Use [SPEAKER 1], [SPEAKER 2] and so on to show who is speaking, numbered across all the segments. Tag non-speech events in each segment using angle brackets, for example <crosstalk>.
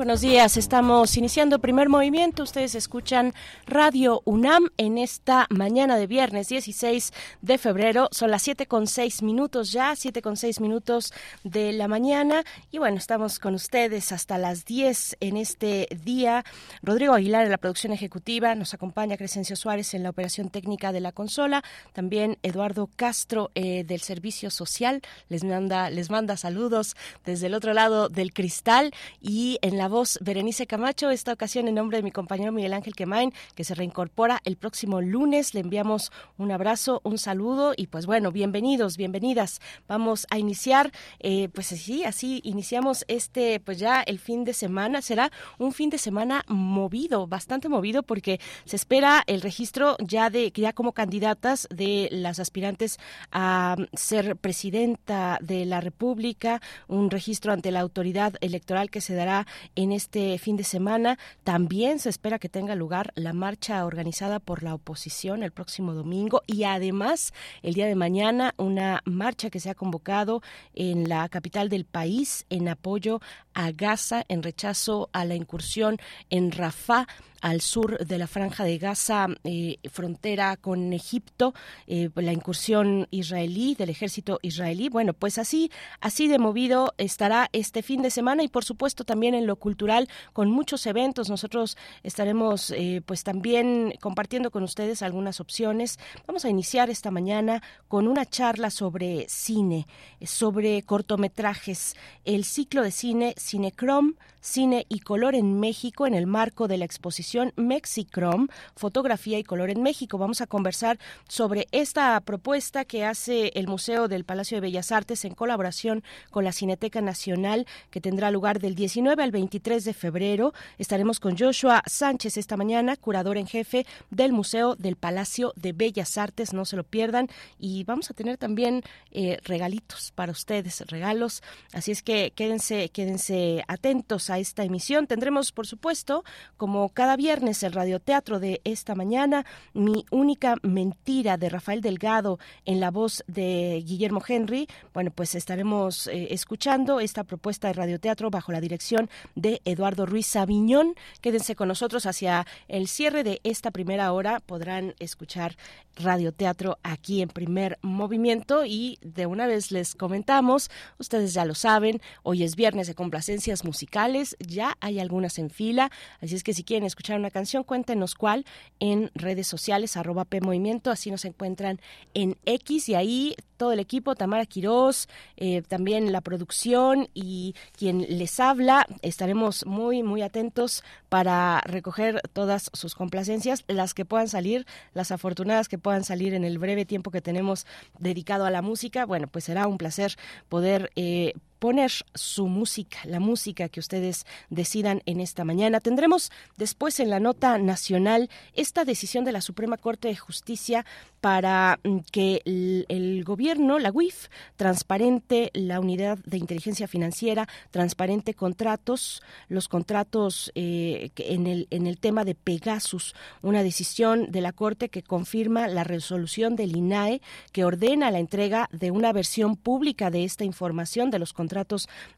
[SPEAKER 1] Buenos días. Estamos iniciando primer movimiento. Ustedes escuchan Radio UNAM en esta mañana de viernes 16 de febrero. Son las 7 con 6 minutos ya, 7 con 6 minutos de la mañana. Y bueno, estamos con ustedes hasta las 10 en este día. Rodrigo Aguilar en la producción ejecutiva. Nos acompaña Crescencio Suárez en la operación técnica de la consola. También Eduardo Castro eh, del Servicio Social. Les manda, les manda saludos desde el otro lado del cristal. Y en la voz Berenice Camacho, esta ocasión en nombre de mi compañero Miguel Ángel Quemain, que se reincorpora el próximo lunes. Le enviamos un abrazo, un saludo y pues bueno, bienvenidos, bienvenidas. Vamos a iniciar, eh, pues así, así iniciamos este, pues ya el fin de semana. Será un fin de semana movido, bastante movido porque se espera el registro ya de, ya como candidatas de las aspirantes a ser presidenta de la República, un registro ante la autoridad electoral que se dará en este fin de semana. También se espera que tenga lugar la marcha organizada por la oposición el próximo domingo y además el día de mañana una marcha que se ha convocado en la capital del país en apoyo a Gaza en rechazo a la incursión en Rafah al sur de la franja de Gaza, eh, frontera con Egipto, eh, la incursión israelí del ejército israelí. Bueno, pues así, así de movido estará este fin de semana y por supuesto también en lo cultural con muchos eventos. Nosotros estaremos eh, pues también compartiendo con ustedes algunas opciones. Vamos a iniciar esta mañana con una charla sobre cine, sobre cortometrajes, el ciclo de cine Cinecrom Cine y Color en México en el marco de la exposición Mexicrom, Fotografía y Color en México. Vamos a conversar sobre esta propuesta que hace el Museo del Palacio de Bellas Artes en colaboración con la Cineteca Nacional, que tendrá lugar del 19 al 23 de febrero. Estaremos con Joshua Sánchez esta mañana, curador en jefe del Museo del Palacio de Bellas Artes. No se lo pierdan. Y vamos a tener también eh, regalitos para ustedes, regalos. Así es que quédense, quédense atentos a esta emisión. Tendremos, por supuesto, como cada viernes, el radioteatro de esta mañana, Mi única mentira de Rafael Delgado en la voz de Guillermo Henry. Bueno, pues estaremos eh, escuchando esta propuesta de radioteatro bajo la dirección de Eduardo Ruiz Sabiñón. Quédense con nosotros hacia el cierre de esta primera hora. Podrán escuchar radioteatro aquí en primer movimiento y de una vez les comentamos, ustedes ya lo saben, hoy es viernes de complacencias musicales ya hay algunas en fila, así es que si quieren escuchar una canción, cuéntenos cuál en redes sociales, arroba P Movimiento, así nos encuentran en X y ahí todo el equipo, Tamara Quirós, eh, también la producción y quien les habla, estaremos muy, muy atentos para recoger todas sus complacencias, las que puedan salir, las afortunadas que puedan salir en el breve tiempo que tenemos dedicado a la música. Bueno, pues será un placer poder eh, poner su música, la música que ustedes decidan en esta mañana. Tendremos después en la nota nacional esta decisión de la Suprema Corte de Justicia para mm, que el, gobierno, la UIF, transparente la unidad de inteligencia financiera, transparente contratos, los contratos eh, en, el, en el tema de Pegasus, una decisión de la Corte que confirma la resolución del INAE que ordena la entrega de una versión pública de esta información de los contratos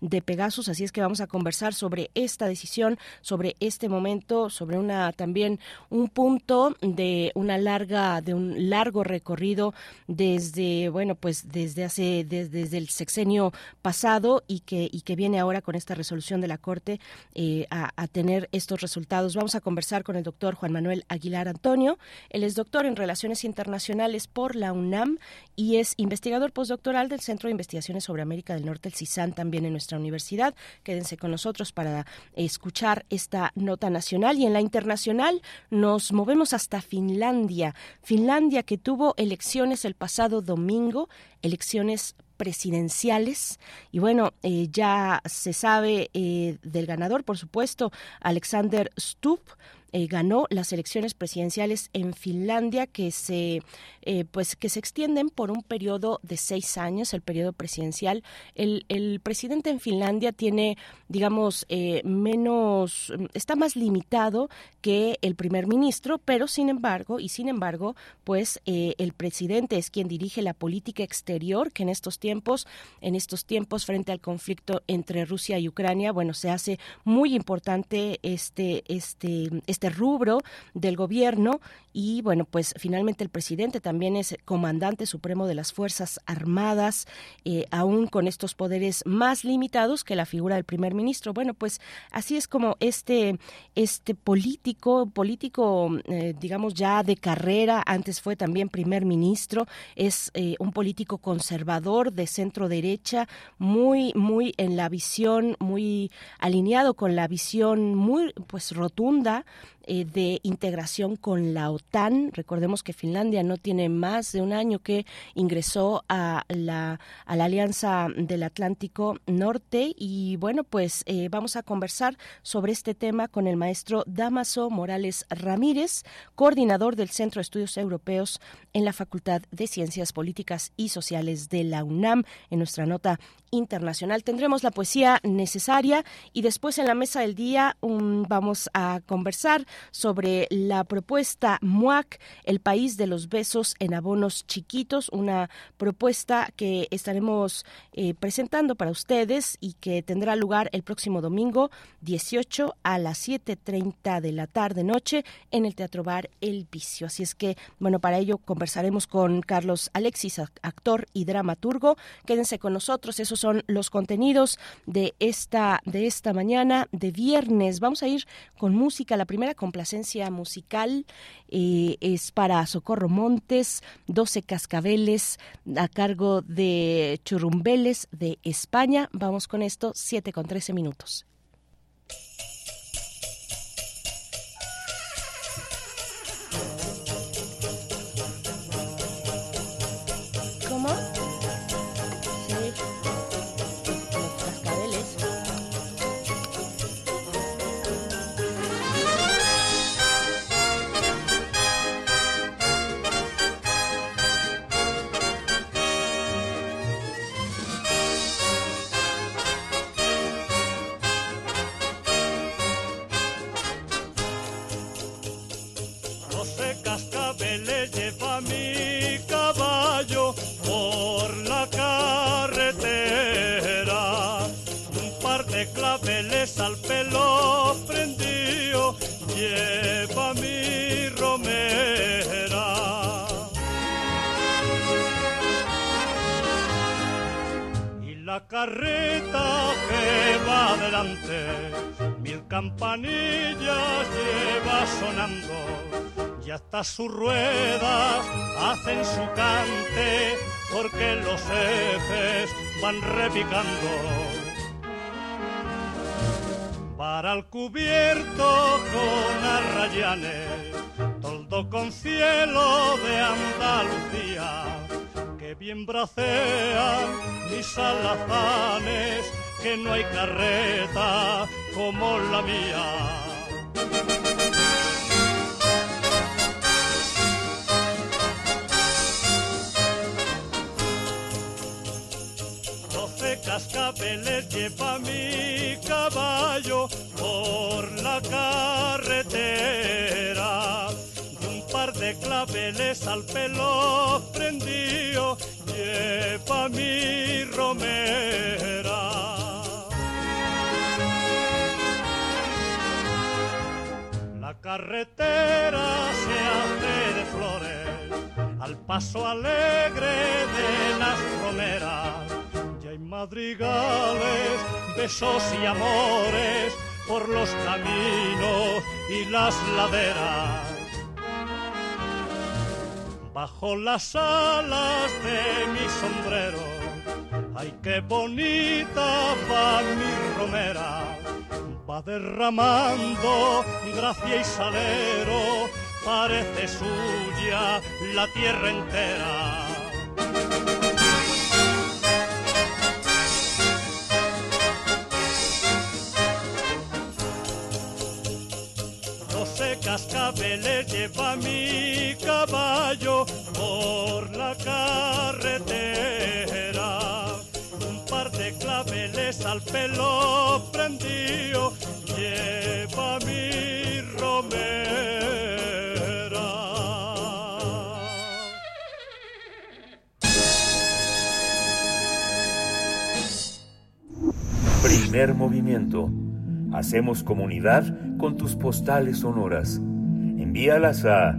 [SPEAKER 1] de Pegasus. Así es que vamos a conversar sobre esta decisión, sobre este momento, sobre una también un punto de una larga, de un largo recorrido desde, bueno, pues desde hace, desde, el sexenio pasado y que, y que viene ahora con esta resolución de la Corte eh, a, a, tener estos resultados. Vamos a conversar con el doctor Juan Manuel Aguilar Antonio. Él es doctor en Relaciones Internacionales por la UNAM y es investigador postdoctoral del Centro de Investigaciones sobre América del Norte, el También en nuestra universidad. Quédense con nosotros para escuchar esta nota nacional y en la internacional nos movemos hasta Finlandia. Finlandia que tuvo elecciones el pasado domingo, elecciones presidenciales y bueno eh, ya se sabe eh, del ganador por supuesto Alexander Stubb eh, ganó las elecciones presidenciales en Finlandia que se eh, pues que se extienden por un periodo de seis años, el periodo presidencial. El, el presidente en Finlandia tiene, digamos, eh, menos, está más limitado que el primer ministro, pero sin embargo, y sin embargo, pues el presidente es quien dirige la política exterior, que en estos tiempos, en estos tiempos frente al conflicto entre Rusia y Ucrania, bueno, se hace muy importante este, este, este rubro del gobierno y bueno, pues finalmente el presidente también es comandante supremo de las Fuerzas Armadas, eh, aún con estos poderes más limitados que la figura del primer ministro. Bueno, pues así es como este, este político, político, eh, digamos ya de carrera, antes fue también primer ministro, es eh, un político conservador de centro derecha, muy, muy en la visión, muy alineado con la visión muy pues rotunda eh, de integración con la OTAN. Recordemos que Finlandia no tiene más de un año que ingresó a la, Alianza del Atlántico Norte y bueno, pues eh, vamos a conversar sobre este tema con el maestro Damaso Morales Ramírez, coordinador del Centro de Estudios Europeos en la Facultad de Ciencias Políticas y Sociales de la UNAM. En nuestra nota internacional tendremos la poesía necesaria y después en la mesa del día um, vamos a conversar sobre la propuesta MUAC, el país de los besos en abonos chiquitos, una propuesta que estaremos eh, presentando para ustedes y que tendrá lugar el próximo domingo 18 a las 7.30 de la tarde noche en el Teatro Bar El Vicio. Así es que, bueno, para ello conversaremos con Carlos Alexis, actor y dramaturgo. Quédense con nosotros, esos son los contenidos de esta, de esta mañana de viernes. Vamos a ir con música. La primera complacencia musical eh, es para Socorro Montes, 12 cascabeles a cargo de Churrumbeles de España. Vamos con esto, 7 con 13 minutos.
[SPEAKER 2] Carreta que va adelante, mil campanillas lleva sonando. Y hasta sus ruedas hacen su cante, porque los jefes van repicando para el cubierto con arrayanes, toldo con cielo de Andalucía, bien bracean mis alazanes, que no hay carreta como la mía. cascabeles lleva mi caballo por la carretera. Un par de claveles al pelo prendido lleva mi romera. La carretera se hace de flores al paso alegre de las romeras hay madrigales, besos y amores por los caminos y las laderas. Bajo las alas de mi sombrero, ay qué bonita va mi romera, va derramando gracia y salero, parece suya la tierra entera. Cascabeles lleva mi caballo por la carretera. Un par de claveles al pelo prendido lleva mi romera.
[SPEAKER 3] Primer movimiento. Hacemos comunidad con tus postales sonoras. Envíalas a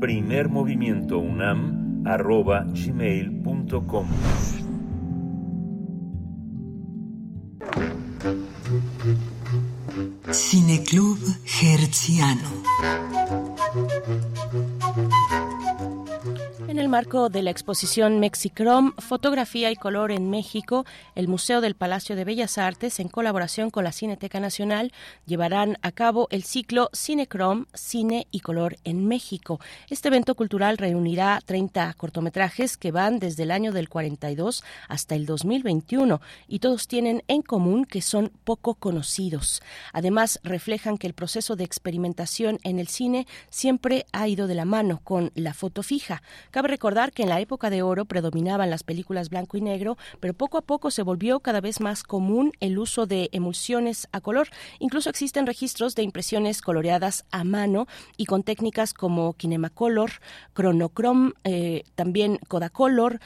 [SPEAKER 3] primermovimientounam.gmail.com
[SPEAKER 4] Cineclub Herziano
[SPEAKER 1] En el marco de la exposición Mexicrom, Fotografía y Color en México, el Museo del Palacio de Bellas Artes, en colaboración con la Cineteca Nacional, llevarán a cabo el ciclo Cinecrom, Cine y Color en México. Este evento cultural reunirá 30 cortometrajes que van desde el año del 42 hasta el 2021 y todos tienen en común que son poco conocidos. Además, reflejan que el proceso de experimentación en el cine siempre ha ido de la mano con la foto fija. Recordar que en la época de oro predominaban las películas blanco y negro, pero poco a poco se volvió cada vez más común el uso de emulsiones a color. Incluso existen registros de impresiones coloreadas a mano y con técnicas como Kinemacolor, Chronochrome, eh, también Kodacolor,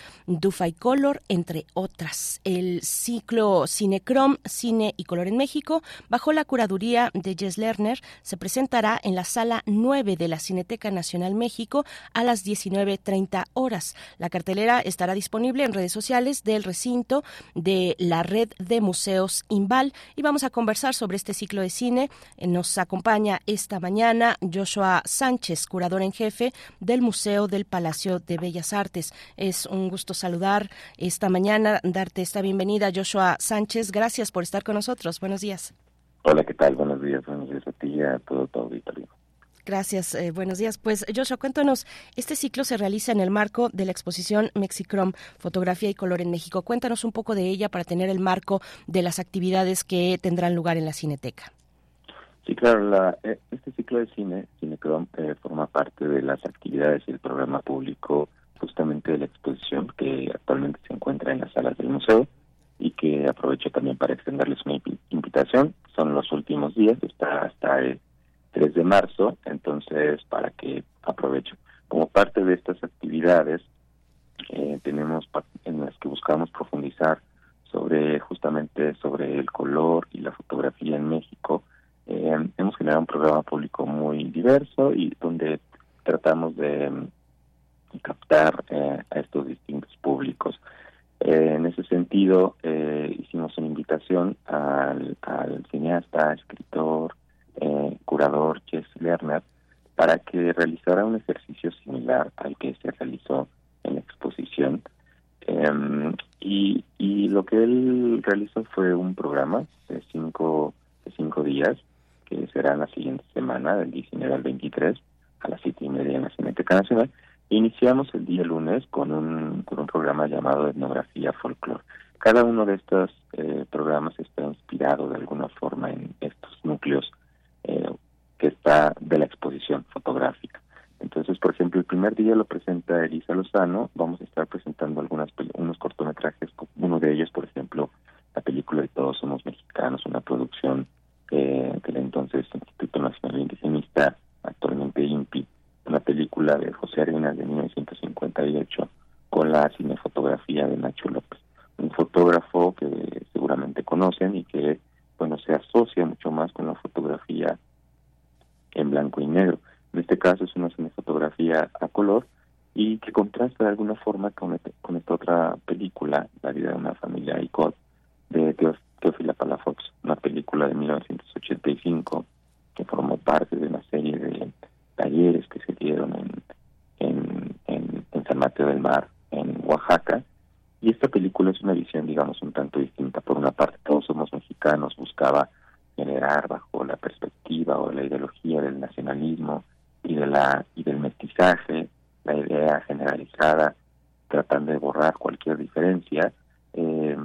[SPEAKER 1] Color, entre otras. El ciclo Cinecrom, Cine y Color en México, bajo la curaduría de Jess Lerner, se presentará en la sala 9 de la Cineteca Nacional México a las 19.30 horas. La cartelera estará disponible en redes sociales del recinto de la red de museos Imbal y vamos a conversar sobre este ciclo de cine. Eh, nos acompaña esta mañana Joshua Sánchez, curador en jefe del Museo del Palacio de Bellas Artes. Es un gusto saludar esta mañana, darte esta bienvenida, Joshua Sánchez. Gracias por estar con nosotros. Buenos días.
[SPEAKER 5] Hola, ¿qué tal? Buenos días, buenos días a ti y a todo tu auditorio.
[SPEAKER 1] Gracias, eh, buenos días. Pues Joshua, cuéntanos, este ciclo se realiza en el marco de la exposición Mexicrom, Fotografía y Color en México. Cuéntanos un poco de ella para tener el marco de las actividades que tendrán lugar en la Cineteca.
[SPEAKER 5] Sí, claro, eh, este ciclo de cine, Cinecrom, eh, forma parte de las actividades y el programa público justamente de la exposición que actualmente se encuentra en las salas del museo y que aprovecho también para extenderles una invitación. Son los últimos días, está hasta el 3 de marzo, entonces para que aprovecho. Como parte de estas actividades, eh, tenemos en las que buscamos profundizar sobre justamente sobre el color y la fotografía en México. Eh, hemos generado un programa público muy diverso y donde tratamos de mm, captar eh, a estos distintos públicos. en ese sentido, hicimos una invitación al, al cineasta, escritor, eh, curador Jess Lerner para que realizara un ejercicio similar al que se realizó en la exposición. Em, y, lo que él realizó fue un programa de cinco, de cinco días, que será la siguiente semana, del 19 al 23, a las siete y media en la Cineteca Nacional. Iniciamos el día lunes con un, con un programa llamado Etnografía Folklore. Cada uno de estos eh, programas está inspirado de alguna forma en estos núcleos eh, que está de la exposición fotográfica. Entonces, por ejemplo, el primer día lo presenta Elisa Lozano, vamos a estar presentando algunas unos cortometrajes, uno de ellos, por ejemplo, la película de Todos Somos Mexicanos, una producción eh, del entonces Instituto Nacional Indigenista, actualmente INPI, una película de José Arenas de 1958 con la cinefotografía de Nacho López, un fotógrafo que seguramente conocen y que bueno, se asocia mucho más con la fotografía en blanco y negro. En este caso es una fotografía a color y que contrasta de alguna forma con, este, esta otra película, La vida de una familia ICOT, de Teófila Palafox, una película de 1985 que formó parte de una serie de talleres que se dieron en, en San Mateo del Mar, en Oaxaca, y esta película es una visión, digamos, un tanto distinta. Por una parte, todos somos mexicanos, buscaba generar bajo la perspectiva o la ideología del nacionalismo y de la y del mestizaje, la idea generalizada, tratando de borrar cualquier diferencia, eh,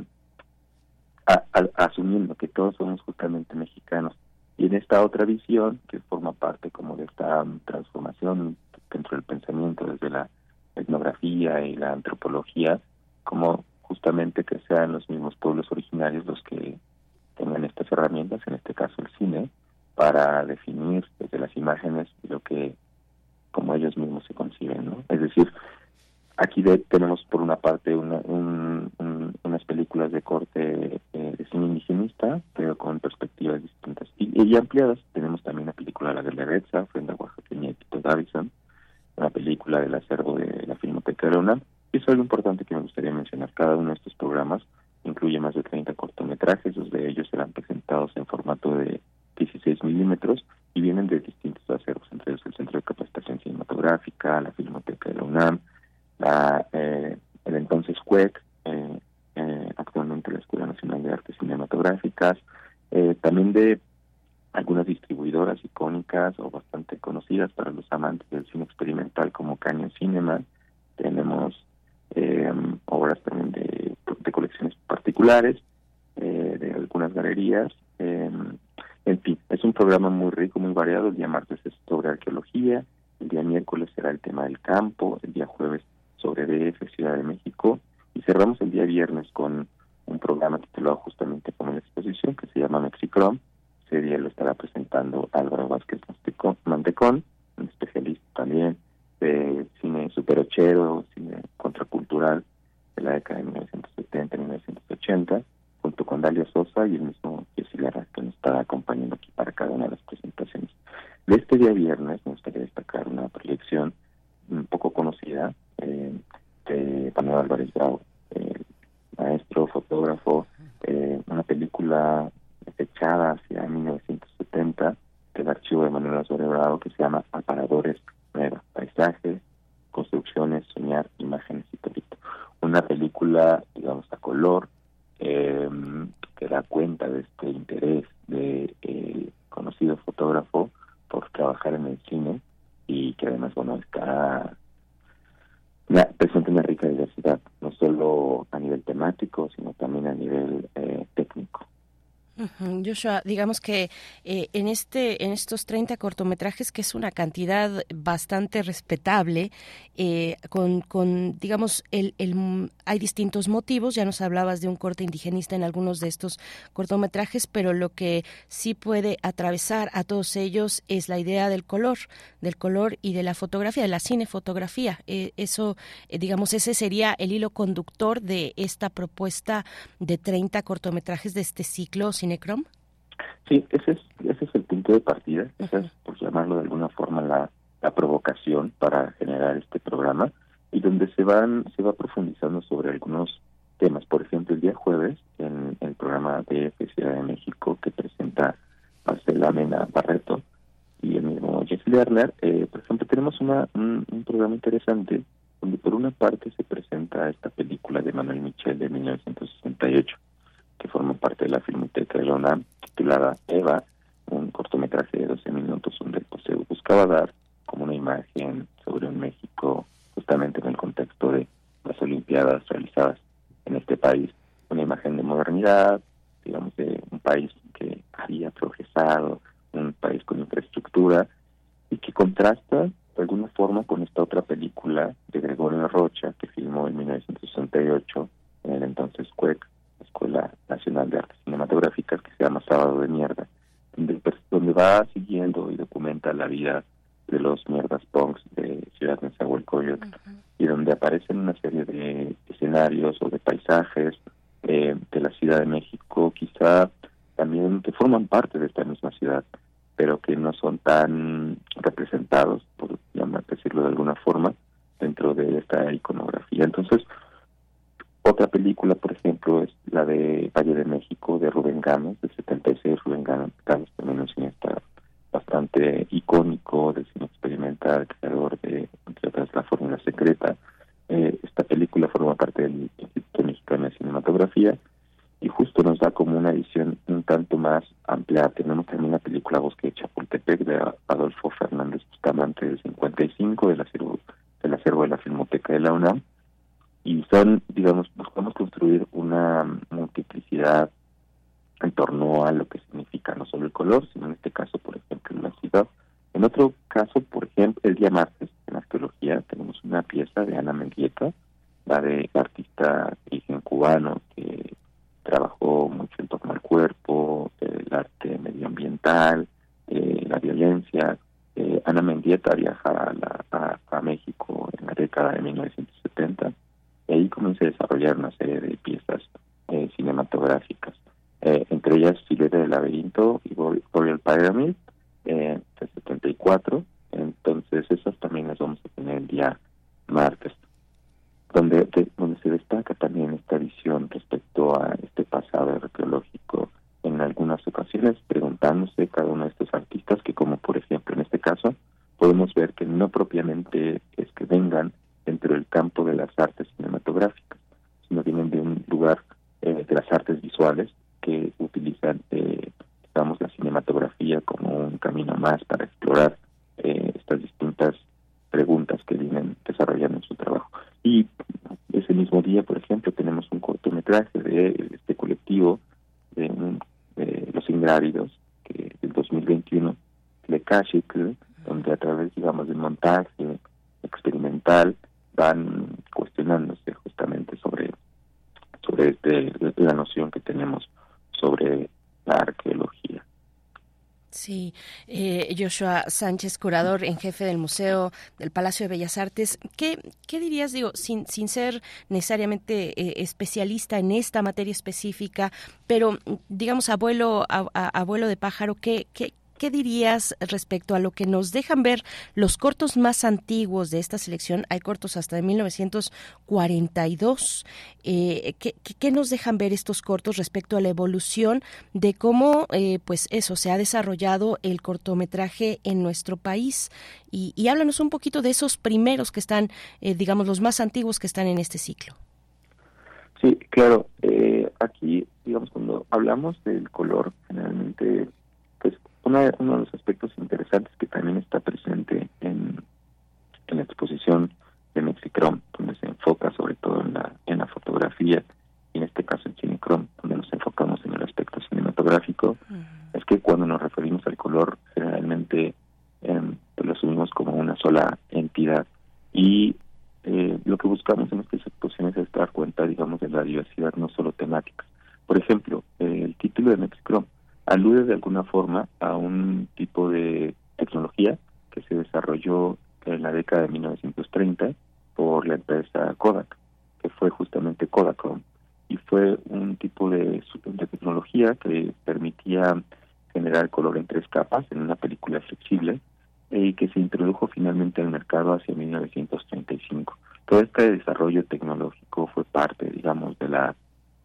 [SPEAKER 5] asumiendo que todos somos justamente mexicanos Y en esta otra visión, que forma parte como de esta transformación dentro del pensamiento desde la etnografía y la antropología, como justamente que sean los mismos pueblos originarios los que tengan estas herramientas, en este caso el cine, para definir desde las imágenes lo que como ellos mismos se conciben, ¿no? Es decir, aquí tenemos por una parte una, unas películas de corte eh, de cine indigenista, pero con perspectivas distintas y, ampliadas. Tenemos también la película La Guerra frente a Oaxaqueña y Tito Davison, una película del acervo de la Filmoteca de la Y es algo importante que me gustaría mencionar. Cada uno de estos programas incluye más de 30 cortometrajes, dos de ellos serán presentados en formato de 16 milímetros y vienen de distintos acervos, entre ellos el Centro de Capacitación Cinematográfica, la Filmoteca de la UNAM, eh, el entonces CUEC, eh, eh, actualmente la Escuela Nacional de Artes Cinematográficas, también de algunas distribuidoras icónicas o bastante conocidas para los amantes del cine experimental como Caño Cinema. Tenemos obras también de, colecciones particulares, de algunas galerías. en fin, es un programa muy rico, muy variado. El día martes es sobre arqueología, el día miércoles será el tema del campo, el día jueves sobre DF, Ciudad de México, y cerramos el día viernes con un programa titulado justamente como la exposición que se llama Mexicrom. Ese día lo estará presentando
[SPEAKER 1] Joshua, digamos que eh, en este en estos 30 cortometrajes que es una cantidad bastante respetable eh, con, con, digamos el, el, hay distintos motivos ya nos hablabas de un corte indigenista en algunos de estos cortometrajes pero lo que sí puede atravesar a todos ellos es la idea del color del color y de la fotografía de la cinefotografía. Eh, eso digamos ese sería el hilo conductor de esta propuesta de 30 cortometrajes de este ciclo Cinecrom?
[SPEAKER 5] Sí, ese es, ese es el punto de partida, esa es, por llamarlo de alguna forma, la, la provocación para generar este programa y donde se van se va profundizando sobre algunos temas. Por ejemplo, el día jueves, en el programa de Ciudad de México que presenta Marcela Mena Barreto y el mismo Jesse Lerner, eh, por ejemplo, tenemos una, un, programa interesante donde por una parte se presenta esta película de Manuel Michel de 1968 que forma parte de la Filmoteca de la UNAM, titulada Eva, un cortometraje de 12 minutos donde pues, se buscaba dar como una imagen sobre un México justamente en el contexto de las Olimpiadas realizadas en este país, una imagen de modernidad, digamos, de un país que había progresado, un país con infraestructura y que contrasta de alguna forma con esta otra película de Gregorio Rocha que filmó en 1968 en el entonces CUEC, Escuela Nacional de Artes Cinematográficas que se llama Sábado de Mierda, donde, donde va siguiendo y documenta la vida de los mierdas punks de Ciudad de Nezahualcóyotl y donde aparecen una serie de escenarios o de paisajes eh, de la Ciudad de México, quizá también que forman parte de esta misma ciudad, pero que no son tan representados, por decirlo de alguna forma, dentro de esta iconografía. Entonces, otra película, por ejemplo, es la de Valle de México de Rubén Gámez, de 76. Rubén Gámez también un cineasta bastante icónico del cine experimental, creador de, entre otras, La Fórmula Secreta. Eh, esta película forma parte del Instituto Mexicano de Cinematografía y justo nos da como una visión un tanto más amplia. Tenemos también la película Bosque de Chapultepec de Adolfo Fernández Bustamante del 55 del acervo, del acervo de la Filmoteca de la UNAM y son, digamos, buscamos construir una multiplicidad en torno a lo que significa no solo el color, sino en este caso, por ejemplo, la ciudad. En otro caso, por ejemplo, el día martes en arqueología tenemos una pieza de Ana Mendieta, la de artista origen cubano que trabajó mucho en torno al cuerpo, el arte medioambiental, eh, la violencia. Eh, Ana Mendieta viaja a, la, a, a México en la década de 1970 y ahí comienza a desarrollar una serie de piezas eh, cinematográficas entre ellas Filete del Laberinto y Royal Pyramid de 74. Entonces esas también las vamos a tener el día martes donde, donde se destaca también esta visión respecto a este pasado arqueológico en algunas ocasiones, preguntándose cada uno de estos artistas que como por ejemplo en este caso podemos ver que no propiamente es que vengan dentro del campo de las artes cinematográficas, sino vienen de un lugar eh, de las artes visuales que utilizan, eh, digamos, la cinematografía como un camino más para explorar eh, estas distintas preguntas que vienen desarrollando en su trabajo. Y ese mismo día, por ejemplo, tenemos un cortometraje de este colectivo de, Los Ingrávidos, que del 2021, de Kashik, donde a través, digamos, del montaje experimental van cuestionándose justamente sobre sobre este, la noción que tenemos sobre la arqueología.
[SPEAKER 1] Sí, eh, Joshua Sánchez, curador en jefe del Museo del Palacio de Bellas Artes. ¿Qué, qué dirías, digo, sin, sin ser necesariamente eh, especialista en esta materia específica, pero digamos, abuelo, abuelo de pájaro, ¿qué, qué, ¿Qué dirías respecto a lo que nos dejan ver los cortos más antiguos de esta selección? Hay cortos hasta de 1942. Eh, ¿qué, ¿qué, nos dejan ver estos cortos respecto a la evolución de cómo, eh, pues eso, se ha desarrollado el cortometraje en nuestro país? Y, y háblanos un poquito de esos primeros que están, eh, digamos, los más antiguos que están en este ciclo.
[SPEAKER 5] Sí, claro. Eh, aquí, digamos, cuando hablamos del color, generalmente uno de los aspectos interesantes que también está presente en, la exposición de Mexicrom, donde se enfoca sobre todo en la, en la fotografía, y en este caso en Cinecrom, donde nos enfocamos en el aspecto cinematográfico, es que cuando nos referimos al color, generalmente em, lo asumimos como una sola entidad. Y eh, lo que buscamos en estas exposiciones es dar cuenta, digamos, de la diversidad no solo temática. Por ejemplo, el título de Mexicrom alude de alguna forma a un tipo de tecnología que se desarrolló en la década de 1930 por la empresa Kodak, que fue justamente Kodachrome, y fue un tipo de, de tecnología que permitía generar color en tres capas en una película flexible y que se introdujo finalmente al mercado hacia 1935. Todo este desarrollo tecnológico fue parte, digamos, de la,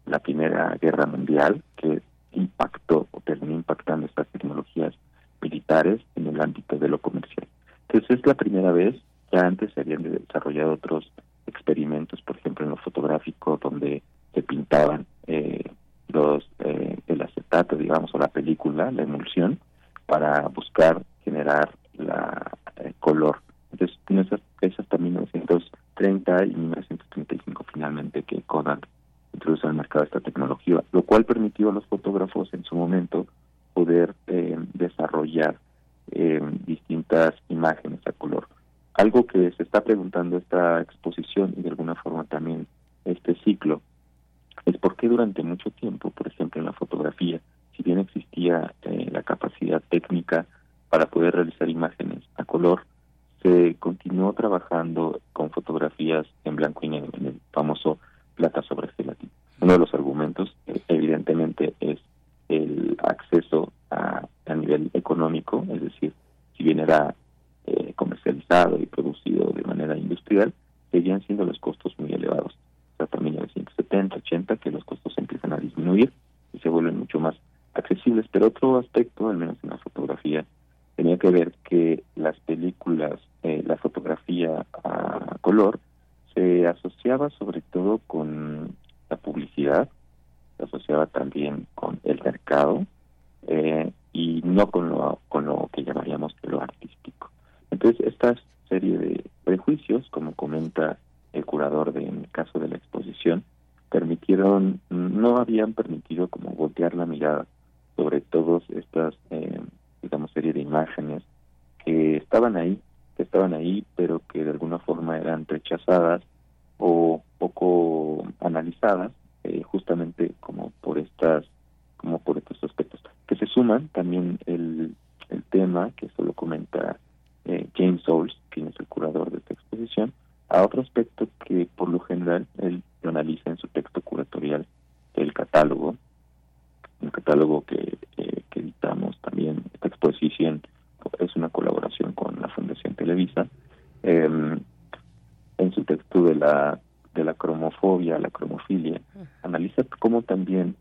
[SPEAKER 5] la Primera Guerra Mundial, que impactó o terminó impactando estas tecnologías militares en el ámbito de lo comercial. Entonces es la primera vez, ya antes se habían desarrollado otros experimentos, por ejemplo en lo fotográfico, donde se pintaban eh, los eh, el acetato, digamos, o la película, la emulsión, para buscar generar la eh, color. Entonces, esas, es hasta 1930 y 1935 finalmente que Kodak introduce al mercado esta tecnología, lo cual permitió a los fotógrafos en su momento poder eh, desarrollar eh, distintas imágenes a color. Algo que se está preguntando esta exposición y de alguna forma también este ciclo es por qué durante mucho tiempo, por ejemplo en la fotografía, si bien existía eh, la capacidad técnica para poder realizar imágenes a color, se continuó trabajando con fotografías en blanco y negro, en el famoso plata sobre gelatina. Uno de los argumentos, eh, evidentemente, es el acceso a, a nivel económico, es decir, si bien era eh, comercializado y producido de manera industrial, seguían siendo los costos muy elevados. Hasta 1970, 80, que los costos empiezan a disminuir y se vuelven mucho más accesibles. Pero otro aspecto, al menos en la fotografía, tenía que ver que las películas, eh, la fotografía a color, se asociaba sobre todo con la publicidad, se asociaba también con el mercado eh, y no con lo, con lo que llamaríamos lo artístico. Entonces, esta serie de prejuicios, como comenta el curador de, en el caso de la exposición, permitieron, no habían permitido como voltear la mirada sobre todas estas, eh, digamos, serie de imágenes que estaban ahí, que estaban ahí, pero que de alguna forma eran rechazadas o poco analizadas eh, justamente como por estas como por estos aspectos. Que se suman también el, el tema que esto lo comenta eh, James Souls quien es el curador de esta exposición a otro aspecto que por lo general él lo analiza en su texto curatorial el catálogo un catálogo que, eh, que editamos también esta exposición es una colaboración con la Fundación Televisa em, en su texto de la de la cromofobia, la cromofilia, analiza cómo también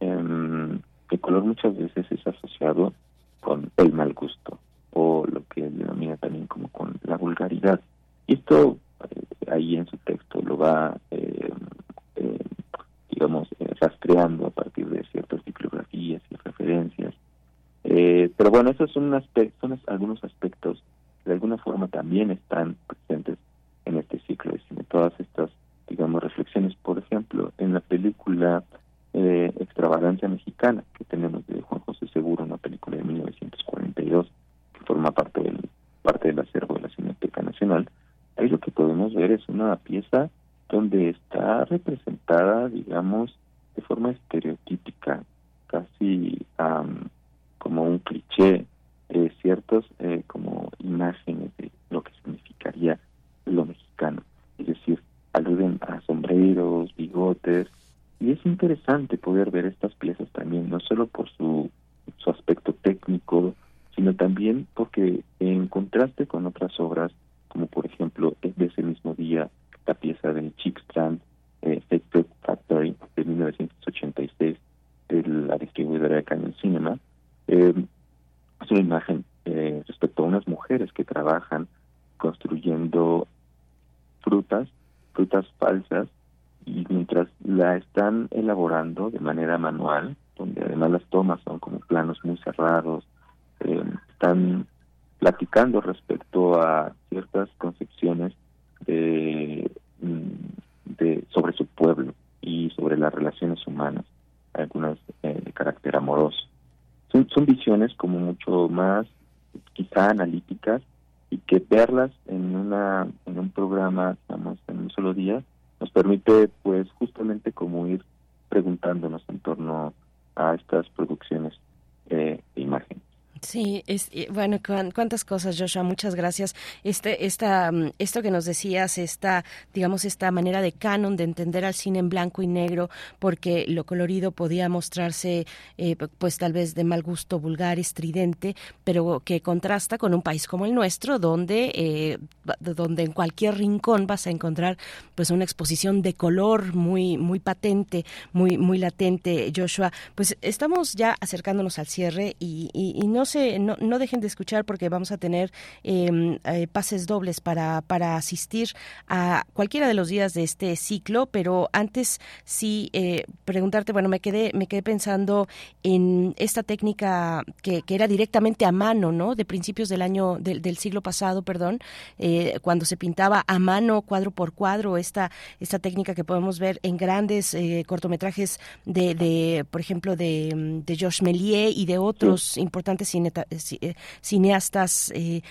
[SPEAKER 5] em, el color muchas veces es asociado con el mal gusto o lo que denomina también como con la vulgaridad. Y esto eh, ahí en su texto lo va, eh, eh, digamos, rastreando a partir de ciertas bibliografías y referencias. Pero bueno, esos son, son algunos aspectos que de alguna forma también están presentes en este ciclo de cine. Todas estas, digamos, reflexiones, por ejemplo, en la película eh, Extravagancia Mexicana, que tenemos de Juan José Seguro, una película de 1942, que forma parte del, parte del acervo de la Cineteca Nacional, ahí lo que podemos ver es una pieza donde está representada, digamos, de forma estereotípica, casi como un cliché, eh, ciertos eh, como imágenes de lo que significaría lo mexicano. Es decir, aluden a sombreros, bigotes, y es interesante poder ver estas piezas también, no solo por su, su aspecto técnico, sino también porque en contraste con otras obras, como por ejemplo de ese mismo día la pieza de Chick Strand, eh, Factory de 1986, de la distribuidora de Canyon Cinema, eh, es una imagen eh, respecto a unas mujeres que trabajan construyendo frutas, frutas falsas, y mientras la están elaborando de manera manual, donde además las tomas son como planos muy cerrados, eh, están platicando respecto a ciertas concepciones de, mm, de sobre su pueblo y sobre las relaciones humanas, algunas eh, de carácter amoroso. Como mucho más quizá analíticas y que verlas en una en un programa, digamos, en un solo día, nos permite pues justamente como ir preguntándonos en torno a estas producciones eh, de imagen.
[SPEAKER 1] Sí, es, bueno, cuántas cosas, Joshua, muchas gracias. Este, esta, mm, esto que nos decías, esta, digamos, esta manera de canon de entender al cine en blanco y negro, porque lo colorido podía mostrarse, eh, pues tal vez de mal gusto, vulgar, estridente, pero que contrasta con un país como el nuestro, donde, eh, donde en cualquier rincón vas a encontrar, pues, una exposición de color muy, muy patente, muy, muy latente, Joshua. Pues estamos ya acercándonos al cierre y, y, y no no, dejen de escuchar porque vamos a tener em, eh, pases dobles para, para asistir a cualquiera de los días de este ciclo, pero antes sí eh, preguntarte, bueno, me quedé, me quedé pensando en esta técnica que, que, era directamente a mano, ¿no? De principios del año, del, del siglo pasado, perdón, eh, cuando se pintaba a mano, cuadro por cuadro, esta, esta técnica que podemos ver en grandes cortometrajes de, de, por ejemplo, de, de Georges Méliès y de otros importantes eh, cineastas eh,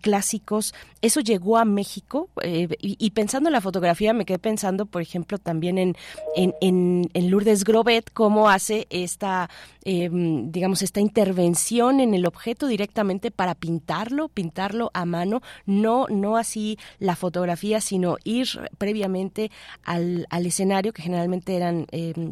[SPEAKER 1] clásicos. Eso llegó a México eh, y, pensando en la fotografía me quedé pensando, por ejemplo, también en, en, en, Lourdes Grobet, cómo hace esta, digamos, esta intervención en el objeto directamente para pintarlo, pintarlo a mano, no, no así la fotografía, sino ir previamente al, al escenario, que generalmente eran,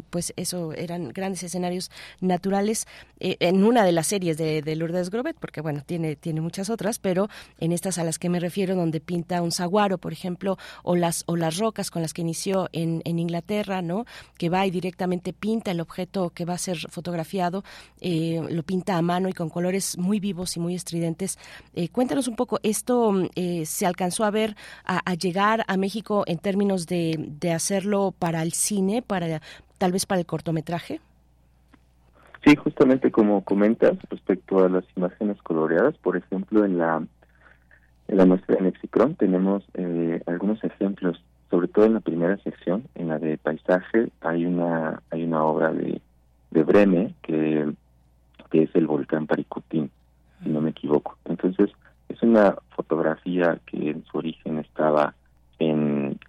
[SPEAKER 1] pues eso, eran grandes escenarios naturales, en una de las series de, de Lourdes Grobet, porque bueno, tiene, tiene muchas otras, pero en estas a las que me refiero, donde pinta un saguaro, por ejemplo, o las, o las rocas con las que inició en, en Inglaterra, ¿no? Que va y directamente pinta el objeto que va a ser fotografiado, eh, lo pinta a mano y con colores muy vivos y muy estridentes. Eh, cuéntanos un poco, ¿esto eh, se alcanzó a ver, a, a, llegar a México en términos de, de hacerlo para el cine, para tal vez para el cortometraje?
[SPEAKER 5] Sí, justamente como comentas respecto a las imágenes coloreadas, por ejemplo, en la en la muestra de Nexicron tenemos eh, algunos ejemplos, sobre todo en la primera sección, en la de paisaje, hay una hay una obra de, de Breme que, que es el volcán Paricutín, si no me equivoco. Entonces, es una fotografía que en su origen estaba en,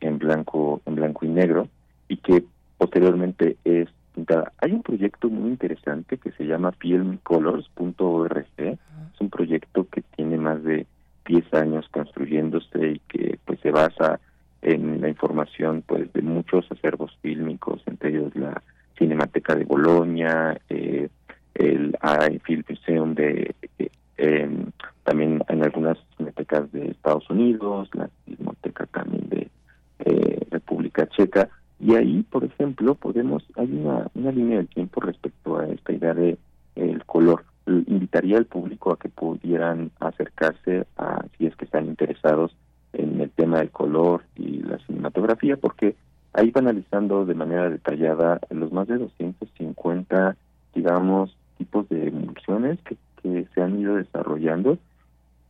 [SPEAKER 5] negro y que posteriormente es pintada. Hay un proyecto muy interesante que se llama filmcolors.org. Es un proyecto que tiene más de 10 años construyéndose y que pues se basa en la información pues de muchos acervos fílmicos, entre ellos la Cinemateca de Bolonia, eh, el AI Film Museum de eh, también en algunas cinematecas de Estados Unidos, la Cineteca también de República Checa, y ahí, por ejemplo, podemos, hay una, línea de tiempo respecto a esta idea de el color. Invitaría al público a que pudieran acercarse a, si es que están interesados en el tema del color y la cinematografía, porque ahí va analizando de manera detallada los más de 250, digamos, tipos de emulsiones que se han ido desarrollando.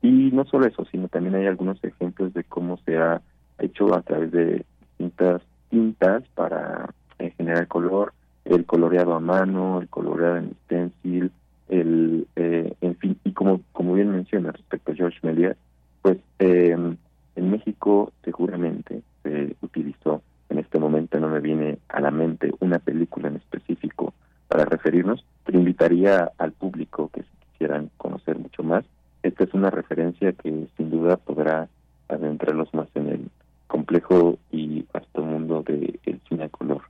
[SPEAKER 5] Y no solo eso, sino también hay algunos ejemplos de cómo se ha hecho a través de distintas tintas para eh, generar color, el coloreado a mano, el coloreado en stencil, el, eh, en fin, y como, como bien menciona respecto a George Méliès, pues eh, en México seguramente se utilizó, en este momento no me viene a la mente una película en específico para referirnos, pero invitaría al público que si quisieran conocer mucho más, esta es una referencia que sin duda podrá adentrarlos más en el complejo y vasto mundo del de cine color.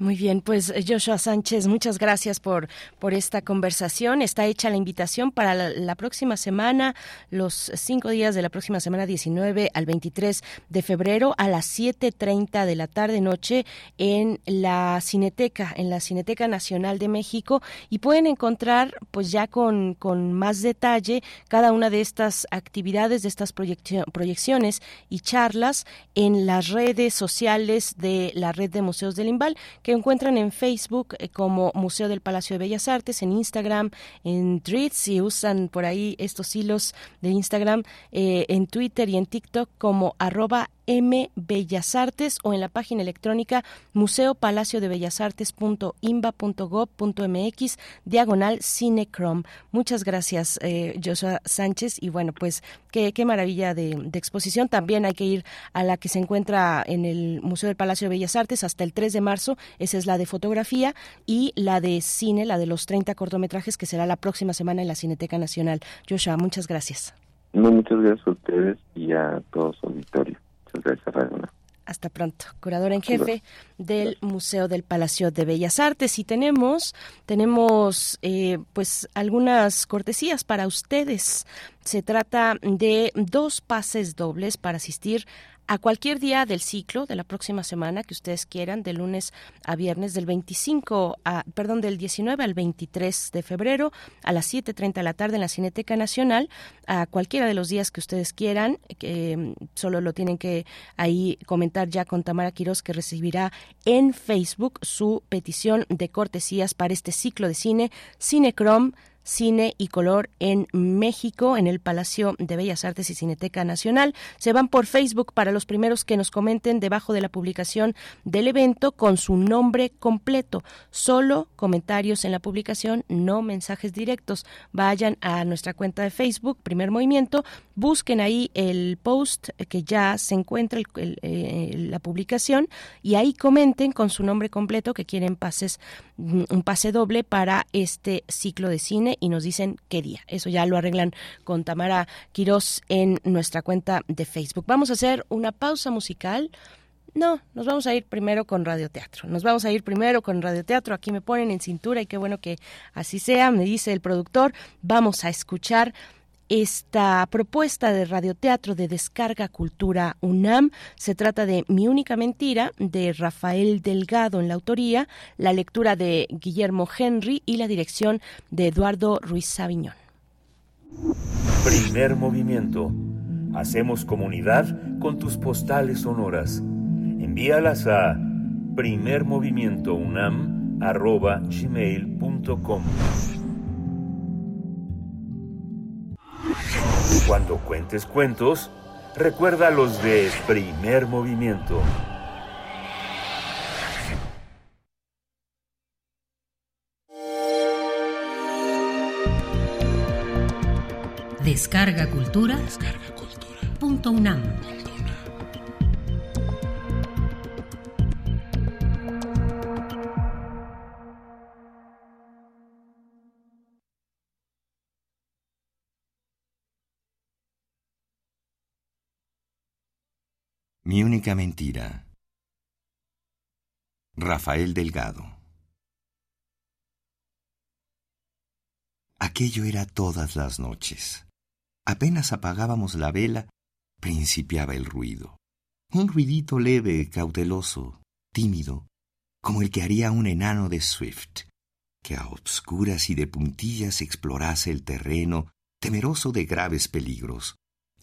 [SPEAKER 1] Muy bien, pues eh, Joshua Sánchez, muchas gracias por, por esta conversación. Está hecha la invitación para la, próxima semana, los cinco días de la próxima semana, 19 al 23 de febrero, a las 7.30 de la tarde-noche en la Cineteca, en la Cineteca Nacional de México. Y pueden encontrar, pues ya con, con más detalle, cada una de estas actividades, de estas proyecciones y charlas en las redes sociales de la Red de Museos del Imbal que encuentran en Facebook eh, como Museo del Palacio de Bellas Artes, en Instagram, en Threads, si usan por ahí estos hilos de Instagram, eh, en Twitter y en TikTok como arroba M Bellas Artes o en la página electrónica museo palacio de bellas artes.imba.gov.mx diagonal cinecrom. Muchas gracias, eh, Joshua Sánchez. Y bueno, pues qué, qué maravilla de, de, exposición. También hay que ir a la que se encuentra en el Museo del Palacio de Bellas Artes hasta el 3 de marzo. Esa es la de fotografía y la de cine, la de los 30 cortometrajes que será la próxima semana en la Cineteca Nacional. Joshua, muchas gracias.
[SPEAKER 5] No, muchas gracias a ustedes y a todo su auditorio.
[SPEAKER 1] Hasta pronto, curadora en jefe del Museo del Palacio de Bellas Artes. Y tenemos tenemos eh, pues algunas cortesías para ustedes. Se trata de dos pases dobles para asistir a cualquier día del ciclo de la próxima semana que ustedes quieran, de lunes a viernes, del 25 a, perdón, del 19 al 23 de febrero a las 7.30 de la tarde en la Cineteca Nacional, a cualquiera de los días que ustedes quieran, que mm, solo lo tienen que ahí comentar ya con Tamara Quiroz, que recibirá en Facebook su petición de cortesías para este ciclo de cine, Cinecrom Cine y Color en México, en el Palacio de Bellas Artes y Cineteca Nacional. Se van por Facebook para los primeros que nos comenten debajo de la publicación del evento con su nombre completo. Solo comentarios en la publicación, no mensajes directos. Vayan a nuestra cuenta de Facebook, Primer Movimiento, busquen ahí el post que ya se encuentra eh, la publicación y ahí comenten con su nombre completo que quieren pases mm, un pase doble para este ciclo de cine y nos dicen qué día. Eso ya lo arreglan con Tamara Quirós en nuestra cuenta de Facebook. Vamos a hacer una pausa musical. No, nos vamos a ir primero con radioteatro. Nos vamos a ir primero con radioteatro. Aquí me ponen en cintura y qué bueno que así sea, me dice el productor. Vamos a escuchar esta propuesta de radioteatro de Descarga Cultura UNAM. Se trata de Mi única mentira de Rafael Delgado en la autoría, la lectura de Guillermo Henry y la dirección de Eduardo Ruiz Sabiñón.
[SPEAKER 3] Primer movimiento. Hacemos comunidad con tus postales sonoras. Envíalas a primermovimientounam.gmail.com Cuando cuentes cuentos, recuerda los de primer movimiento.
[SPEAKER 4] Descarga Cultura. Descarga Cultura. Punto UNAM.
[SPEAKER 6] Mi única mentira. Rafael Delgado. Aquello era todas las noches. Apenas apagábamos la vela, principiaba el ruido. Un ruidito leve, cauteloso, tímido, como el que haría un enano de Swift, que a obscuras y de puntillas explorase el terreno, temeroso de graves peligros.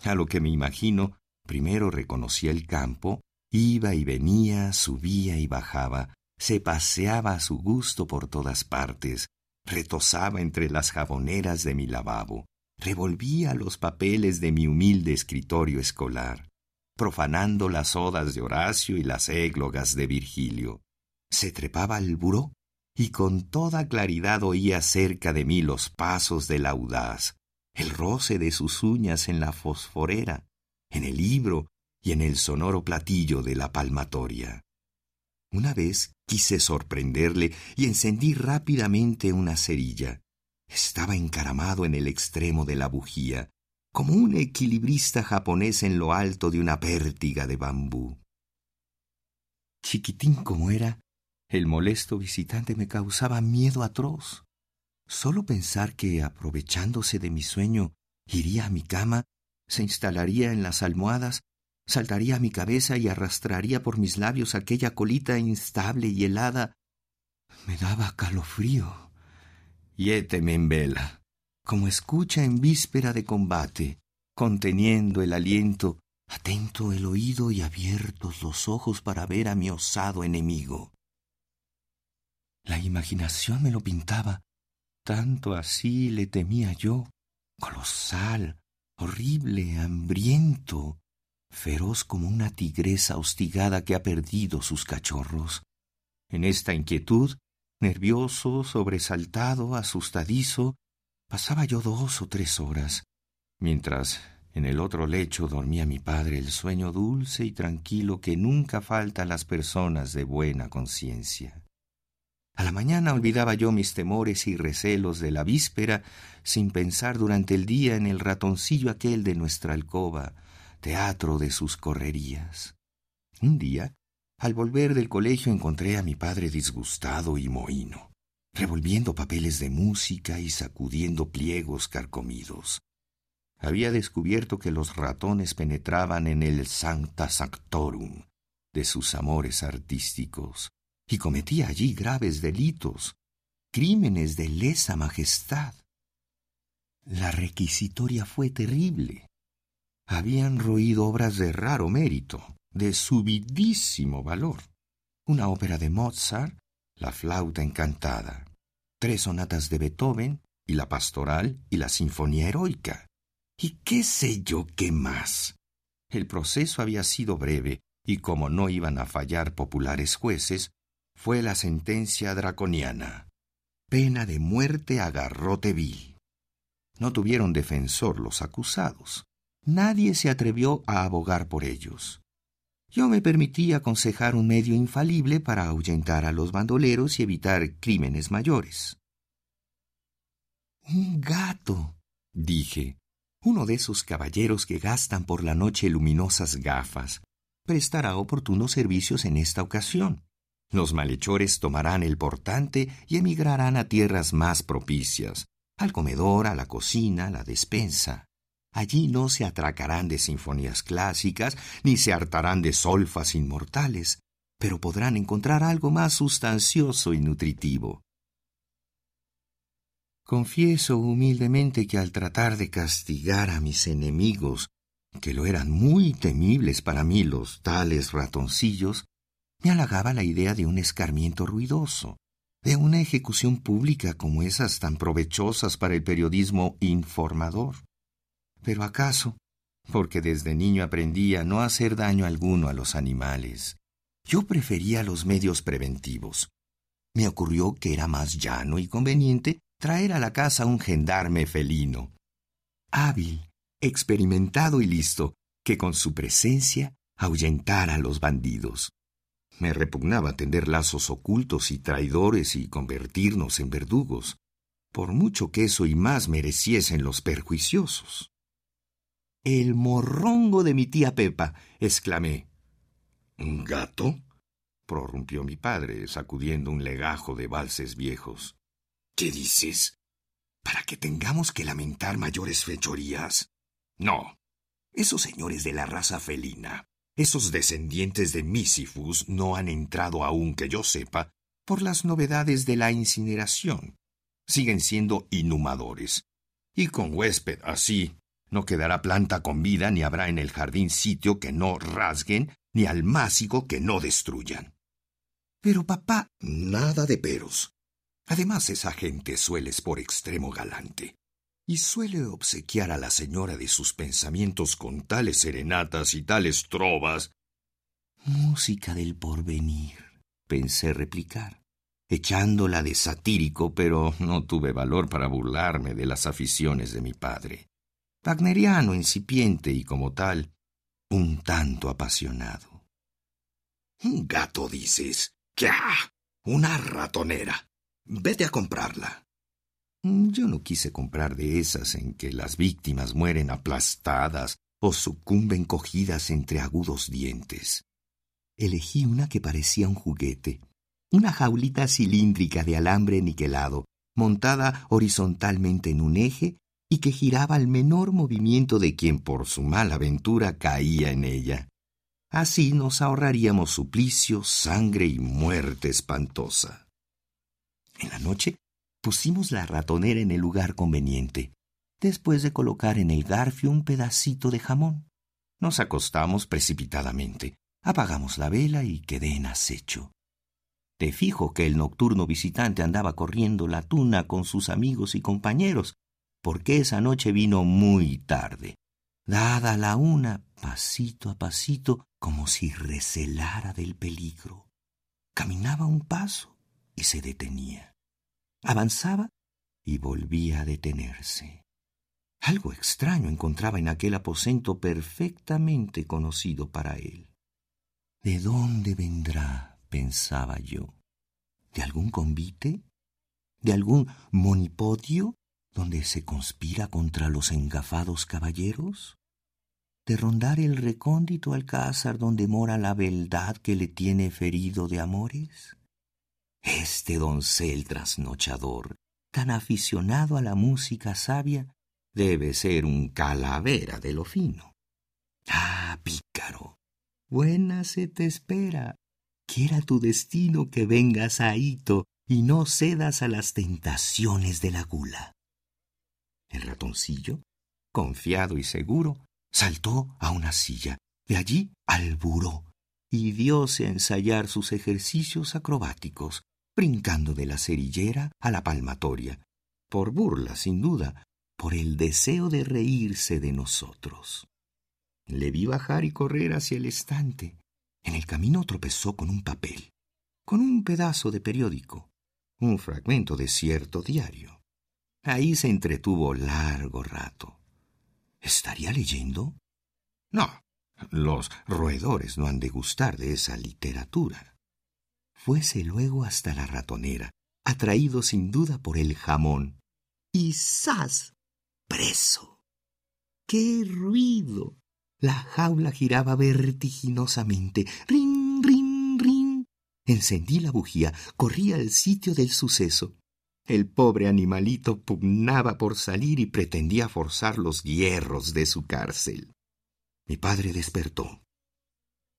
[SPEAKER 6] A lo que me imagino, Primero reconocía el campo, iba y venía, subía y bajaba, se paseaba a su gusto por todas partes, retosaba entre las jaboneras de mi lavabo, revolvía los papeles de mi humilde escritorio escolar, profanando las odas de Horacio y las églogas de Virgilio. Se trepaba al buró y con toda claridad oía cerca de mí los pasos del audaz, el roce de sus uñas en la fosforera, en el libro y en el sonoro platillo de la palmatoria. Una vez quise sorprenderle y encendí rápidamente una cerilla. Estaba encaramado en el extremo de la bujía, como un equilibrista japonés en lo alto de una pértiga de bambú. Chiquitín como era, el molesto visitante me causaba miedo atroz. Solo pensar que, aprovechándose de mi sueño, iría a mi cama se instalaría en las almohadas, saltaría a mi cabeza y arrastraría por mis labios aquella colita instable y helada. Me daba calofrío. Yéteme en vela, como escucha en víspera de combate, conteniendo el aliento, atento el oído y abiertos los ojos para ver a mi osado enemigo. La imaginación me lo pintaba, tanto así le temía yo, colosal, horrible, hambriento, feroz como una tigresa hostigada que ha perdido sus cachorros. En esta inquietud, nervioso, sobresaltado, asustadizo, pasaba yo dos o tres horas, mientras en el otro lecho dormía mi padre el sueño dulce y tranquilo que nunca falta a las personas de buena conciencia. A la mañana olvidaba yo mis temores y recelos de la víspera, sin pensar durante el día en el ratoncillo aquel de nuestra alcoba, teatro de sus correrías. Un día, al volver del colegio, encontré a mi padre disgustado y mohino, revolviendo papeles de música y sacudiendo pliegos carcomidos. Había descubierto que los ratones penetraban en el sancta sanctorum de sus amores artísticos y cometía allí graves delitos, crímenes de lesa majestad. La requisitoria fue terrible. Habían roído obras de raro mérito, de subidísimo valor. Una ópera de Mozart, La flauta encantada, tres sonatas de Beethoven, y la pastoral y la sinfonía heroica. Y qué sé yo qué más. El proceso había sido breve, y como no iban a fallar populares jueces, fue la sentencia draconiana. Pena de muerte a garrote vil. No tuvieron defensor los acusados. Nadie se atrevió a abogar por ellos. Yo me permití aconsejar un medio infalible para ahuyentar a los bandoleros y evitar crímenes mayores. Un gato, dije, uno de esos caballeros que gastan por la noche luminosas gafas, prestará oportunos servicios en esta ocasión. Los malhechores tomarán el portante y emigrarán a tierras más propicias, al comedor, a la cocina, a la despensa. Allí no se atracarán de sinfonías clásicas, ni se hartarán de solfas inmortales, pero podrán encontrar algo más sustancioso y nutritivo. Confieso humildemente que al tratar de castigar a mis enemigos, que lo eran muy temibles para mí los tales ratoncillos, me halagaba la idea de un escarmiento ruidoso, de una ejecución pública como esas tan provechosas para el periodismo informador. Pero acaso, porque desde niño aprendí a no hacer daño alguno a los animales, yo prefería los medios preventivos. Me ocurrió que era más llano y conveniente traer a la casa un gendarme felino, hábil, experimentado y listo, que con su presencia ahuyentara a los bandidos. Me repugnaba tender lazos ocultos y traidores y convertirnos en verdugos, por mucho que eso y más mereciesen los perjuiciosos. El morrongo de mi tía Pepa, exclamé. ¿Un gato? prorrumpió mi padre, sacudiendo un legajo de valses viejos. ¿Qué dices? ¿Para que tengamos que lamentar mayores fechorías? No. Esos señores de la raza felina, esos descendientes de Misifus, no han entrado aún, que yo sepa, por las novedades de la incineración. Siguen siendo inhumadores. Y con huésped así, no quedará planta con vida ni habrá en el jardín sitio que no rasguen ni almácigo que no destruyan. Pero papá, nada de peros. Además, esa gente suele es por extremo galante, y suele obsequiar a la señora de sus pensamientos con tales serenatas y tales trovas. Música del porvenir, pensé replicar, echándola de satírico, pero no tuve valor para burlarme de las aficiones de mi padre. Wagneriano incipiente y como tal, un tanto apasionado. Un gato, dices. ¡Quia! Una ratonera. Vete a comprarla. Yo no quise comprar de esas en que las víctimas mueren aplastadas o sucumben cogidas entre agudos dientes. Elegí una que parecía un juguete, una jaulita cilíndrica de alambre niquelado, montada horizontalmente en un eje y que giraba al menor movimiento de quien por su mala aventura caía en ella. Así nos ahorraríamos suplicio, sangre y muerte espantosa. En la noche pusimos la ratonera en el lugar conveniente, después de colocar en el garfio un pedacito de jamón. Nos acostamos precipitadamente, apagamos la vela y quedé en acecho. Te fijo que el nocturno visitante andaba corriendo la tuna con sus amigos y compañeros, porque esa noche vino muy tarde. Dada la una, pasito a pasito, como si recelara del peligro. Caminaba un paso y se detenía. Avanzaba y volvía a detenerse. Algo extraño encontraba en aquel aposento perfectamente conocido para él. ¿De dónde vendrá? pensaba yo. ¿De algún convite? ¿De algún monipodio donde se conspira contra los engafados caballeros? de rondar el recóndito alcázar donde mora la beldad que le tiene ferido de amores? Este doncel trasnochador, tan aficionado a la música sabia, debe ser un calavera de lo fino. Ah, pícaro, buena se te espera. Quiera tu destino que vengas a y no cedas a las tentaciones de la gula. El ratoncillo, confiado y seguro, saltó a una silla, de allí al buró, y dióse a ensayar sus ejercicios acrobáticos, brincando de la cerillera a la palmatoria, por burla, sin duda, por el deseo de reírse de nosotros. Le vi bajar y correr hacia el estante. En el camino tropezó con un papel, con un pedazo de periódico, un fragmento de cierto diario. Ahí se entretuvo largo rato. ¿Estaría leyendo? No, los roedores no han de gustar de esa literatura. Fuese luego hasta la ratonera, atraído sin duda por el jamón. Y ¡zas! preso. ¡Qué ruido! La jaula giraba vertiginosamente. ¡Rin, rin, rin! Encendí la bujía, corrí al sitio del suceso. El pobre animalito pugnaba por salir y pretendía forzar los hierros de su cárcel. Mi padre despertó.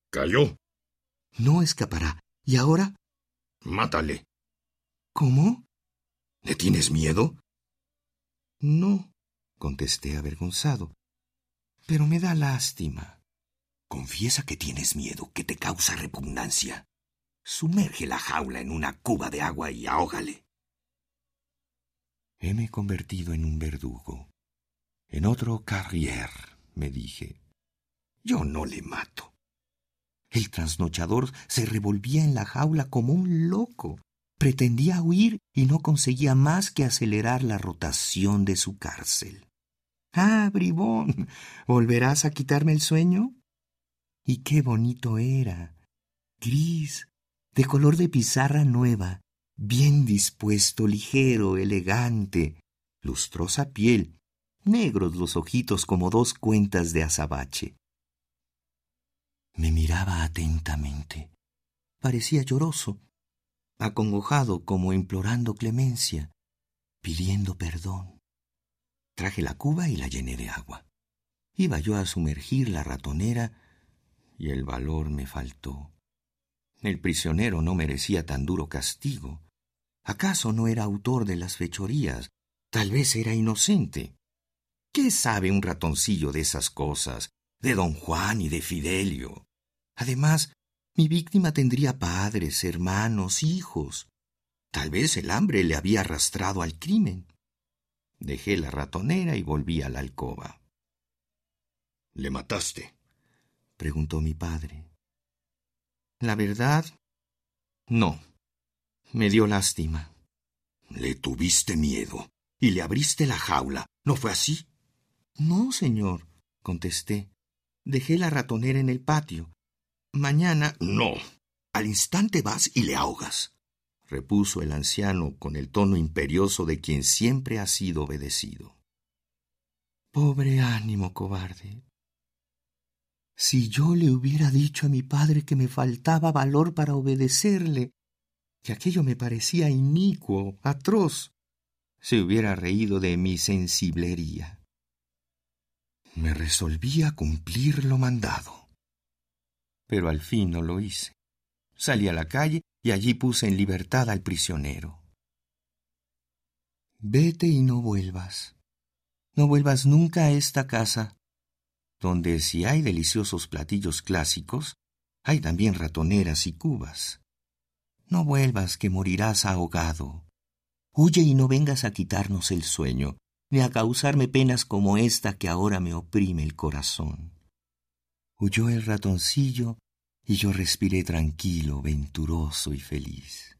[SPEAKER 6] Cayó. No escapará. ¿Y ahora? Mátale. ¿Cómo? ¿Le tienes miedo? No, contesté avergonzado. Pero me da lástima. Confiesa que tienes miedo, que te causa repugnancia. Sumerge la jaula en una cuba de agua y ahógale. Heme convertido en un verdugo, en otro carrier, me dije. Yo no le mato. El trasnochador se revolvía en la jaula como un loco. Pretendía huir y no conseguía más que acelerar la rotación de su cárcel. Ah, bribón, ¿volverás a quitarme el sueño? Y qué bonito era. Gris, de color de pizarra nueva, bien dispuesto, ligero, elegante, lustrosa piel, negros los ojitos como dos cuentas de azabache. Me miraba atentamente. Parecía lloroso, acongojado como implorando clemencia, pidiendo perdón. Traje la cuba y la llené de agua. Iba yo a sumergir la ratonera y el valor me faltó. El prisionero no merecía tan duro castigo. ¿Acaso no era autor de las fechorías? Tal vez era inocente. ¿Qué sabe un ratoncillo de esas cosas, de don Juan y de Fidelio? Además, mi víctima tendría padres, hermanos, hijos. Tal vez el hambre le había arrastrado al crimen. Dejé la ratonera y volví a la alcoba. ¿Le mataste? preguntó mi padre. La verdad, no. Me dio lástima. Le tuviste miedo y le abriste la jaula. ¿No fue así? No, señor, contesté. Dejé la ratonera en el patio. Mañana. No. Al instante vas y le ahogas, repuso el anciano con el tono imperioso de quien siempre ha sido obedecido. Pobre ánimo, cobarde. Si yo le hubiera dicho a mi padre que me faltaba valor para obedecerle, que aquello me parecía inicuo, atroz, se hubiera reído de mi sensiblería. Me resolví a cumplir lo mandado. Pero al fin no lo hice. Salí a la calle y allí puse en libertad al prisionero. Vete y no vuelvas. No vuelvas nunca a esta casa donde si hay deliciosos platillos clásicos, hay también ratoneras y cubas. No vuelvas que morirás ahogado. Huye y no vengas a quitarnos el sueño, ni a causarme penas como esta que ahora me oprime el corazón. Huyó el ratoncillo y yo respiré tranquilo, venturoso y feliz.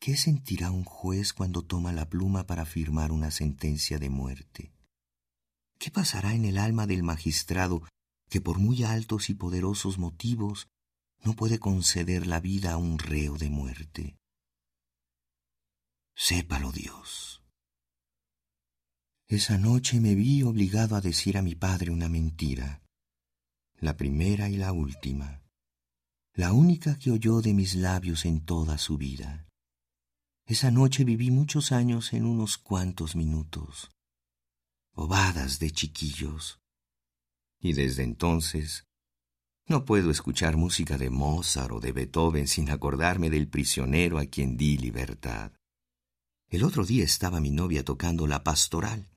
[SPEAKER 6] ¿Qué sentirá un juez cuando toma la pluma para firmar una sentencia de muerte? ¿Qué pasará en el alma del magistrado que por muy altos y poderosos motivos no puede conceder la vida a un reo de muerte? Sépalo Dios. Esa noche me vi obligado a decir a mi padre una mentira, la primera y la última, la única que oyó de mis labios en toda su vida. Esa noche viví muchos años en unos cuantos minutos bobadas de chiquillos. Y desde entonces no puedo escuchar música de Mozart o de Beethoven sin acordarme del prisionero a quien di libertad. El otro día estaba mi novia tocando la pastoral.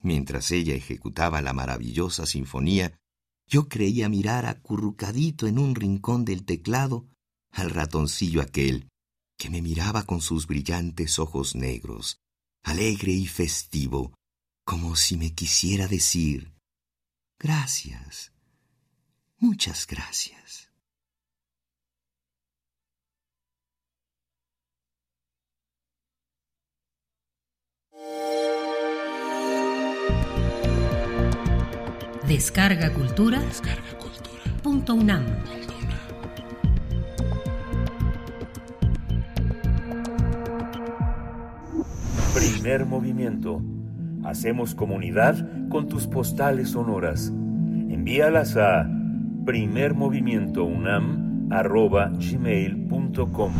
[SPEAKER 6] Mientras ella ejecutaba la maravillosa sinfonía, yo creía mirar acurrucadito en un rincón del teclado al ratoncillo aquel, que me miraba con sus brillantes ojos negros, alegre y festivo, como si me quisiera decir, gracias, muchas gracias.
[SPEAKER 4] Descarga Cultura. Descarga Cultura. Punto UNAM.
[SPEAKER 3] Primer movimiento Hacemos comunidad con tus postales sonoras. Envíalas a primermovimientounam.gmail.com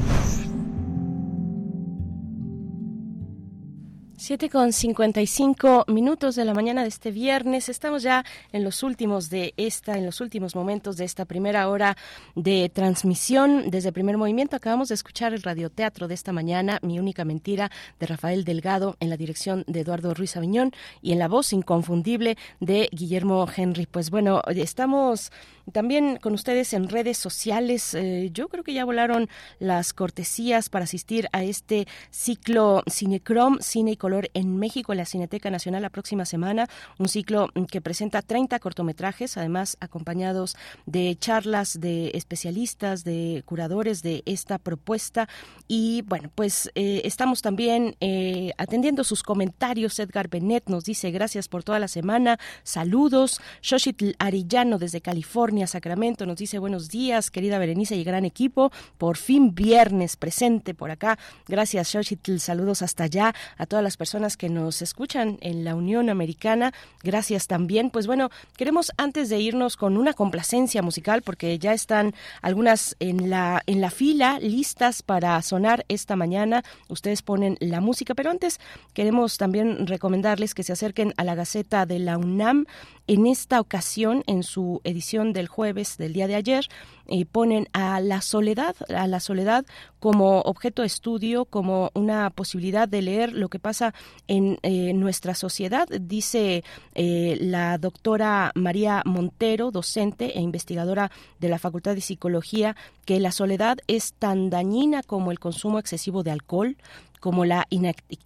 [SPEAKER 1] 7 con 55 minutos de la mañana de este viernes. Estamos ya en los últimos de esta, en los últimos momentos de esta primera hora de transmisión desde primer movimiento. Acabamos de escuchar el radioteatro de esta mañana, Mi única mentira, de Rafael Delgado, en la dirección de Eduardo Ruiz Aviñón y en la voz inconfundible de Guillermo Henry. Pues bueno, estamos también con ustedes en redes sociales. Eh, yo creo que ya volaron las cortesías para asistir a este ciclo Cinecrom, Cine y Color en México, en la Cineteca Nacional la próxima semana. Un ciclo que presenta 30 cortometrajes, además acompañados de charlas de especialistas, de curadores de esta propuesta. Y bueno, pues eh, estamos también eh, atendiendo sus comentarios. Edgar Benet nos dice gracias por toda la semana. Saludos. Xochitl Arillano desde California Sacramento, nos dice buenos días, querida Berenice y gran equipo. Por fin viernes presente por acá. Gracias, Xochitl. Saludos hasta allá a todas las personas que nos escuchan en la Unión Americana. Gracias también. Pues bueno, queremos antes de irnos con una complacencia musical porque ya están algunas en la en la fila listas para sonar esta mañana. Ustedes ponen la música, pero antes queremos también recomendarles que se acerquen a la Gaceta de la UNAM en esta ocasión, en su edición del jueves del día de ayer, eh, ponen a la soledad, a la soledad como objeto de estudio, como una posibilidad de leer lo que pasa en eh, nuestra sociedad, dice eh, la doctora María Montero, docente e investigadora de la Facultad de Psicología, que la soledad es tan dañina como el consumo excesivo de alcohol, como la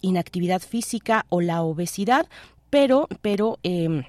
[SPEAKER 1] inactividad física o la obesidad, pero, pero em,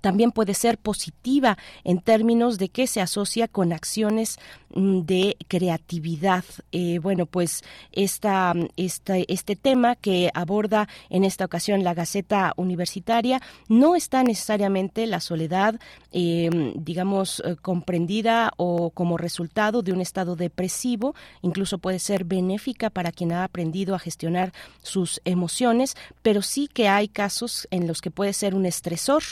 [SPEAKER 1] también puede ser positiva en términos de que se asocia con acciones mm, de creatividad. Eh, bueno, pues esta, esta, este tema que aborda en esta ocasión la Gaceta Universitaria no está necesariamente la soledad, em, digamos, eh, comprendida o como resultado de un estado depresivo, incluso puede ser benéfica para quien ha aprendido a gestionar sus emociones, pero sí que hay casos en los que puede ser un estresor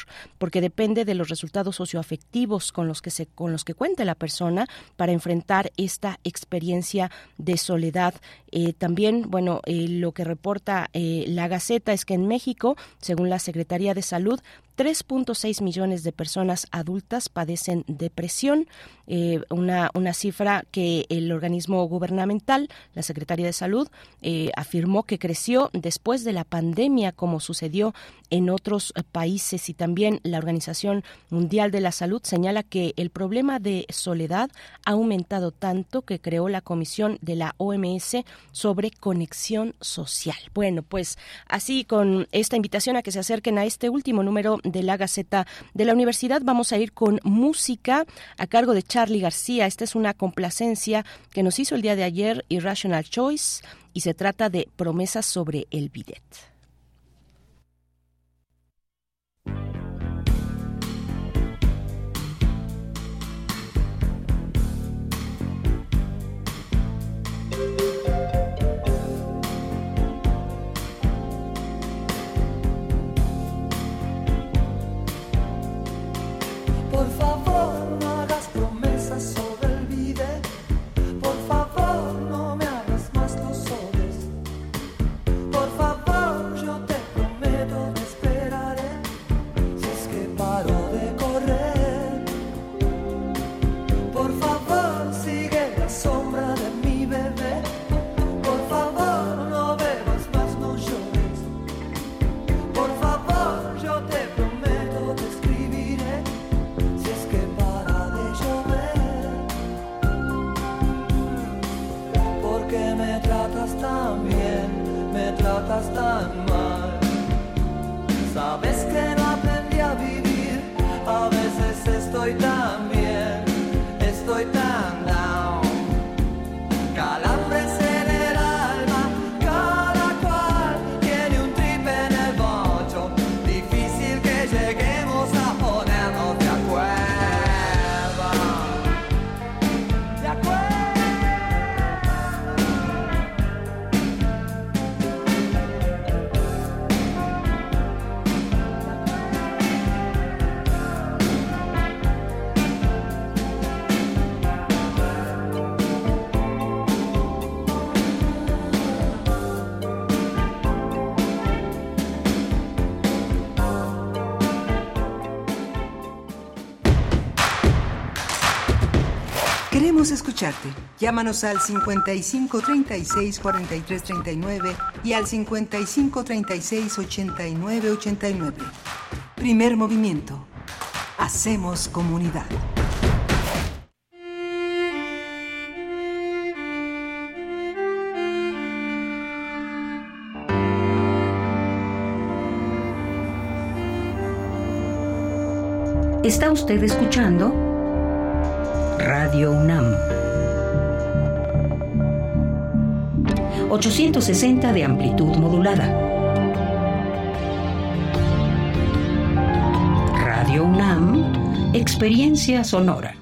[SPEAKER 1] porque depende de los resultados socioafectivos con los que se con los que cuente la persona para enfrentar esta experiencia de soledad. Eh, también, bueno, eh, lo que reporta eh, la Gaceta es que en México, según la Secretaría de Salud, 3.6 millones de personas adultas padecen depresión, eh, una, una cifra que el organismo gubernamental, la Secretaría de Salud, eh, afirmó que creció después de la pandemia, como sucedió en otros países. Y también la Organización Mundial de la Salud señala que el problema de soledad ha aumentado tanto que creó la Comisión de la OMS sobre conexión social. Bueno, pues así con esta invitación a que se acerquen a este último número de la Gaceta de la Universidad. Vamos a ir con música a cargo de Charlie García. Esta es una complacencia que nos hizo el día de ayer Irrational Choice y se trata de promesas sobre el bidet.
[SPEAKER 7] Tan mal.
[SPEAKER 8] Escucharte. Llámanos al 55 36 43 39 y al 55 36 89 89. Primer movimiento. Hacemos comunidad.
[SPEAKER 4] Está usted escuchando Radio UNAM. 860 de amplitud modulada. Radio UNAM, experiencia sonora.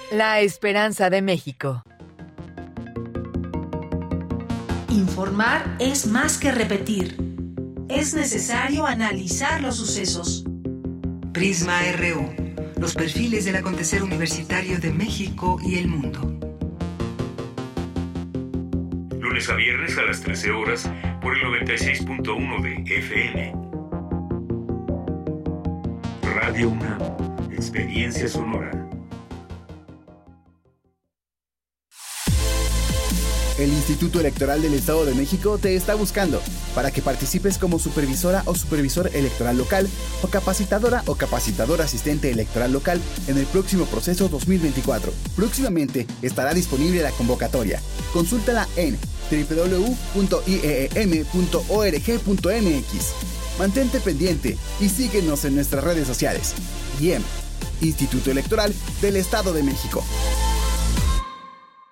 [SPEAKER 9] la esperanza de México.
[SPEAKER 10] Informar es más que repetir. Es necesario analizar los sucesos.
[SPEAKER 8] Prisma RU. Los perfiles del acontecer universitario de México y el mundo.
[SPEAKER 3] Lunes a viernes a las 13 horas por el 96.1 de FM. Radio UNAM. Experiencia sonora.
[SPEAKER 11] El Instituto Electoral del Estado de México te está buscando para que participes como supervisora o supervisor electoral local o capacitadora o capacitador asistente electoral local en el próximo proceso 2024. Próximamente estará disponible la convocatoria. Consúltala en www.ieem.org.mx. Mantente pendiente y síguenos en nuestras redes sociales. IEM, Instituto Electoral del Estado de México.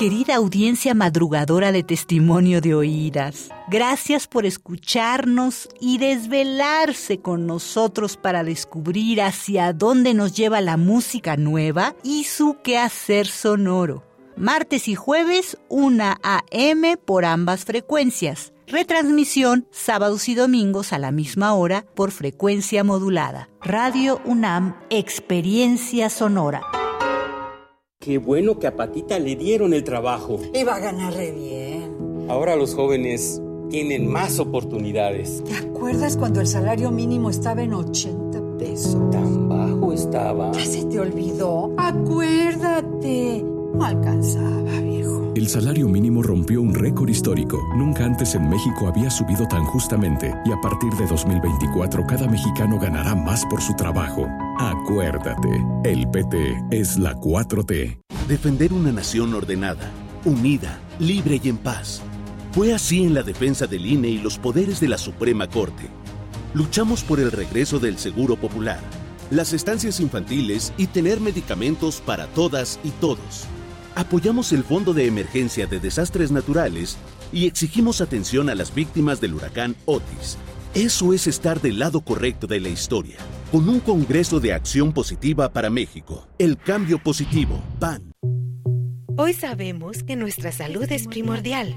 [SPEAKER 12] Querida audiencia madrugadora de testimonio de oídas, gracias por escucharnos y desvelarse con nosotros para descubrir hacia dónde nos lleva la música nueva y su quehacer sonoro. Martes y jueves, 1 a.m. por ambas frecuencias. Retransmisión sábados y domingos a la misma hora por frecuencia modulada. Radio UNAM, Experiencia Sonora.
[SPEAKER 13] Qué bueno que a Patita le dieron el trabajo.
[SPEAKER 14] Iba a ganar re bien.
[SPEAKER 13] Ahora los jóvenes tienen más oportunidades.
[SPEAKER 14] ¿Te acuerdas cuando el salario mínimo estaba en 80 pesos?
[SPEAKER 13] Tan bajo estaba.
[SPEAKER 14] ¿Ya se te olvidó? Acuérdate. No alcanzaba, viejo.
[SPEAKER 15] El salario mínimo rompió un récord histórico. Nunca antes en México había subido tan justamente y a partir de 2024 cada mexicano ganará más por su trabajo. Acuérdate, el PT es la 4T.
[SPEAKER 16] Defender una nación ordenada, unida, libre y en paz. Fue así en la defensa del INE y los poderes de la Suprema Corte. Luchamos por el regreso del Seguro Popular, las estancias infantiles y tener medicamentos para todas y todos. Apoyamos el Fondo de Emergencia de Desastres Naturales y exigimos atención a las víctimas del huracán Otis. Eso es estar del lado correcto de la historia, con un Congreso de Acción Positiva para México. El cambio positivo, PAN.
[SPEAKER 17] Hoy sabemos que nuestra salud es primordial.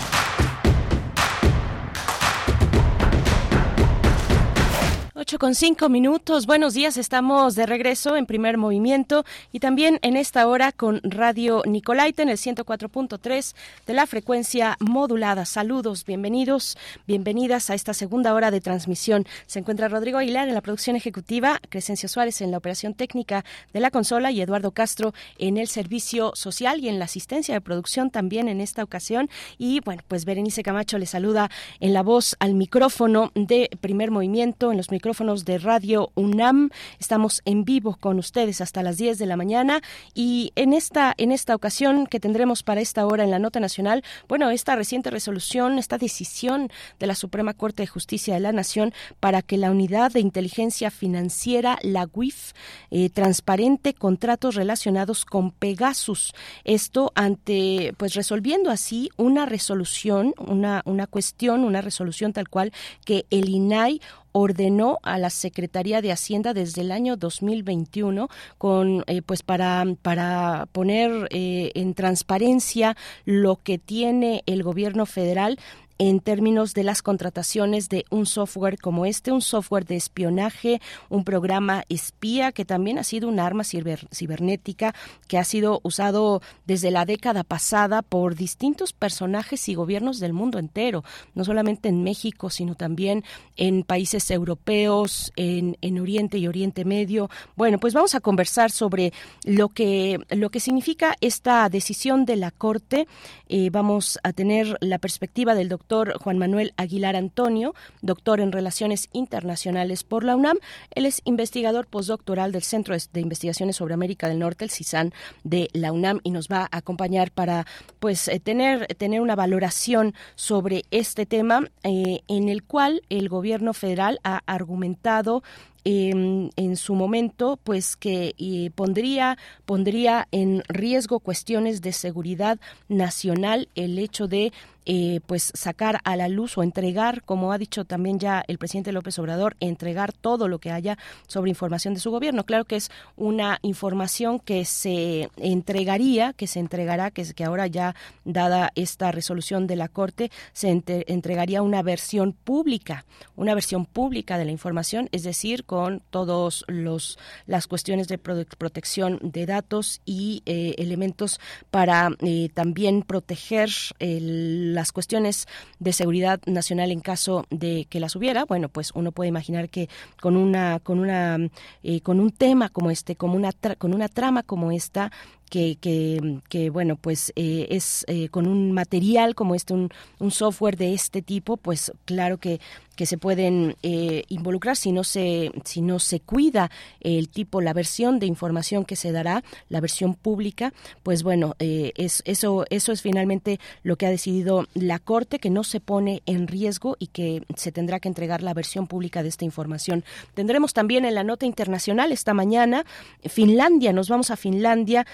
[SPEAKER 1] 8 con 5 minutos. Buenos días, estamos de regreso en primer movimiento y también en esta hora con Radio Nicolaita en el 104.3 de la frecuencia modulada. Saludos, bienvenidos, bienvenidas a esta segunda hora de transmisión. Se encuentra Rodrigo Aguilar en la producción ejecutiva, Crescencio Suárez en la operación técnica de la consola y Eduardo Castro en el servicio social y en la asistencia de producción también en esta ocasión. Y bueno, pues Berenice Camacho le saluda en la voz al micrófono de primer movimiento en los micrófonos de Radio UNAM. Estamos en vivo con ustedes hasta las 10 de la mañana y en esta en esta ocasión que tendremos para esta hora en la nota nacional, bueno, esta reciente resolución, esta decisión de la Suprema Corte de Justicia de la Nación para que la Unidad de Inteligencia Financiera, la UIF, eh, transparente contratos relacionados con Pegasus. Esto ante pues resolviendo así una resolución, una una cuestión, una resolución tal cual que el INAI ordenó a la Secretaría de Hacienda desde el año 2021 con eh, pues para para poner eh, en transparencia lo que tiene el gobierno federal en términos de las contrataciones de un software como este, un software de espionaje, un programa espía que también ha sido un arma cibernética que ha sido usado desde la década pasada por distintos personajes y gobiernos del mundo entero, no solamente en México, sino también en países europeos, en, en Oriente y Oriente Medio. Bueno, pues vamos a conversar sobre lo que, lo que significa esta decisión de la Corte. Eh, vamos a tener la perspectiva del doctor Juan Manuel Aguilar Antonio, doctor en Relaciones Internacionales por la UNAM. Él es investigador postdoctoral del Centro de Investigaciones sobre América del Norte, el CISAN de la UNAM, y nos va a acompañar para pues eh, tener, tener una valoración sobre este tema eh, en el cual el gobierno federal ha argumentado en su momento, pues que pondría, pondría en riesgo cuestiones de seguridad nacional el hecho de eh, pues sacar a la luz o entregar, como ha dicho también ya el presidente López Obrador, entregar todo lo que haya sobre información de su gobierno. Claro que es una información que se entregaría, que se entregará, que, que ahora ya dada esta resolución de la Corte, se entregaría una versión pública, una versión pública de la información, es decir, con todos los las cuestiones de protección de datos y eh, elementos para eh, también proteger las cuestiones de seguridad nacional en caso de que las hubiera. Bueno, pues uno puede imaginar que con una con una eh, con un tema como este, como una con una trama como esta que, que, que, bueno, pues eh, es eh, con un material como este, un, un, software de este tipo, pues claro que que se pueden eh, involucrar si no se si no se cuida el tipo la versión de información que se dará la versión pública pues bueno eh, es eso eso es finalmente lo que ha decidido la corte que no se pone en riesgo y que se tendrá que entregar la versión pública de esta información. Tendremos también en la nota internacional esta mañana Finlandia nos vamos a Finlandia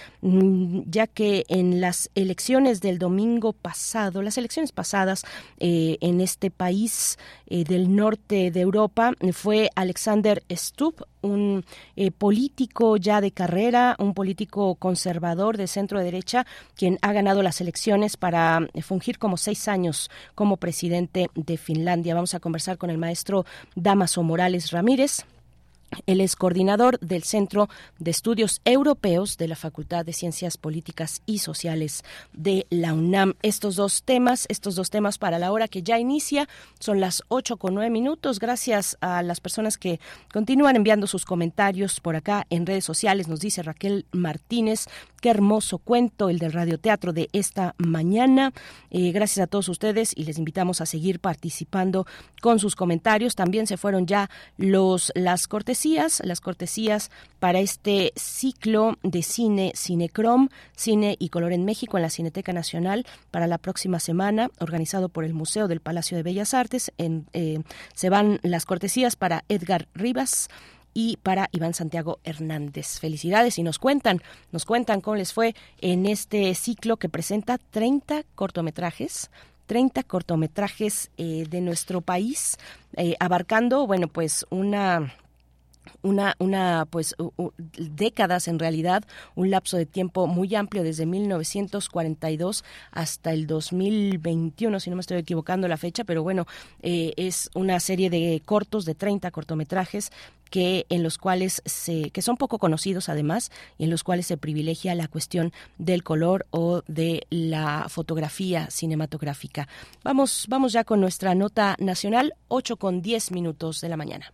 [SPEAKER 1] ya que en las elecciones del domingo pasado las elecciones pasadas eh, en este país de del norte de Europa fue Alexander Stubb, un eh, político ya de carrera, un político conservador de centro derecha, quien ha ganado las elecciones para eh, fungir como seis años como presidente de Finlandia. Vamos a conversar con el maestro Damaso Morales Ramírez. Él es coordinador del Centro de Estudios Europeos de la Facultad de Ciencias Políticas y Sociales de la UNAM. Estos dos temas, estos dos temas para la hora que ya inicia, son las ocho con nueve minutos. Gracias a las personas que continúan enviando sus comentarios por acá en redes sociales. Nos dice Raquel Martínez, qué hermoso cuento el del radioteatro de esta mañana. Eh, gracias a todos ustedes y les invitamos a seguir participando con sus comentarios. También se fueron ya los las cortes las cortesías para este ciclo de cine Cinecrom, Cine y Color en México en la Cineteca Nacional para la próxima semana, organizado por el Museo del Palacio de Bellas Artes. En, eh, se van las cortesías para Edgar Rivas, y para Iván Santiago Hernández. Felicidades y nos cuentan, nos cuentan cómo les fue en este ciclo que presenta 30 cortometrajes 30 cortometrajes eh, de nuestro país, eh, abarcando, bueno, pues una una, una pues décadas en realidad, un lapso de tiempo muy amplio desde 1942 hasta el 2021, si no me estoy equivocando la fecha, pero bueno, eh, es una serie de cortos, de 30 cortometrajes que en los cuales se que son poco conocidos además y en los cuales se privilegia la cuestión del color o de la fotografía cinematográfica. Vamos vamos ya con nuestra nota nacional 8 con 10 minutos de la mañana.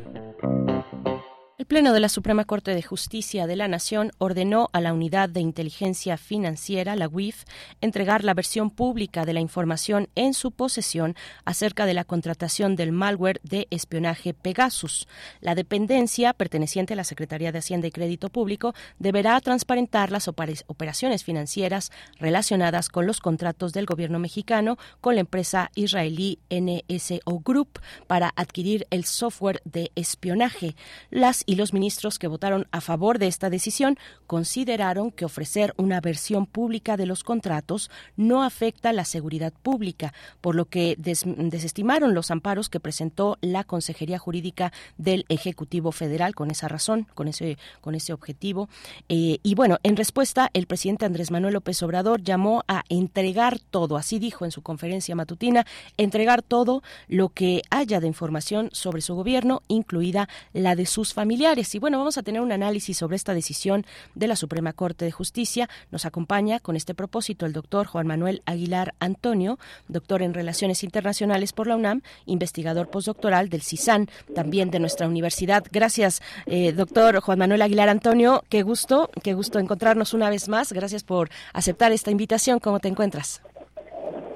[SPEAKER 1] el Pleno de la Suprema Corte de Justicia de la Nación ordenó a la Unidad de Inteligencia Financiera, la UIF, entregar la versión pública de la información en su posesión acerca de la contratación del malware de espionaje Pegasus. La dependencia, perteneciente a la Secretaría de Hacienda y Crédito Público, deberá transparentar las operaciones financieras relacionadas con los contratos del gobierno mexicano con la empresa israelí NSO Group para adquirir el software de espionaje. Las y los ministros que votaron a favor de esta decisión consideraron que ofrecer una versión pública de los contratos no afecta la seguridad pública, por lo que desestimaron los amparos que presentó la Consejería Jurídica del Ejecutivo Federal con esa razón, con ese, con ese objetivo. Eh, y bueno, en respuesta, el presidente Andrés Manuel López Obrador llamó a entregar todo, así dijo en su conferencia matutina, entregar todo lo que haya de información sobre su gobierno, incluida la de sus familiares y bueno, vamos a tener un análisis sobre esta decisión de la Suprema Corte de Justicia. Nos acompaña con este propósito el doctor Juan Manuel Aguilar Antonio, doctor en Relaciones Internacionales por la UNAM, investigador postdoctoral del CISAN, también de nuestra universidad. Gracias, eh, doctor Juan Manuel Aguilar Antonio. Qué gusto, qué gusto encontrarnos una vez más. Gracias por aceptar esta invitación. ¿Cómo te encuentras?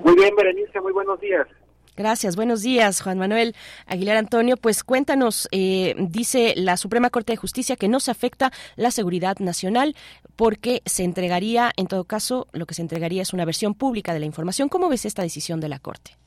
[SPEAKER 18] Muy bien, Berenice, muy buenos días.
[SPEAKER 1] Gracias. Buenos días, Juan Manuel Aguilar Antonio. Pues cuéntanos, eh, dice la Suprema Corte de Justicia que no se afecta la seguridad nacional porque se entregaría, en todo caso, lo que se entregaría es una versión pública de la información. ¿Cómo ves esta decisión de la Corte?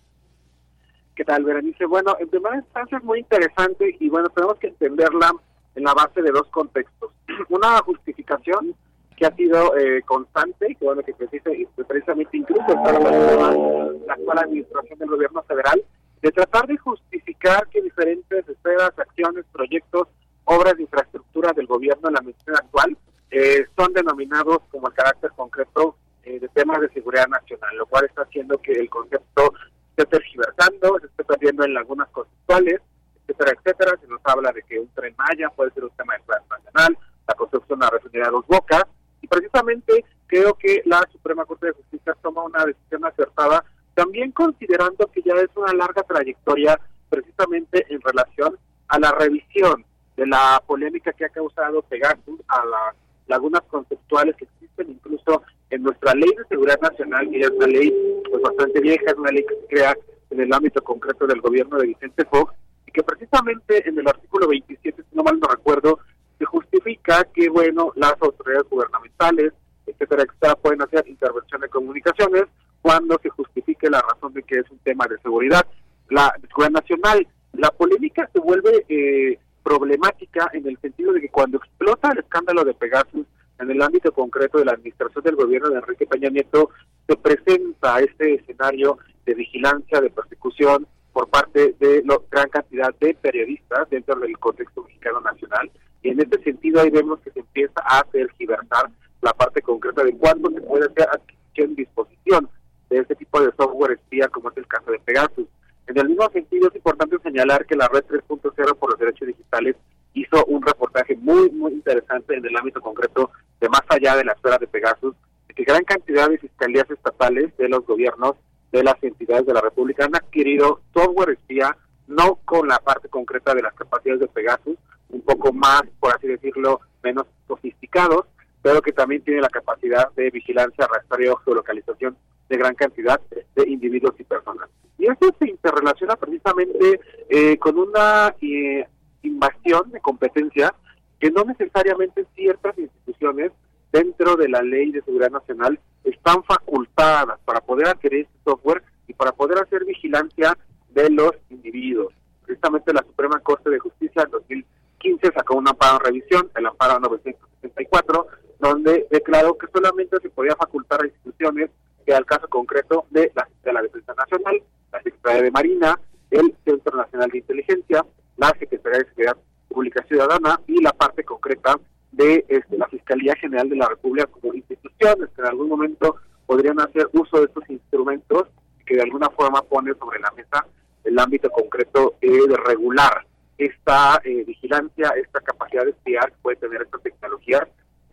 [SPEAKER 18] ¿Qué tal, Berenice? Bueno, en primera instancia es muy interesante y bueno, tenemos que entenderla en la base de dos contextos. <clears throat> Una justificación que ha sido eh, constante y que bueno que precisa, precisamente incluso para la actual administración del gobierno federal de tratar de justificar que diferentes esferas, acciones, proyectos, obras de infraestructura del gobierno en la administración actual eh, son denominados como el carácter concreto eh, de temas de seguridad nacional, lo cual está haciendo que el concepto esté tergiversando, se esté perdiendo en lagunas conceptuales, etcétera, etcétera. Se nos habla de que un tren Maya puede ser un tema de clase nacional, la construcción de una refinería Dos Bocas, y precisamente creo que la Suprema Corte de Justicia toma una decisión acertada, también considerando que ya es una larga trayectoria precisamente en relación a la revisión de la polémica que ha causado Pegasus, a las lagunas conceptuales que existen incluso en nuestra ley de seguridad nacional, que ya es una ley pues, bastante vieja, es una ley que se crea en el ámbito concreto del gobierno de Vicente Fox, y que precisamente en el artículo 27, si no mal no recuerdo, se justifica que, bueno, las autoridades gubernamentales, etcétera, etcétera, pueden hacer intervención de comunicaciones cuando se justifique la razón de que es un tema de seguridad. La seguridad nacional, la polémica se vuelve eh, problemática en el sentido de que cuando explota el escándalo de Pegasus en el ámbito concreto de la administración del gobierno de Enrique Peña Nieto, se presenta este escenario de vigilancia, de persecución por parte de la gran cantidad de periodistas dentro del contexto mexicano nacional y en este sentido ahí vemos que se empieza a hacer gibernar la parte concreta de cuánto se puede hacer adquisición y disposición de este tipo de software espía como es el caso de Pegasus. En el mismo sentido es importante señalar que la red 3.0 por los derechos digitales hizo un reportaje muy, muy interesante en el ámbito concreto de más allá de la esfera de Pegasus, de que gran cantidad de fiscalías estatales de los gobiernos de las entidades de la República han adquirido software espía, no con la parte concreta de las capacidades de Pegasus, un poco más, por así decirlo, menos sofisticados, pero que también tiene la capacidad de vigilancia, rastreo, geolocalización de gran cantidad de individuos y personas. Y eso se interrelaciona precisamente eh, con una eh, invasión de competencia que no necesariamente ciertas instituciones dentro de la ley de seguridad nacional están facultadas para poder adquirir este software y para poder hacer vigilancia de los individuos. Precisamente la Suprema Corte de Justicia en 2015 sacó un amparo en revisión, el amparo 964, donde declaró que solamente se podía facultar a instituciones que al caso concreto de la, de la Defensa Nacional, la Secretaría de Marina, el Centro Nacional de Inteligencia, la Secretaría de Seguridad Pública Ciudadana y la parte concreta de este, la Fiscalía General de la República como instituciones que en algún momento podrían hacer uso de estos instrumentos que de alguna forma pone sobre la mesa el ámbito concreto eh, de regular esta eh, vigilancia, esta capacidad de espiar que puede tener esta tecnología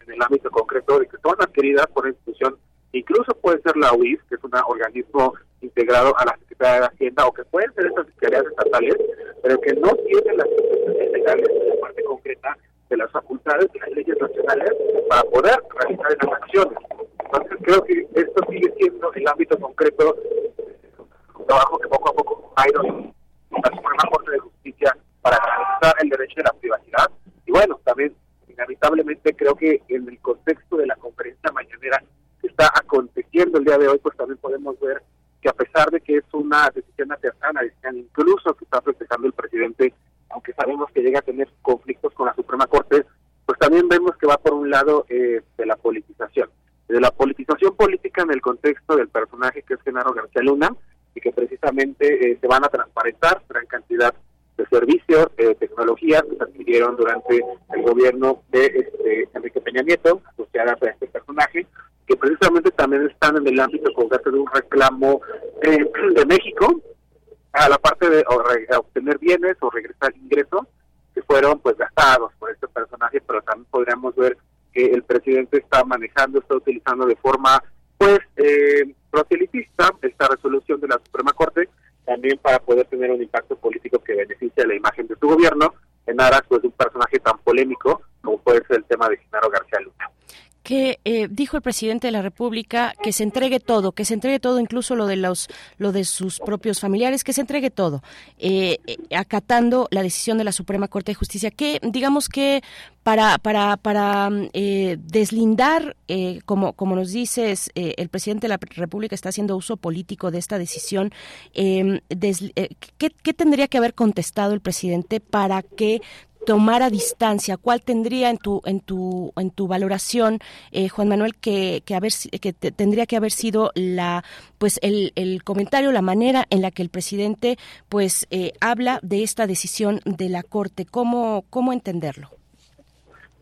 [SPEAKER 18] en el ámbito concreto de que son adquiridas por institución, incluso puede ser la UIS, que es un organismo integrado a la Secretaría de Hacienda, o que pueden ser estas secretarías estatales, pero que no tienen las instituciones legales en la parte concreta de las facultades de las leyes nacionales para poder realizar esas acciones. Entonces creo que esto sigue siendo el ámbito concreto un trabajo que poco a poco ha ido la Suprema Corte de Justicia para garantizar el derecho de la privacidad. Y bueno, también inevitablemente creo que en el contexto de la conferencia mañanera que está aconteciendo el día de hoy, pues también podemos ver que a pesar de que es una decisión decían incluso que está festejando el presidente, aunque sabemos que llega a tener conflictos con la Suprema Corte, pues también vemos que va por un lado eh, de la politización, de la politización política en el contexto del personaje que es Genaro García Luna, y que precisamente eh, se van a transparentar gran cantidad de servicios, eh, tecnologías que se adquirieron durante el gobierno de este, Enrique Peña Nieto, asociadas a este personaje, que precisamente también están en el ámbito concreto de un reclamo eh, de México a la parte de o obtener bienes o regresar ingresos que fueron pues gastados pero también podríamos ver que el presidente está manejando, está utilizando de forma pues eh, proselitista esta resolución de la Suprema Corte también para poder tener un impacto político que beneficie la imagen de su gobierno en aras pues de un personaje tan polémico como puede ser el tema de Genaro García Luna.
[SPEAKER 1] Que eh, dijo el presidente de la República que se entregue todo, que se entregue todo, incluso lo de los, lo de sus propios familiares, que se entregue todo, eh, eh, acatando la decisión de la Suprema Corte de Justicia, que digamos que para para para eh, deslindar, eh, como como nos dices, eh, el presidente de la República está haciendo uso político de esta decisión. eh, eh, ¿qué, ¿Qué tendría que haber contestado el presidente para que tomara distancia cuál tendría en tu en tu en tu valoración eh, Juan Manuel que que haber que te- tendría que haber sido la pues el, el comentario la manera en la que el presidente pues eh, habla de esta decisión de la corte cómo cómo entenderlo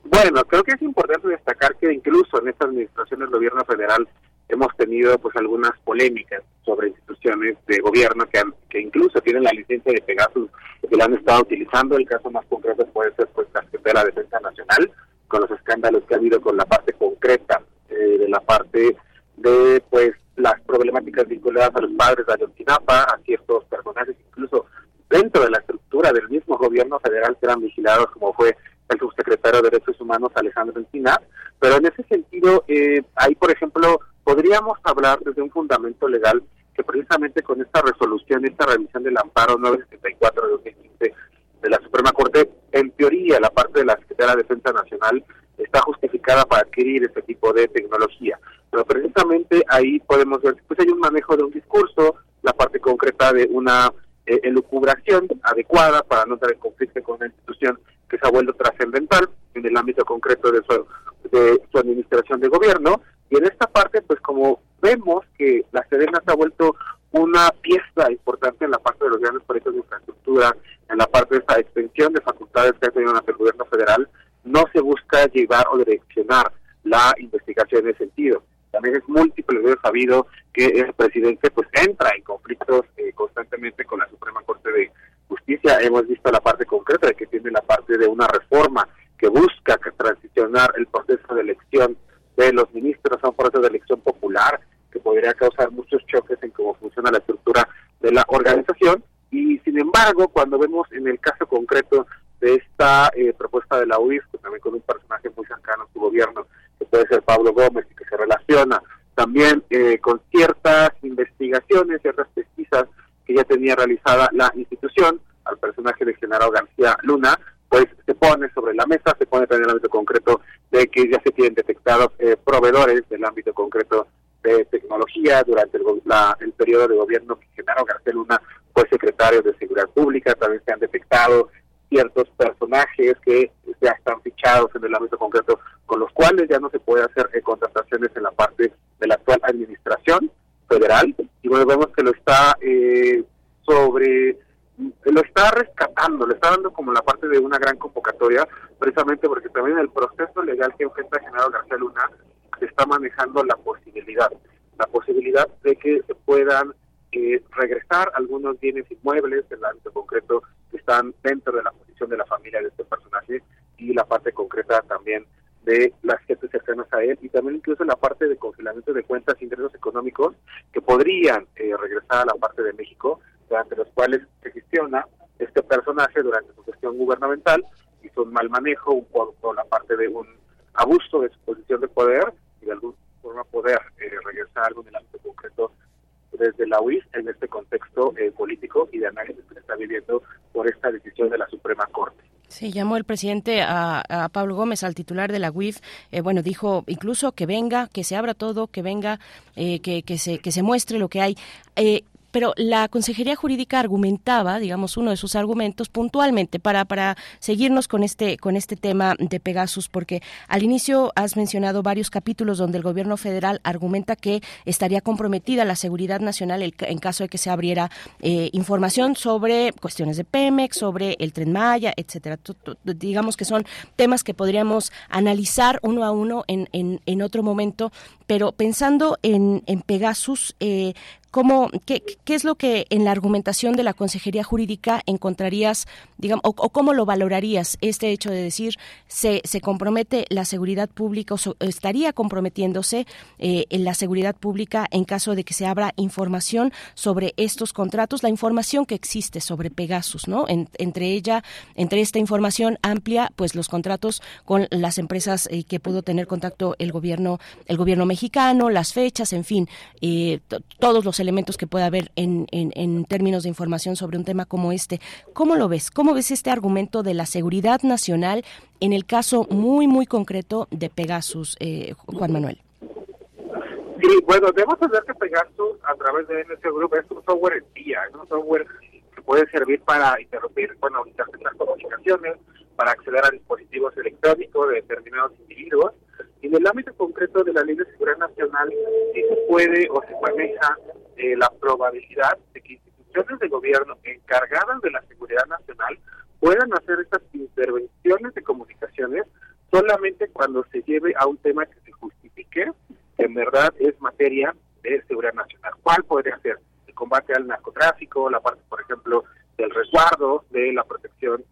[SPEAKER 18] Bueno, creo que es importante destacar que incluso en esta administración del gobierno federal hemos tenido pues algunas polémicas sobre instituciones de gobierno que, han- que incluso tienen la licencia de Pegasus que la han estado utilizando. El caso más concreto puede ser pues la de la Defensa Nacional con los escándalos que ha habido con la parte concreta eh, de la parte de pues las problemáticas vinculadas a los padres de Ayotzinapa, a ciertos personajes incluso dentro de la estructura del mismo gobierno federal que eran vigilados como fue el subsecretario de Derechos Humanos Alejandro Encinar, pero en ese sentido, eh, ahí por ejemplo, podríamos hablar desde un fundamento legal que precisamente con esta resolución, esta revisión del amparo 974 de 2015 de la Suprema Corte, en teoría la parte de la Secretaría de Defensa Nacional está justificada para adquirir este tipo de tecnología. Pero precisamente ahí podemos ver que pues hay un manejo de un discurso, la parte concreta de una eh, elucubración adecuada para no entrar en conflicto con una institución que se ha vuelto trascendental en el ámbito concreto de su, de su administración de gobierno. Y en esta parte, pues como vemos que la Sedena se ha vuelto una pieza importante en la parte de los grandes proyectos de infraestructura, en la parte de esta extensión de facultades que ha tenido el gobierno federal, no se busca llevar o direccionar la investigación en ese sentido. También es múltiple veces sabido que el presidente pues entra en conflictos eh, constantemente con la Suprema Corte de Justicia. Hemos visto la parte concreta de que tiene la parte de una reforma que busca transicionar el proceso de elección de los ministros un proceso de elección popular que podría causar muchos choques en cómo funciona la estructura de la organización. Y sin embargo, cuando vemos en el caso concreto de esta eh, propuesta de la pues también con un personaje muy cercano a su gobierno, que puede ser Pablo Gómez y que se relaciona también eh, con ciertas investigaciones, ciertas pesquisas que ya tenía realizada la institución al personaje de Genaro García Luna, pues se pone sobre la mesa, se pone también en el ámbito concreto de que ya se tienen detectados eh, proveedores del ámbito concreto de tecnología durante el, la- el periodo de gobierno que Genaro García Luna fue secretario de Seguridad Pública, también se han detectado ciertos personajes que ya están fichados en el ámbito concreto, con los cuales ya no se puede hacer eh, contrataciones en la parte de la actual administración federal. Y bueno, vemos que lo está eh, sobre lo está rescatando, le está dando como la parte de una gran convocatoria, precisamente porque también el proceso legal que enfrenta general García Luna se está manejando la posibilidad, la posibilidad de que se puedan eh, regresar algunos bienes inmuebles el ámbito concreto que están dentro de la posición de la familia de este personaje y la parte concreta también de las gentes cercanas a él y también incluso la parte de congelamiento de cuentas ingresos económicos que podrían eh, regresar a la parte de México, durante los cuales se gestiona este personaje durante su gestión gubernamental, hizo un mal manejo por, por la parte de un abuso de su posición de poder y de alguna forma poder eh, regresar algo en el ámbito concreto desde la UIS en este contexto eh, político y de análisis que se está viviendo por esta decisión de la Suprema Corte.
[SPEAKER 1] Sí, llamó el presidente a, a Pablo Gómez, al titular de la UIF. Eh, bueno, dijo incluso que venga, que se abra todo, que venga, eh, que, que, se, que se muestre lo que hay. Eh, pero la Consejería Jurídica argumentaba, digamos, uno de sus argumentos puntualmente para, para seguirnos con este, con este tema de Pegasus, porque al inicio has mencionado varios capítulos donde el gobierno federal argumenta que estaría comprometida la seguridad nacional en caso de que se abriera eh, información sobre cuestiones de Pemex, sobre el tren Maya, etcétera. Digamos que son temas que podríamos analizar uno a uno en, en otro momento, pero pensando en, Pegasus, eh, ¿Cómo, qué, ¿Qué es lo que en la argumentación de la Consejería Jurídica encontrarías, digamos, o, cómo lo valorarías este hecho de decir se, se compromete la seguridad pública o so- estaría comprometiéndose eh, la seguridad pública en caso de que se abra información sobre estos contratos, la información que existe sobre Pegasus, ¿no? En- entre ella, entre esta información amplia, pues los contratos con las empresas eh, que pudo tener contacto el gobierno, el gobierno las fechas, en fin, eh, to- todos los elementos que pueda haber en, en, en términos de información sobre un tema como este. ¿Cómo lo ves? ¿Cómo ves este argumento de la seguridad nacional en el caso muy, muy concreto de Pegasus, eh, Juan Manuel?
[SPEAKER 18] Sí, bueno, debemos saber que Pegasus a través de NS Group es un software espía, es un software que puede servir para interrumpir, bueno, interceptar comunicaciones, para acceder a dispositivos electrónicos de determinados individuos. Y en el ámbito concreto de la Ley de Seguridad Nacional, sí se puede o se maneja eh, la probabilidad de que instituciones de gobierno encargadas de la seguridad nacional puedan hacer estas intervenciones de comunicaciones solamente cuando se lleve a un tema que se justifique que en verdad es materia de seguridad nacional. ¿Cuál podría ser? El combate al narcotráfico, la parte, por ejemplo, del resguardo, de la protección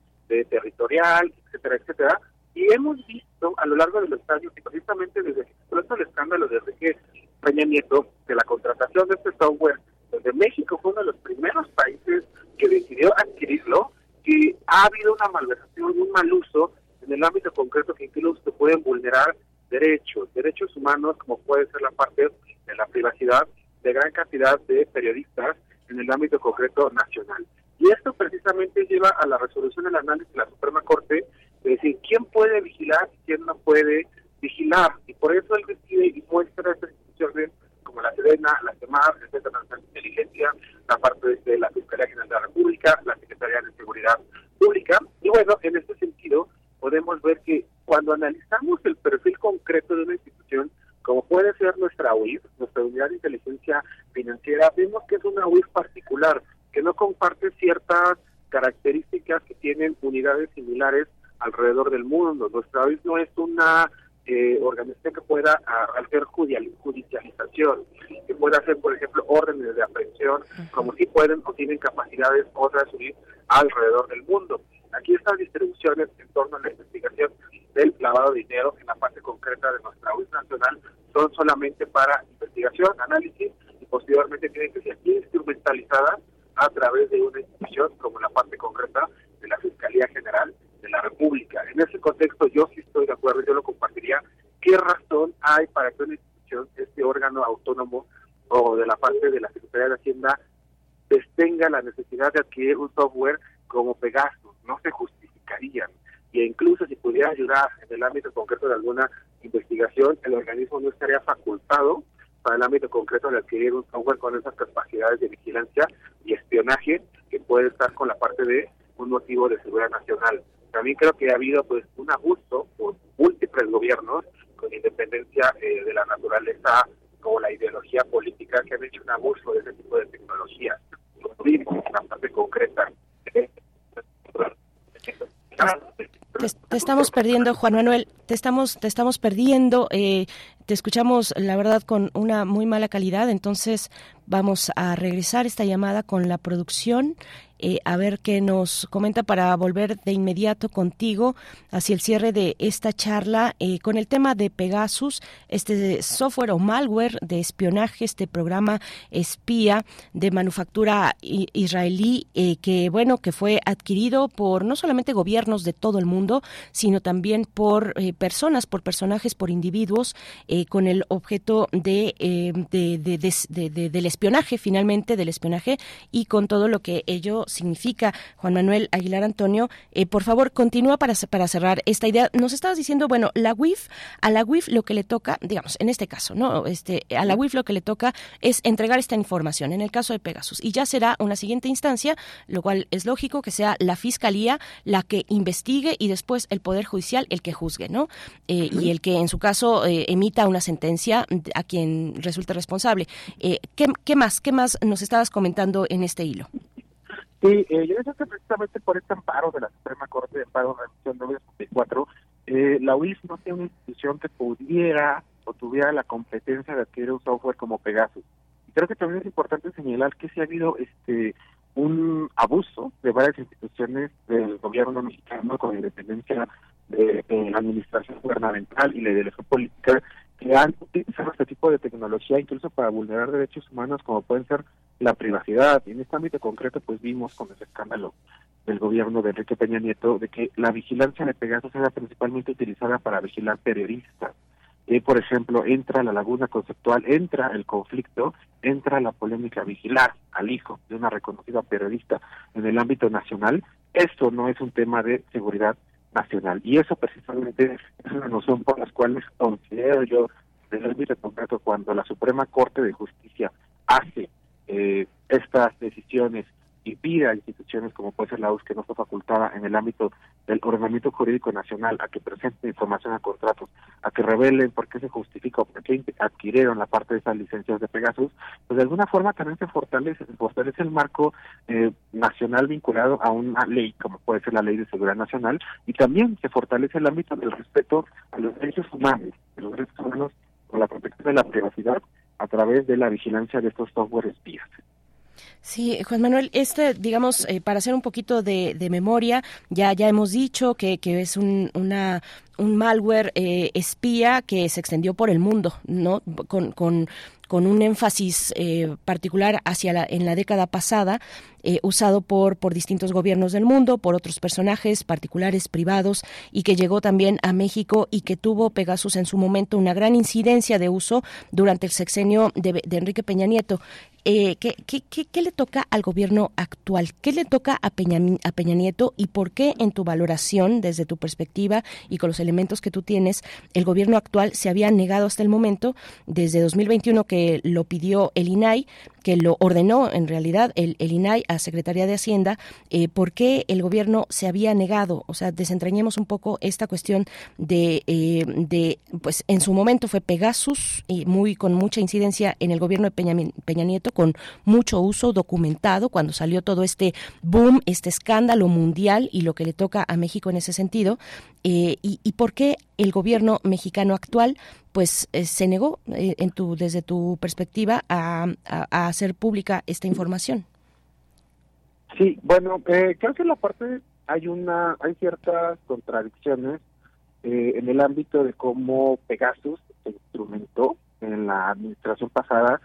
[SPEAKER 18] territorial, etcétera, etcétera. Y hemos visto a lo largo de los años, y precisamente desde el escándalo de Enrique Peña Nieto, de la contratación de este software, donde México fue uno de los primeros países que decidió adquirirlo, que ha habido una malversación, un mal uso en el ámbito concreto que incluso pueden vulnerar derechos, derechos humanos, como puede ser la parte de la privacidad de gran cantidad de periodistas en el ámbito concreto nacional. Y esto precisamente lleva a la resolución del análisis de la Suprema Corte de decir quién puede vigilar y quién no puede vigilar. Y por eso él decide y muestra estas instituciones como la Sedena, la CEMAR, el Centro Nacional de Inteligencia, la parte de la Fiscalía General de la República, la Secretaría de Seguridad Pública. Y bueno, en este sentido, podemos ver que cuando analizamos el perfil concreto de una institución, como puede ser nuestra UIF, nuestra Unidad de Inteligencia Financiera, vemos que es una UIF particular, que no comparte ciertas características que tienen unidades similares alrededor del mundo. Nuestra UIF no es una eh, organización que pueda a- hacer judicialización, que pueda hacer, por ejemplo, órdenes de aprehensión, como si pueden o tienen capacidades otras UIF alrededor del mundo. Aquí estas distribuciones en torno a la investigación del lavado de dinero en la parte concreta de nuestra UIF nacional son solamente para investigación, análisis y posteriormente tienen que ser instrumentalizadas a través de una institución como la parte concreta de la Fiscalía General de la República. En ese contexto yo sí estoy de acuerdo, yo lo compartiría. ¿Qué razón hay para que una institución, este órgano autónomo o de la parte de la Secretaría de Hacienda, tenga la necesidad de adquirir un software como Pegasus? No se justificarían. Y incluso si pudiera ayudar en el ámbito concreto de alguna investigación, el organismo no estaría facultado para el ámbito concreto de adquirir un software con esas capacidades de vigilancia y espionaje que puede estar con la parte de un motivo de seguridad nacional. También creo que ha habido pues un abuso por múltiples gobiernos con independencia eh, de la naturaleza o la ideología política que han hecho un abuso de ese tipo de tecnología. Lo vimos en la parte concreta.
[SPEAKER 1] Te, estamos perdiendo, Juan Manuel, te estamos, te estamos perdiendo. Eh, te escuchamos, la verdad, con una muy mala calidad. Entonces, vamos a regresar esta llamada con la producción. Eh, a ver qué nos comenta para volver de inmediato contigo hacia el cierre de esta charla eh, con el tema de Pegasus, este software o malware de espionaje, este programa espía de manufactura israelí eh, que bueno que fue adquirido por no solamente gobiernos de todo el mundo, sino también por personas, por personajes, por individuos con el objeto de- de- del espionaje, finalmente del espionaje y con todo lo que ello significa. Juan Manuel Aguilar Antonio, eh, por favor, continúa para, para cerrar esta idea. Nos estabas diciendo, bueno, la WIF, a la WIF lo que le toca, digamos, en este caso, ¿no? Este, a la WIF lo que le toca es entregar esta información, en el caso de Pegasus, y ya será una siguiente instancia, lo cual es lógico que sea la Fiscalía la que investigue y después el Poder Judicial el que juzgue, ¿no? Eh, y el que en su caso eh, emita una sentencia a quien resulte responsable. Eh, ¿qué, qué más? ¿Qué más nos estabas comentando en este hilo?
[SPEAKER 18] Sí, eh, yo decía que precisamente por este amparo de la Suprema Corte de Amparo de Revisión 964, eh, la UIF no tiene una institución que pudiera o tuviera la competencia de adquirir un software como Pegasus. Y creo que también es importante señalar que sí ha habido este un abuso de varias instituciones del gobierno mexicano con independencia de, de la administración gubernamental y la ideología política que han utilizado este tipo de tecnología incluso para vulnerar derechos humanos como pueden ser la privacidad. Y en este ámbito concreto pues vimos con ese escándalo del gobierno de Enrique Peña Nieto de que la vigilancia de Pegasus era principalmente utilizada para vigilar periodistas. Eh, por ejemplo, entra la laguna conceptual, entra el conflicto, entra la polémica vigilar al hijo de una reconocida periodista en el ámbito nacional. Esto no es un tema de seguridad nacional y eso precisamente es una noción por las cuales considero yo desde el ámbito concreto cuando la Suprema Corte de Justicia hace eh, estas decisiones y pide a instituciones como puede ser la US que no está facultada en el ámbito del ordenamiento jurídico nacional a que presenten información a contratos, a que revelen por qué se justifica o por qué adquirieron la parte de esas licencias de Pegasus, pues de alguna forma también se fortalece, se fortalece el marco eh, nacional vinculado a una ley como puede ser la ley de seguridad nacional y también se fortalece el ámbito del respeto a los derechos humanos, de los derechos humanos con la protección de la privacidad a través de la vigilancia de estos software espías.
[SPEAKER 1] Sí, Juan Manuel, este, digamos, eh, para hacer un poquito de, memoria, ya ya hemos dicho que, que es un, una un malware eh, espía que se extendió por el mundo, ¿no? Con, con, con un énfasis eh, particular hacia la, en la década pasada, eh, usado por, por distintos gobiernos del mundo, por otros personajes particulares, privados, y que llegó también a México y que tuvo Pegasus en su momento una gran incidencia de uso durante el sexenio de, de Enrique Peña Nieto. Eh, ¿qué, qué, qué, qué le toca al gobierno actual? ¿Qué le toca a Peña, a Peña Nieto y por qué en tu valoración, desde tu perspectiva y con los elementos que tú tienes, el gobierno actual se había negado hasta el momento, desde 2021 que lo pidió el INAI, que lo ordenó en realidad el, el INAI a Secretaría de Hacienda, eh, por qué el gobierno se había negado, o sea, desentrañemos un poco esta cuestión de, eh, de pues en su momento fue Pegasus y muy con mucha incidencia en el gobierno de Peña, Peña Nieto, con mucho uso documentado cuando salió todo este boom, este escándalo mundial y lo que le toca a México en ese sentido, eh, y, y por qué el gobierno mexicano actual pues eh, se negó eh, en tu desde tu perspectiva a, hacer pública esta información.
[SPEAKER 18] Sí, bueno, eh, creo que en la parte hay una hay ciertas contradicciones eh, en el ámbito de cómo Pegasus se instrumentó en la administración pasada,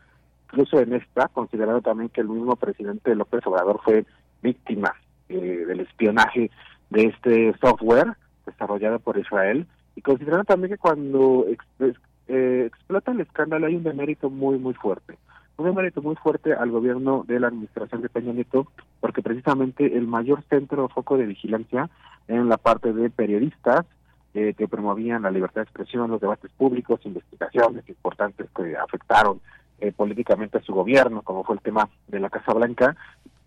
[SPEAKER 18] incluso en esta, considerando también que el mismo presidente López Obrador fue víctima eh, del espionaje de este software desarrollado por Israel y considerando también que cuando eh, explota el escándalo hay un demérito muy muy fuerte un demérito muy fuerte al gobierno de la administración de Peña Nieto porque precisamente el mayor centro o foco de vigilancia en la parte de periodistas eh, que promovían la libertad de expresión, los debates públicos, investigaciones importantes que afectaron eh, políticamente a su gobierno, como fue el tema de la Casa Blanca,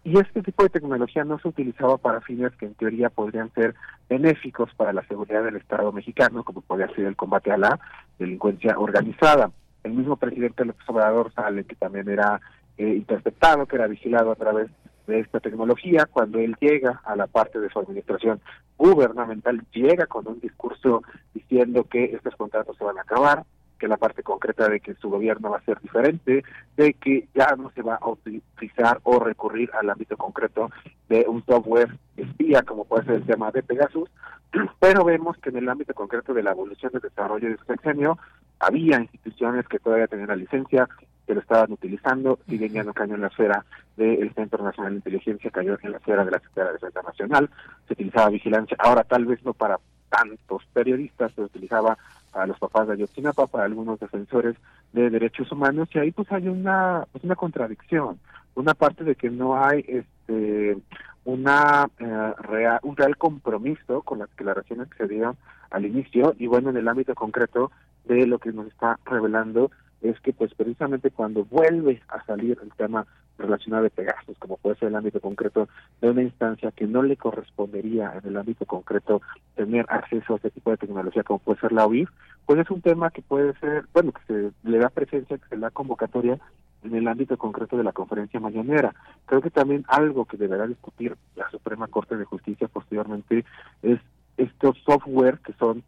[SPEAKER 18] y este tipo de tecnología no se utilizaba para fines que en teoría podrían ser benéficos para la seguridad del Estado mexicano, como podría ser el combate a la delincuencia organizada. El mismo presidente López Obrador sale que también era eh, interceptado, que era vigilado a través de esta tecnología, cuando él llega a la parte de su administración gubernamental, llega con un discurso diciendo que estos contratos se van a acabar, que la parte concreta de que su gobierno va a ser diferente, de que ya no se va a utilizar o recurrir al ámbito concreto de un software espía, como puede ser el tema de Pegasus, <clears throat> pero vemos que en el ámbito concreto de la evolución del desarrollo de su sexenio, había instituciones que todavía tenían la licencia, que lo estaban utilizando, si bien ya no cayó en la esfera del Centro Nacional de Inteligencia, cayó en la esfera de la Secretaría de Defensa Nacional, se utilizaba vigilancia, ahora tal vez no para tantos periodistas, se utilizaba para los papás de Ayotzinapa, para algunos defensores de derechos humanos, y ahí pues hay una, pues una contradicción, una parte de que no hay este una eh, real, un real compromiso con las declaraciones que se dieron al inicio, y bueno, en el ámbito concreto de lo que nos está revelando es que pues precisamente cuando vuelve a salir el tema relacionado de Pegasus, como puede ser el ámbito concreto de una instancia que no le correspondería en el ámbito concreto tener acceso a este tipo de tecnología como puede ser la OIF, pues es un tema que puede ser, bueno, que se le da presencia, que se le da convocatoria en el ámbito concreto de la conferencia mañanera. Creo que también algo que deberá discutir la Suprema Corte de Justicia posteriormente es estos software que son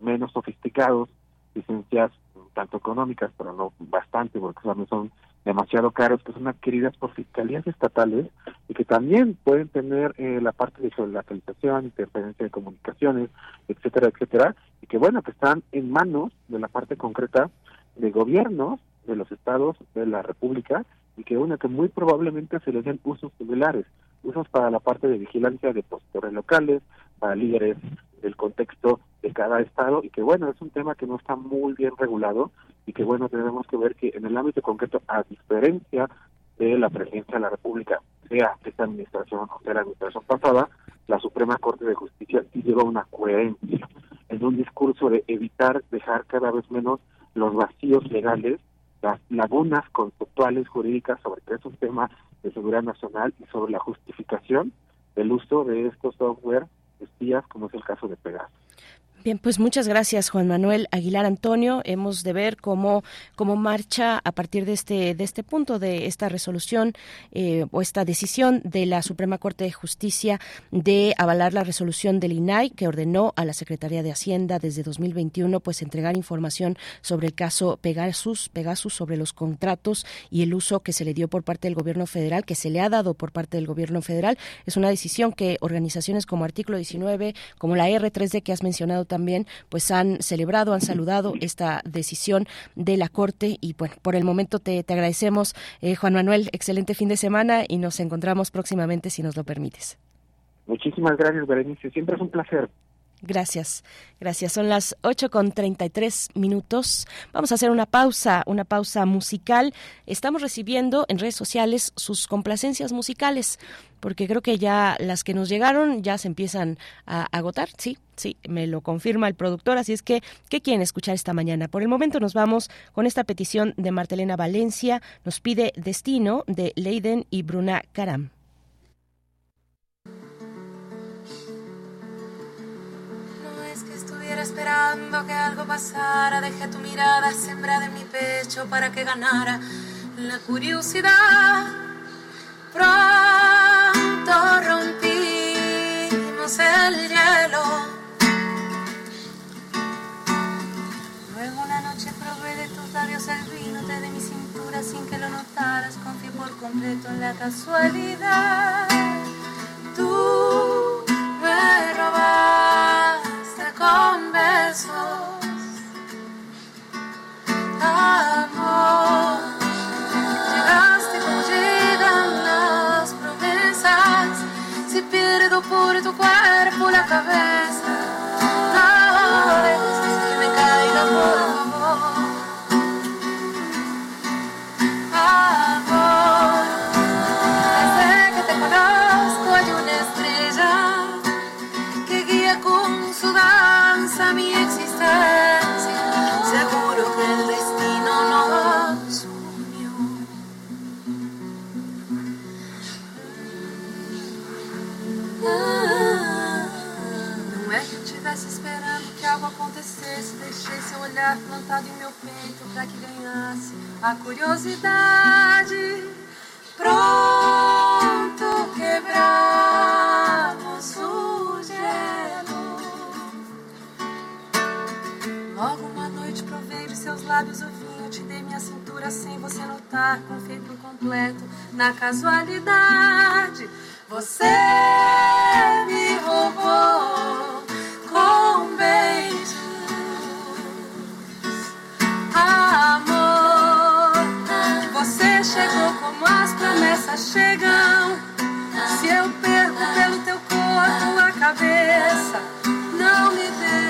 [SPEAKER 18] menos sofisticados, licencias tanto económicas, pero no bastante, porque también son demasiado caros, que son adquiridas por fiscalías estatales y que también pueden tener eh, la parte de geolocalización, interferencia de comunicaciones, etcétera, etcétera, y que bueno, que están en manos de la parte concreta de gobiernos de los estados de la República y que bueno, que muy probablemente se les den usos similares, usos para la parte de vigilancia de postores locales, para líderes del contexto de cada estado y que bueno, es un tema que no está muy bien regulado y que bueno, tenemos que ver que en el ámbito concreto, a diferencia de la presidencia de la República, sea esta administración o sea la administración pasada, la Suprema Corte de Justicia sí lleva una coherencia en un discurso de evitar dejar cada vez menos los vacíos legales, las lagunas conceptuales jurídicas sobre qué es un tema de seguridad nacional y sobre la justificación del uso de estos software espías, como es el caso de Pegasus.
[SPEAKER 1] Bien, pues muchas gracias Juan Manuel Aguilar Antonio. Hemos de ver cómo, cómo marcha a partir de este, de este punto, de esta resolución eh, o esta decisión de la Suprema Corte de Justicia de avalar la resolución del INAI que ordenó a la Secretaría de Hacienda desde 2021 pues entregar información sobre el caso Pegasus, Pegasus sobre los contratos y el uso que se le dio por parte del gobierno federal, que se le ha dado por parte del gobierno federal. Es una decisión que organizaciones como Artículo 19, como la R3D que has mencionado también pues han celebrado, han saludado esta decisión de la Corte y bueno, por el momento te, te agradecemos, eh, Juan Manuel, excelente fin de semana y nos encontramos próximamente si nos lo permites.
[SPEAKER 18] Muchísimas gracias, Berenice. Siempre es un placer.
[SPEAKER 1] Gracias, gracias. Son las 8 con 33 minutos. Vamos a hacer una pausa, una pausa musical. Estamos recibiendo en redes sociales sus complacencias musicales, porque creo que ya las que nos llegaron ya se empiezan a agotar. Sí, sí, me lo confirma el productor. Así es que, ¿qué quieren escuchar esta mañana? Por el momento nos vamos con esta petición de Martelena Valencia. Nos pide Destino de Leiden y Bruna Karam.
[SPEAKER 19] Esperando que algo pasara. Dejé tu mirada sembrada en mi pecho para que ganara la curiosidad. Pronto rompimos el hielo. Luego la noche probé de tus labios el vino de mi cintura sin que lo notaras. Confié por completo en la casualidad. Tú por tu cuerpo la cabeza, no dejes que me caiga por acontecesse. Deixei seu olhar plantado em meu peito para que ganhasse a curiosidade. Pronto, quebramos o gelo. Logo uma noite provei de seus lábios o vinho. Te dei minha cintura sem você notar. Confiei por completo na casualidade. Você me roubou amor. Você chegou como as promessas chegam. Se eu perco pelo teu corpo a cabeça, não me deixes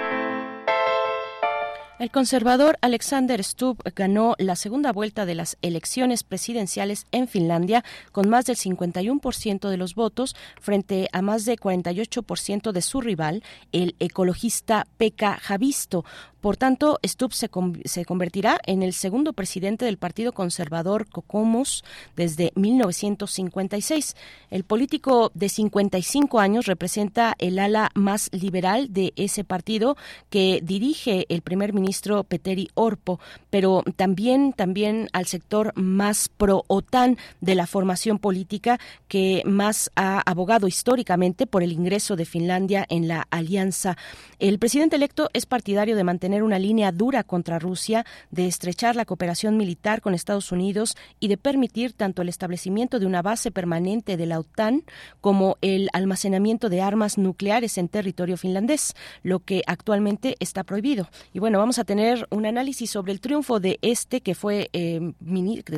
[SPEAKER 1] El conservador Alexander Stubb ganó la segunda vuelta de las elecciones presidenciales en Finlandia con más del 51% de los votos frente a más de 48% de su rival, el ecologista Pekka Javisto. Por tanto, Stubb se, se convertirá en el segundo presidente del Partido Conservador Kokoomus desde 1956. El político de 55 años representa el ala más liberal de ese partido que dirige el primer ministro Petteri Orpo, pero también, también al sector más pro-OTAN de la formación política que más ha abogado históricamente por el ingreso de Finlandia en la alianza. El presidente electo es partidario de mantener una línea dura contra Rusia, de estrechar la cooperación militar con Estados Unidos y de permitir tanto el establecimiento de una base permanente de la OTAN como el almacenamiento de armas nucleares en territorio finlandés, lo que actualmente está prohibido. Y bueno, vamos a tener un análisis sobre el triunfo de este que fue eh,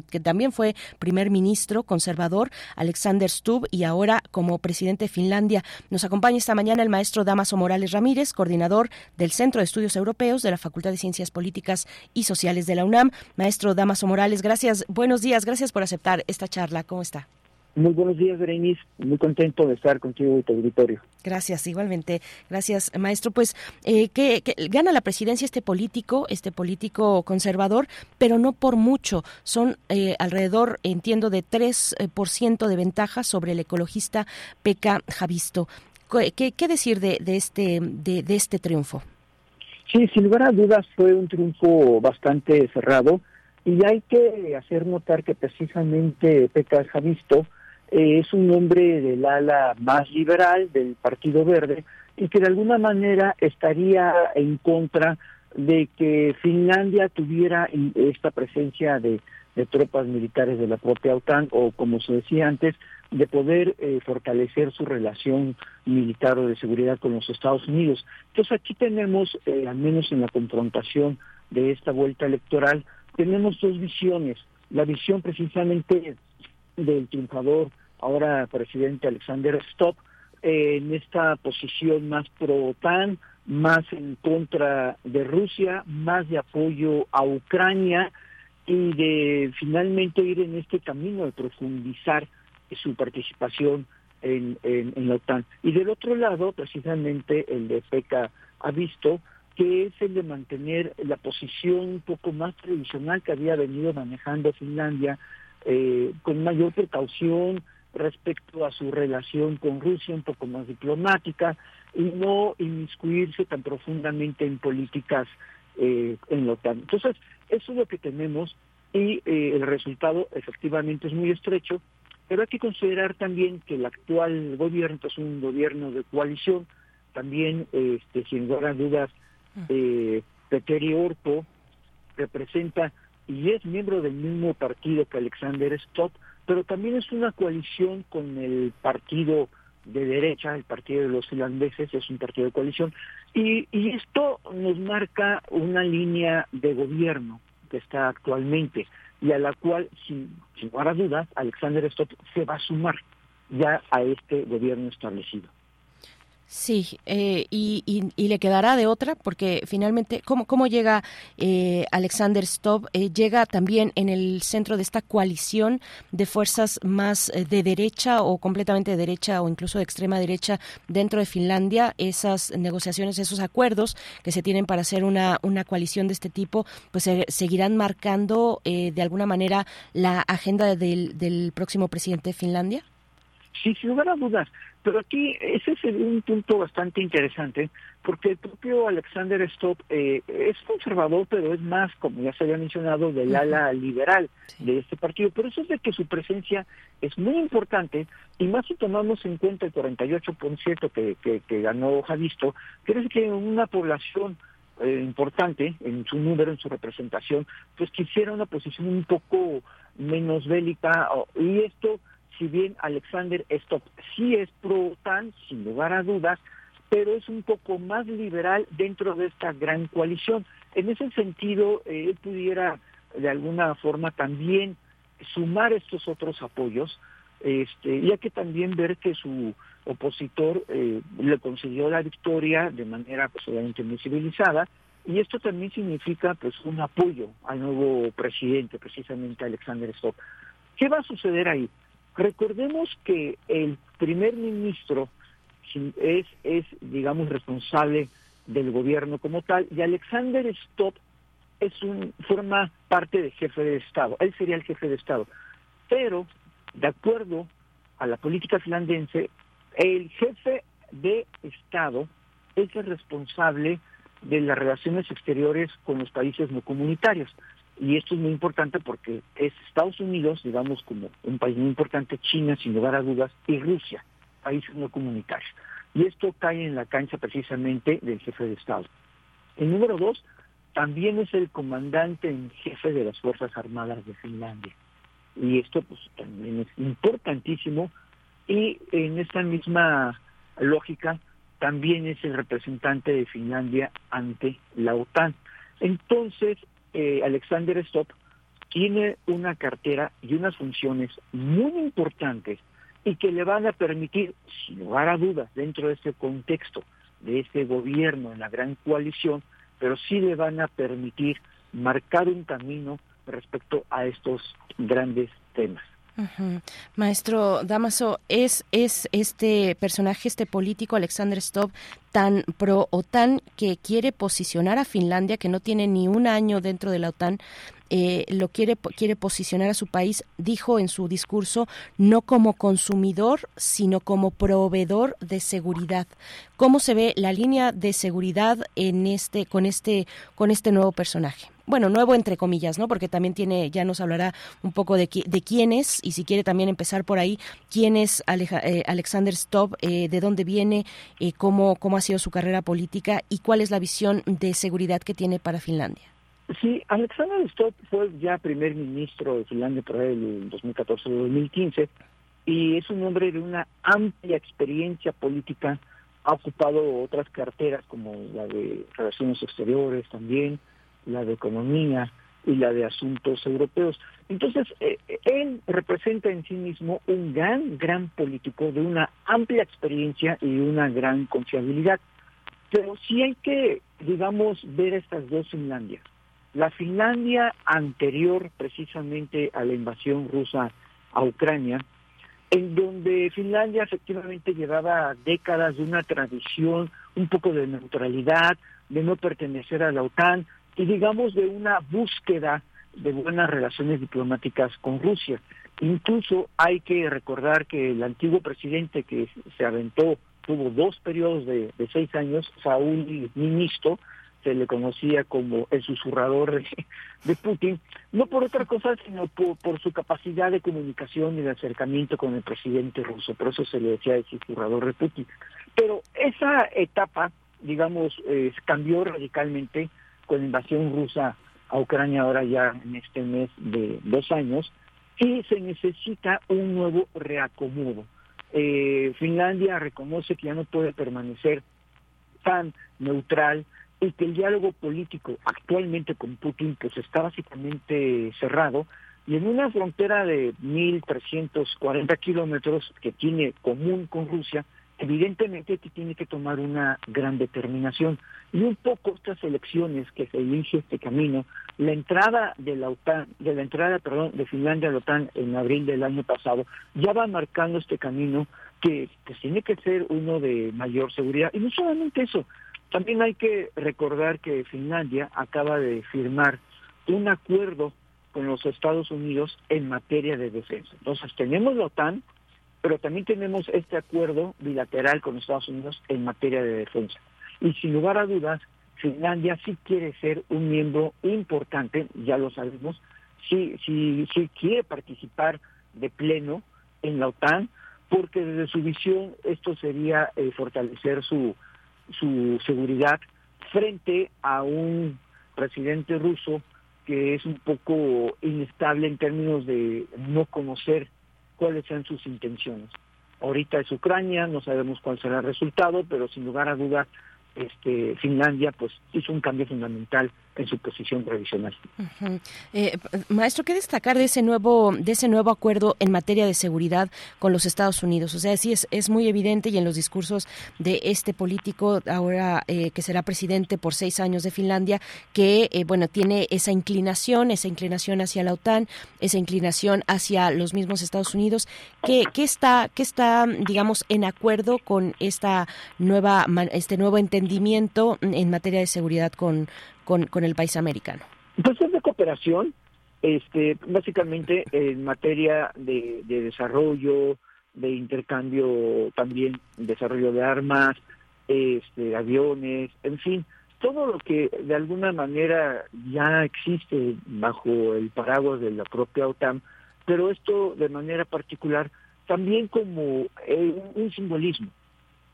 [SPEAKER 1] que también fue primer ministro conservador Alexander Stubb y ahora como presidente de Finlandia. Nos acompaña esta mañana el maestro Damaso Morales Ramírez, coordinador del Centro de Estudios Europeos de la Facultad de Ciencias Políticas y Sociales de la UNAM. Maestro Damaso Morales, gracias, buenos días, gracias por aceptar esta charla. ¿Cómo está?
[SPEAKER 20] Muy buenos días, Berenice. Muy contento de estar contigo y tu auditorio.
[SPEAKER 1] Gracias, igualmente. Gracias, maestro. Pues eh, que, que gana la presidencia este político, este político conservador, pero no por mucho. Son eh, alrededor, entiendo, de 3% de ventaja sobre el ecologista Pekka Javisto. ¿Qué, qué, decir de, de, este, de, de este triunfo?
[SPEAKER 20] Sí, sin lugar a dudas fue un triunfo bastante cerrado y hay que hacer notar que precisamente Pekka Javisto eh, es un hombre del ala más liberal del Partido Verde y que de alguna manera estaría en contra de que Finlandia tuviera esta presencia de, de tropas militares de la propia OTAN o, como se decía antes, de poder eh, fortalecer su relación militar o de seguridad con los Estados Unidos. Entonces aquí tenemos, eh, al menos en la confrontación de esta vuelta electoral, tenemos dos visiones. la visión precisamente del triunfador, ahora presidente Alexander Stop, en esta posición más pro-OTAN, más en contra de Rusia, más de apoyo a Ucrania y de finalmente ir en este camino de profundizar su participación en, en, en la OTAN. Y del otro lado, precisamente el de PECA ha visto que es el de mantener la posición un poco más tradicional que había venido manejando Finlandia, eh, con mayor precaución respecto a su relación con Rusia, un poco más diplomática, y no inmiscuirse tan profundamente en políticas eh, en la OTAN. Entonces, eso es lo que tenemos y eh, el resultado efectivamente es muy estrecho, pero hay que considerar también que el actual gobierno es un gobierno de coalición, también, este, sin lugar a dudas, eh, Peteri Orpo representa y es miembro del mismo partido que Alexander Stott, pero también es una coalición con el partido de derecha, el partido de los finlandeses, es un partido de coalición, y, y esto nos marca una línea de gobierno que está actualmente y a la cual, sin, sin lugar a dudas, Alexander Stott se va a sumar ya a este gobierno establecido.
[SPEAKER 1] Sí, eh, y, y, y, le quedará de otra, porque finalmente, ¿cómo, cómo llega eh, Alexander Stubb? Eh, llega también en el centro de esta coalición de fuerzas más eh, de derecha o completamente de derecha o incluso de extrema derecha dentro de Finlandia. Esas negociaciones, esos acuerdos que se tienen para hacer una, una coalición de este tipo, pues se, seguirán marcando eh, de alguna manera la agenda del, del próximo presidente de Finlandia.
[SPEAKER 20] Sí, sin lugar a dudas. Pero aquí ese es un punto bastante interesante, porque el propio Alexander Stopp eh, es conservador, pero es más, como ya se había mencionado, del ala liberal de este partido. Pero eso es de que su presencia es muy importante, y más si tomamos en cuenta el 48% que, que, que ganó Javisto, creo que una población eh, importante en su número, en su representación, pues quisiera una posición un poco menos bélica, y esto si bien Alexander Stop sí es pro-OTAN, sin lugar a dudas, pero es un poco más liberal dentro de esta gran coalición. En ese sentido, eh, él pudiera de alguna forma también sumar estos otros apoyos, este, y que también ver que su opositor eh, le consiguió la victoria de manera pues obviamente muy civilizada, y esto también significa pues un apoyo al nuevo presidente, precisamente Alexander Stop. ¿Qué va a suceder ahí? Recordemos que el primer ministro es, es, digamos, responsable del gobierno como tal, y Alexander Stop es un, forma parte del jefe de Estado. Él sería el jefe de Estado. Pero, de acuerdo a la política finlandense, el jefe de Estado es el responsable de las relaciones exteriores con los países no comunitarios. Y esto es muy importante porque es Estados Unidos, digamos, como un país muy importante, China, sin lugar a dudas, y Rusia, países no comunitarios. Y esto cae en la cancha precisamente del jefe de Estado. El número dos, también es el comandante en jefe de las Fuerzas Armadas de Finlandia. Y esto pues también es importantísimo. Y en esta misma lógica, también es el representante de Finlandia ante la OTAN. Entonces, eh, Alexander Stop tiene una cartera y unas funciones muy importantes y que le van a permitir, sin lugar a dudas, dentro de este contexto de este gobierno en la gran coalición, pero sí le van a permitir marcar un camino respecto a estos grandes temas.
[SPEAKER 1] Maestro Damaso, ¿es, ¿es este personaje, este político, Alexander Stubb, tan pro OTAN que quiere posicionar a Finlandia, que no tiene ni un año dentro de la OTAN, eh, lo quiere, quiere posicionar a su país, dijo en su discurso, no como consumidor, sino como proveedor de seguridad. ¿Cómo se ve la línea de seguridad en este, con este, con este nuevo personaje? Bueno, nuevo entre comillas, ¿no? Porque también tiene, ya nos hablará un poco de, de quién es, y si quiere también empezar por ahí, quién es Aleja, eh, Alexander Stubb, eh, de dónde viene, eh, cómo, cómo ha sido su carrera política y cuál es la visión de seguridad que tiene para Finlandia.
[SPEAKER 20] Sí, Alexander Stubb fue ya primer ministro de Finlandia por el 2014-2015 y es un hombre de una amplia experiencia política, ha ocupado otras carteras como la de Relaciones Exteriores también, la de economía, y la de Asuntos Europeos. Entonces, eh, él representa en sí mismo un gran, gran político de una amplia experiencia y una gran confiabilidad. Pero sí hay que, digamos, ver estas dos Finlandias. La Finlandia anterior precisamente a la invasión rusa a Ucrania, en donde Finlandia efectivamente llevaba décadas de una tradición un poco de neutralidad, de no pertenecer a la OTAN y digamos de una búsqueda de buenas relaciones diplomáticas con Rusia. Incluso hay que recordar que el antiguo presidente que se aventó, tuvo dos periodos de, seis años, Saúl Ministro, se le conocía como el susurrador de, de Putin, no por otra cosa, sino por, por, su capacidad de comunicación y de acercamiento con el presidente ruso, por eso se le decía el susurrador de Putin. Pero esa etapa, digamos, eh, cambió radicalmente con la invasión rusa a Ucrania ahora ya en este mes de dos años, y se necesita un nuevo reacomodo. Eh, Finlandia reconoce que ya no puede permanecer tan neutral y que el diálogo político actualmente con Putin pues está básicamente cerrado y en una frontera de 1.340 kilómetros que tiene común con Rusia, evidentemente que tiene que tomar una gran determinación. Y un poco estas elecciones que se elige este camino, la entrada de la OTAN, de la entrada, perdón, de Finlandia a la OTAN en abril del año pasado, ya va marcando este camino que pues tiene que ser uno de mayor seguridad. Y no solamente eso, también hay que recordar que Finlandia acaba de firmar un acuerdo con los Estados Unidos en materia de defensa. Entonces tenemos la OTAN, pero también tenemos este acuerdo bilateral con Estados Unidos en materia de defensa. Y sin lugar a dudas, Finlandia sí quiere ser un miembro importante, ya lo sabemos, sí, sí, sí quiere participar de pleno en la OTAN, porque desde su visión esto sería eh, fortalecer su, su seguridad frente a un presidente ruso que es un poco inestable en términos de no conocer cuáles sean sus intenciones. Ahorita es Ucrania, no sabemos cuál será el resultado, pero sin lugar a dudas este, Finlandia pues hizo un cambio fundamental en su posición tradicional.
[SPEAKER 1] Eh, maestro, ¿qué destacar de ese nuevo de ese nuevo acuerdo en materia de seguridad con los Estados Unidos? O sea, sí es, es muy evidente y en los discursos de este político ahora eh, que será presidente por seis años de Finlandia que eh, bueno tiene esa inclinación, esa inclinación hacia la OTAN, esa inclinación hacia los mismos Estados Unidos. ¿Qué, qué está qué está digamos en acuerdo con esta nueva este nuevo entendimiento en materia de seguridad con con, con el país americano?
[SPEAKER 20] Pues es de cooperación, este, básicamente en materia de, de desarrollo, de intercambio también, desarrollo de armas, este, aviones, en fin, todo lo que de alguna manera ya existe bajo el paraguas de la propia OTAN, pero esto de manera particular también como eh, un simbolismo.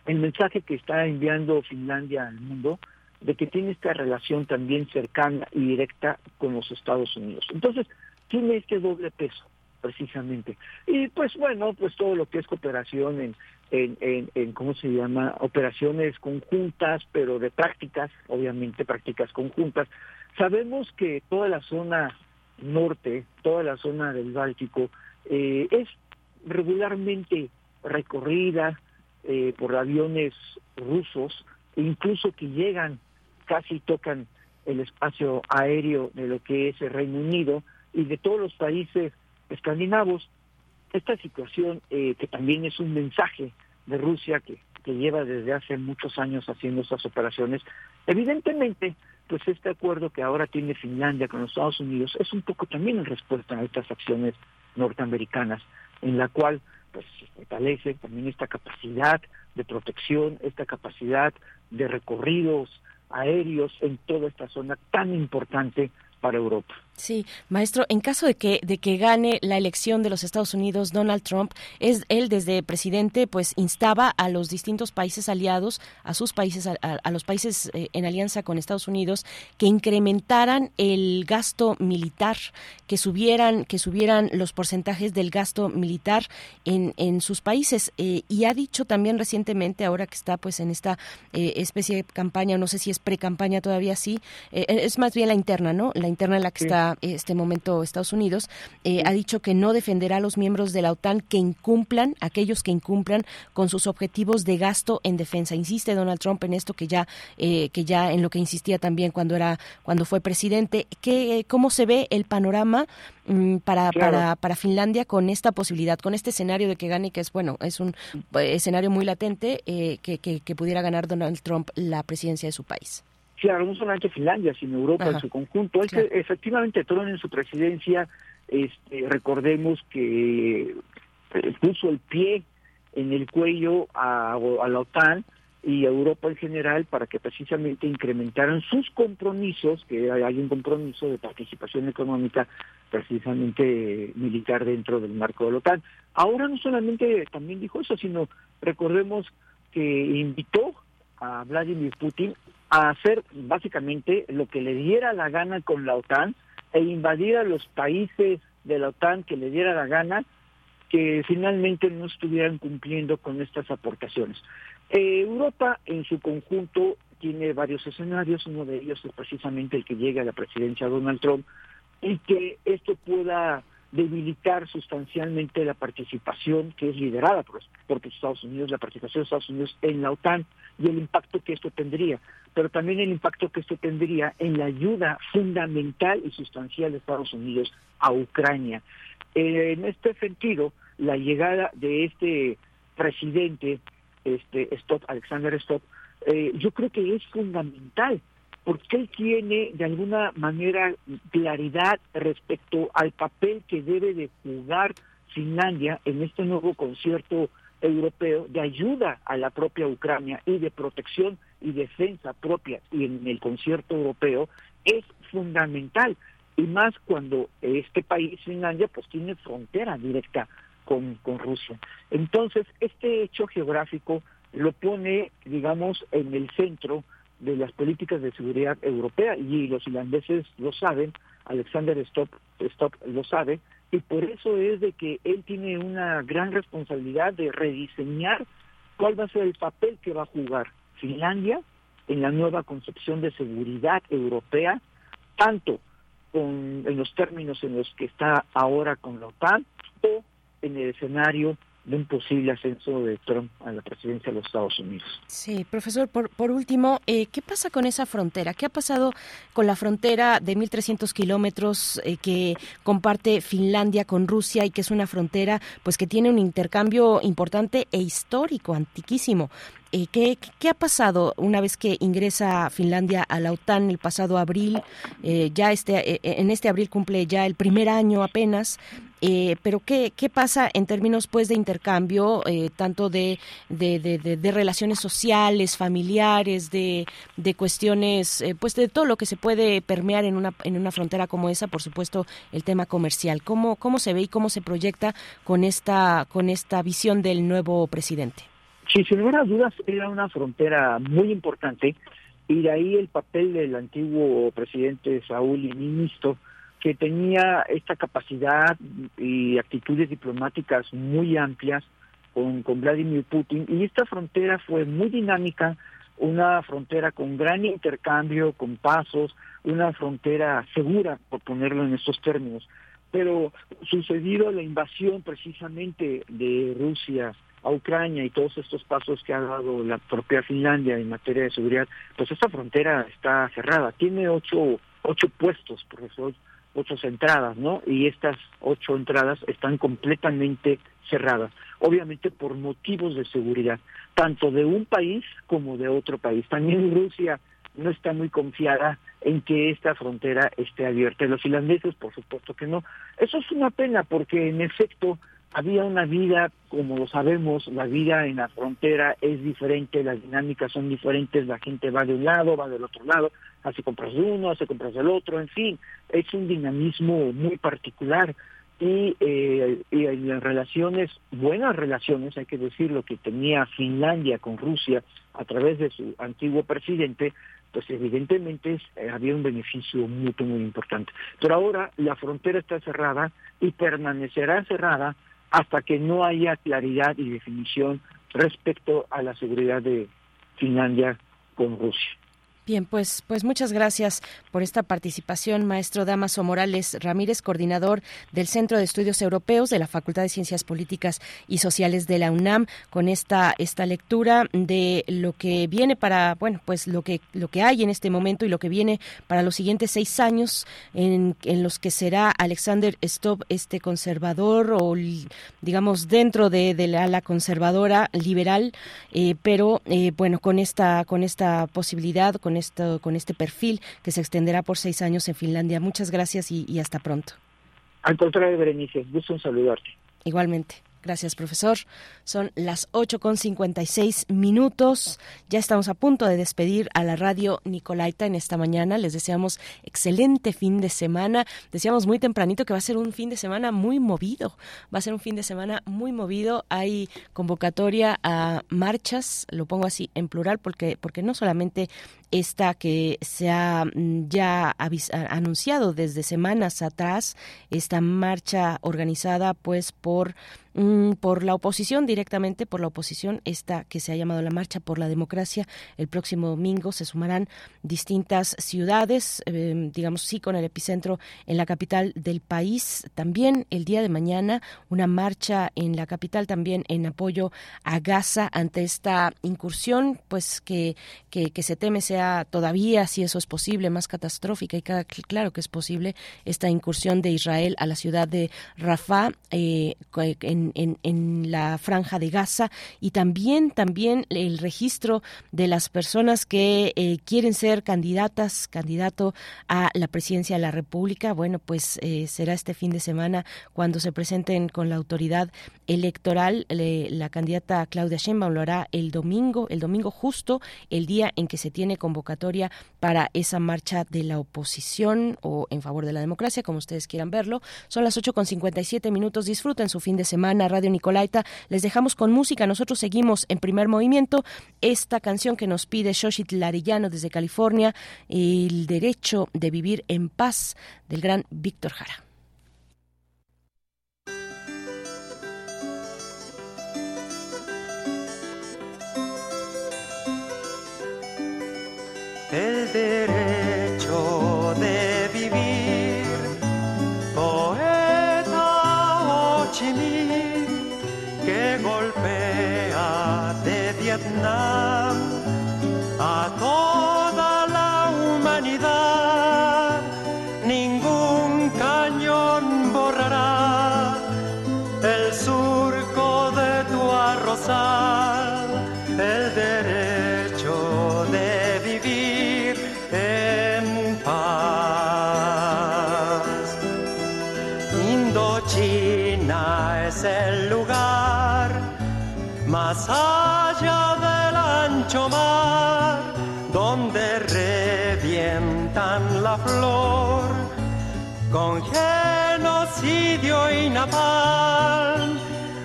[SPEAKER 20] El mensaje que está enviando Finlandia al mundo de que tiene esta relación también cercana y directa con los Estados Unidos. Entonces, tiene este doble peso, precisamente. Y pues bueno, pues todo lo que es cooperación en, en, en, en, ¿cómo se llama? Operaciones conjuntas, pero de prácticas, obviamente prácticas conjuntas. Sabemos que toda la zona norte, toda la zona del Báltico, eh, es regularmente recorrida eh, por aviones rusos, incluso que llegan casi tocan el espacio aéreo de lo que es el Reino Unido y de todos los países escandinavos. Esta situación, eh, que también es un mensaje de Rusia que, que lleva desde hace muchos años haciendo estas operaciones, evidentemente, pues este acuerdo que ahora tiene Finlandia con los Estados Unidos es un poco también en respuesta a estas acciones norteamericanas, en la cual pues se fortalece también esta capacidad de protección, esta capacidad de recorridos aéreos en toda esta zona tan importante para Europa.
[SPEAKER 1] Sí, maestro, en caso de que de que gane la elección de los Estados Unidos Donald Trump, es él desde presidente pues instaba a los distintos países aliados, a sus países a, a los países eh, en alianza con Estados Unidos que incrementaran el gasto militar, que subieran que subieran los porcentajes del gasto militar en, en sus países eh, y ha dicho también recientemente ahora que está pues en esta eh, especie de campaña, no sé si es pre-campaña todavía sí, es más bien la interna, ¿no? La interna en la que sí. está hasta este momento Estados Unidos, eh, ha dicho que no defenderá a los miembros de la OTAN que incumplan, aquellos que incumplan con sus objetivos de gasto en defensa. Insiste Donald Trump en esto que ya, eh, que ya en lo que insistía también cuando era, cuando fue presidente. ¿Qué, ¿Cómo se ve el panorama mm, para, para, para Finlandia con esta posibilidad, con este escenario de que gane, que es bueno, es un eh, escenario muy latente eh, que, que, que pudiera ganar Donald Trump la presidencia de su país?
[SPEAKER 20] Claro, no solamente Finlandia, sino Europa
[SPEAKER 1] Ajá.
[SPEAKER 20] en su conjunto. Es que efectivamente Trump en su presidencia, este, recordemos que eh, puso el pie en el cuello a, a la OTAN y a Europa en general para que precisamente incrementaran sus compromisos, que hay un compromiso de participación económica precisamente militar dentro del marco de la OTAN. Ahora no solamente también dijo eso, sino recordemos que invitó a Vladimir Putin a hacer básicamente lo que le diera la gana con la OTAN e invadir a los países de la OTAN que le diera la gana que finalmente no estuvieran cumpliendo con estas aportaciones. Eh, Europa en su conjunto tiene varios escenarios, uno de ellos es precisamente el que llega a la presidencia Donald Trump y que esto pueda debilitar sustancialmente la participación que es liderada por, por Estados Unidos, la participación de Estados Unidos en la OTAN y el impacto que esto tendría, pero también el impacto que esto tendría en la ayuda fundamental y sustancial de Estados Unidos a Ucrania. Eh, en este sentido, la llegada de este presidente, este Stop, Alexander Stop, eh, yo creo que es fundamental porque él tiene de alguna manera claridad respecto al papel que debe de jugar Finlandia en este nuevo concierto europeo de ayuda a la propia Ucrania y de protección y defensa propia y en el concierto europeo es fundamental y más cuando este país Finlandia pues tiene frontera directa con, con Rusia. Entonces, este hecho geográfico lo pone, digamos, en el centro de las políticas de seguridad europea y los irlandeses lo saben, Alexander Stop, Stop lo sabe, y por eso es de que él tiene una gran responsabilidad de rediseñar cuál va a ser el papel que va a jugar Finlandia en la nueva concepción de seguridad europea, tanto con, en los términos en los que está ahora con la OTAN o en el escenario de un posible ascenso de Trump a la presidencia de los Estados Unidos.
[SPEAKER 1] Sí, profesor, por, por último, eh, ¿qué pasa con esa frontera? ¿Qué ha pasado con la frontera de 1.300 kilómetros eh, que comparte Finlandia con Rusia y que es una frontera pues que tiene un intercambio importante e histórico, antiquísimo? Eh, ¿qué, ¿Qué ha pasado una vez que ingresa Finlandia a la OTAN el pasado abril? Eh, ya este, eh, en este abril cumple ya el primer año apenas. Eh, pero ¿qué, ¿qué pasa en términos pues de intercambio, eh, tanto de, de, de, relaciones sociales, familiares, de, de cuestiones, eh, pues de todo lo que se puede permear en una, en una frontera como esa, por supuesto, el tema comercial? ¿Cómo, cómo se ve y cómo se proyecta con esta, con esta visión del nuevo presidente?
[SPEAKER 20] Sí, sin lugar a dudas era una frontera muy importante y de ahí el papel del antiguo presidente Saúl y ministro que tenía esta capacidad y actitudes diplomáticas muy amplias con, con Vladimir Putin y esta frontera fue muy dinámica, una frontera con gran intercambio, con pasos, una frontera segura, por ponerlo en estos términos. Pero sucedido la invasión precisamente de Rusia a Ucrania y todos estos pasos que ha dado la propia Finlandia en materia de seguridad, pues esta frontera está cerrada. Tiene ocho, ocho puestos, profesor, ocho entradas, ¿no? Y estas ocho entradas están completamente cerradas, obviamente por motivos de seguridad, tanto de un país como de otro país. También Rusia no está muy confiada en que esta frontera esté abierta. Los finlandeses, por supuesto que no. Eso es una pena porque en efecto había una vida, como lo sabemos, la vida en la frontera es diferente, las dinámicas son diferentes, la gente va de un lado, va del otro lado, hace compras de uno, hace compras del otro, en fin, es un dinamismo muy particular y, eh, y en las relaciones, buenas relaciones, hay que decirlo, que tenía Finlandia con Rusia a través de su antiguo presidente, pues evidentemente eh, había un beneficio mutuo muy importante. Pero ahora la frontera está cerrada y permanecerá cerrada hasta que no haya claridad y definición respecto a la seguridad de Finlandia con Rusia.
[SPEAKER 1] Bien, pues, pues muchas gracias por esta participación, maestro Damaso Morales Ramírez, coordinador del Centro de Estudios Europeos de la Facultad de Ciencias Políticas y Sociales de la UNAM, con esta, esta lectura de lo que viene para, bueno, pues lo que, lo que hay en este momento y lo que viene para los siguientes seis años, en, en los que será Alexander Stubb este conservador o, digamos, dentro de, de la ala conservadora liberal, eh, pero eh, bueno, con esta, con esta posibilidad, con esto, con este perfil que se extenderá por seis años en Finlandia. Muchas gracias y, y hasta pronto.
[SPEAKER 20] Al contrario, Berenice, gusto en saludarte.
[SPEAKER 1] Igualmente. Gracias, profesor. Son las 8 con 56 minutos. Ya estamos a punto de despedir a la radio Nicolaita en esta mañana. Les deseamos excelente fin de semana. Decíamos muy tempranito que va a ser un fin de semana muy movido. Va a ser un fin de semana muy movido. Hay convocatoria a marchas, lo pongo así en plural porque, porque no solamente esta que se ha mm, ya anunciado desde semanas atrás, esta marcha organizada pues por mm, por la oposición directamente por la oposición esta que se ha llamado la marcha por la democracia. El próximo domingo se sumarán distintas ciudades eh, digamos sí con el epicentro en la capital del país. También el día de mañana una marcha en la capital también en apoyo a Gaza ante esta incursión pues que que, que se teme sea todavía, si eso es posible, más catastrófica. Y claro que es posible esta incursión de Israel a la ciudad de Rafah eh, en, en, la franja de Gaza y también también el registro de las personas que eh, quieren ser candidatas, candidato a la presidencia de la República. Bueno, pues eh, será este fin de semana cuando se presenten con la autoridad electoral. la candidata Claudia Sheinbaum lo hará el domingo, el domingo justo el día en que se tiene convocatoria para esa marcha de la oposición o en favor de la democracia, como ustedes quieran verlo. Son las 8 con 57 minutos. Disfruten su fin de semana. Radio Nicolaita. Les dejamos con música. Nosotros seguimos en primer movimiento. Esta canción que nos pide Shoshit Larillano desde California, El derecho de vivir en paz, del gran Víctor Jara.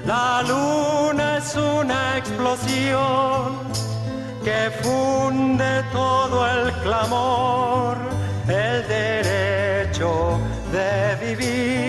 [SPEAKER 7] La luna es una explosión que funde todo el clamor, el derecho de vivir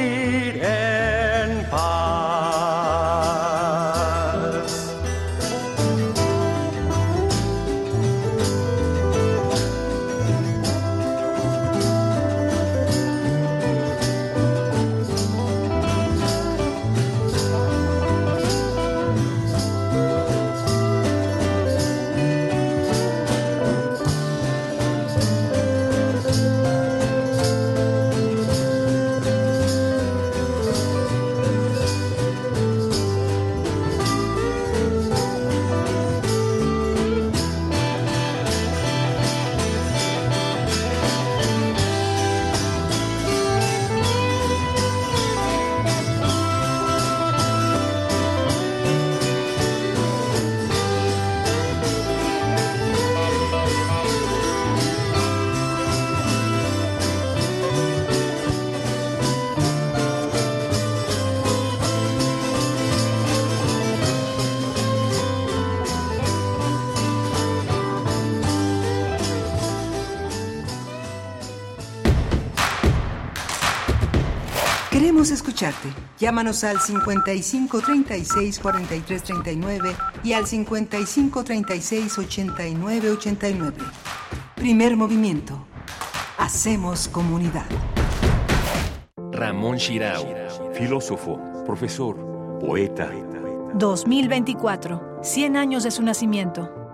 [SPEAKER 8] escucharte. Llámanos al 55 36 43 39 y al 55 36 89 89. Primer movimiento. Hacemos comunidad.
[SPEAKER 21] Ramón Shirao, filósofo, profesor, poeta.
[SPEAKER 22] 2024, 100 años de su nacimiento.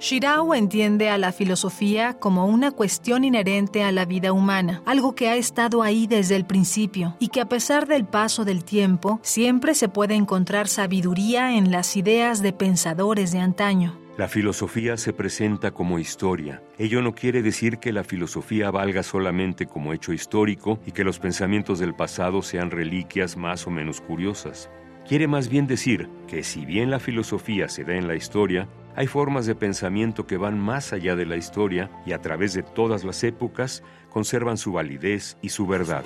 [SPEAKER 22] Shirao entiende a la filosofía como una cuestión inherente a la vida humana, algo que ha estado ahí desde el principio y que a pesar del paso del tiempo siempre se puede encontrar sabiduría en las ideas de pensadores de antaño.
[SPEAKER 21] La filosofía se presenta como historia. Ello no quiere decir que la filosofía valga solamente como hecho histórico y que los pensamientos del pasado sean reliquias más o menos curiosas. Quiere más bien decir que si bien la filosofía se da en la historia, hay formas de pensamiento que van más allá de la historia y a través de todas las épocas conservan su validez y su verdad.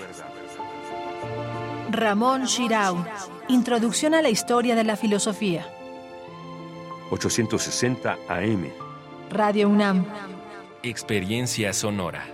[SPEAKER 22] Ramón Shirao, Introducción a la historia de la filosofía.
[SPEAKER 21] 860 AM.
[SPEAKER 22] Radio UNAM.
[SPEAKER 23] Experiencia sonora.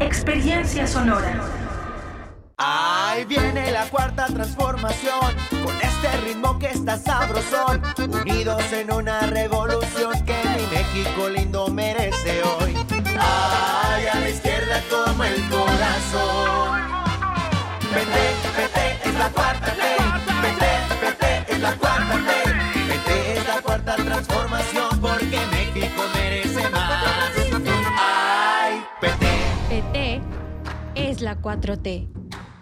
[SPEAKER 24] Experiencia sonora.
[SPEAKER 7] Ahí viene la cuarta transformación, con este ritmo que está sabrosón, unidos en una revolución que mi México lindo merece hoy. Ay, a la izquierda como el corazón. Vete, vete, es la cuarta T. Vete, vete, es la cuarta T. Vete, es la cuarta transformación, porque México merece
[SPEAKER 25] la 4T.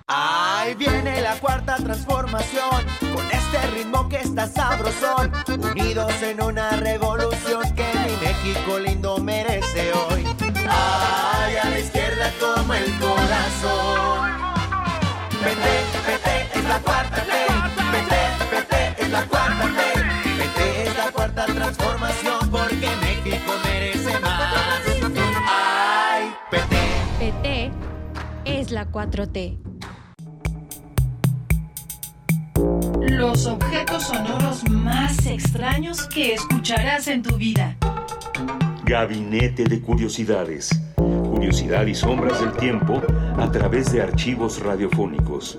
[SPEAKER 7] Ahí viene la cuarta transformación, con este ritmo que está sabrosón, unidos en una revolución que mi México lindo merece hoy. Ay, a la izquierda como el corazón. Vete, vete, es la cuarta T. Vete, vete, es la cuarta T. Vete, es la cuarta transformación, porque México
[SPEAKER 25] la 4T.
[SPEAKER 24] Los objetos sonoros más extraños que escucharás en tu vida.
[SPEAKER 21] Gabinete de Curiosidades. Curiosidad y sombras del tiempo a través de archivos radiofónicos.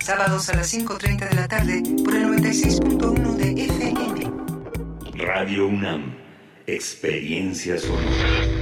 [SPEAKER 8] Sábados a las 5.30 de la tarde por el 96.1 de FM.
[SPEAKER 21] Radio UNAM. Experiencia sonora.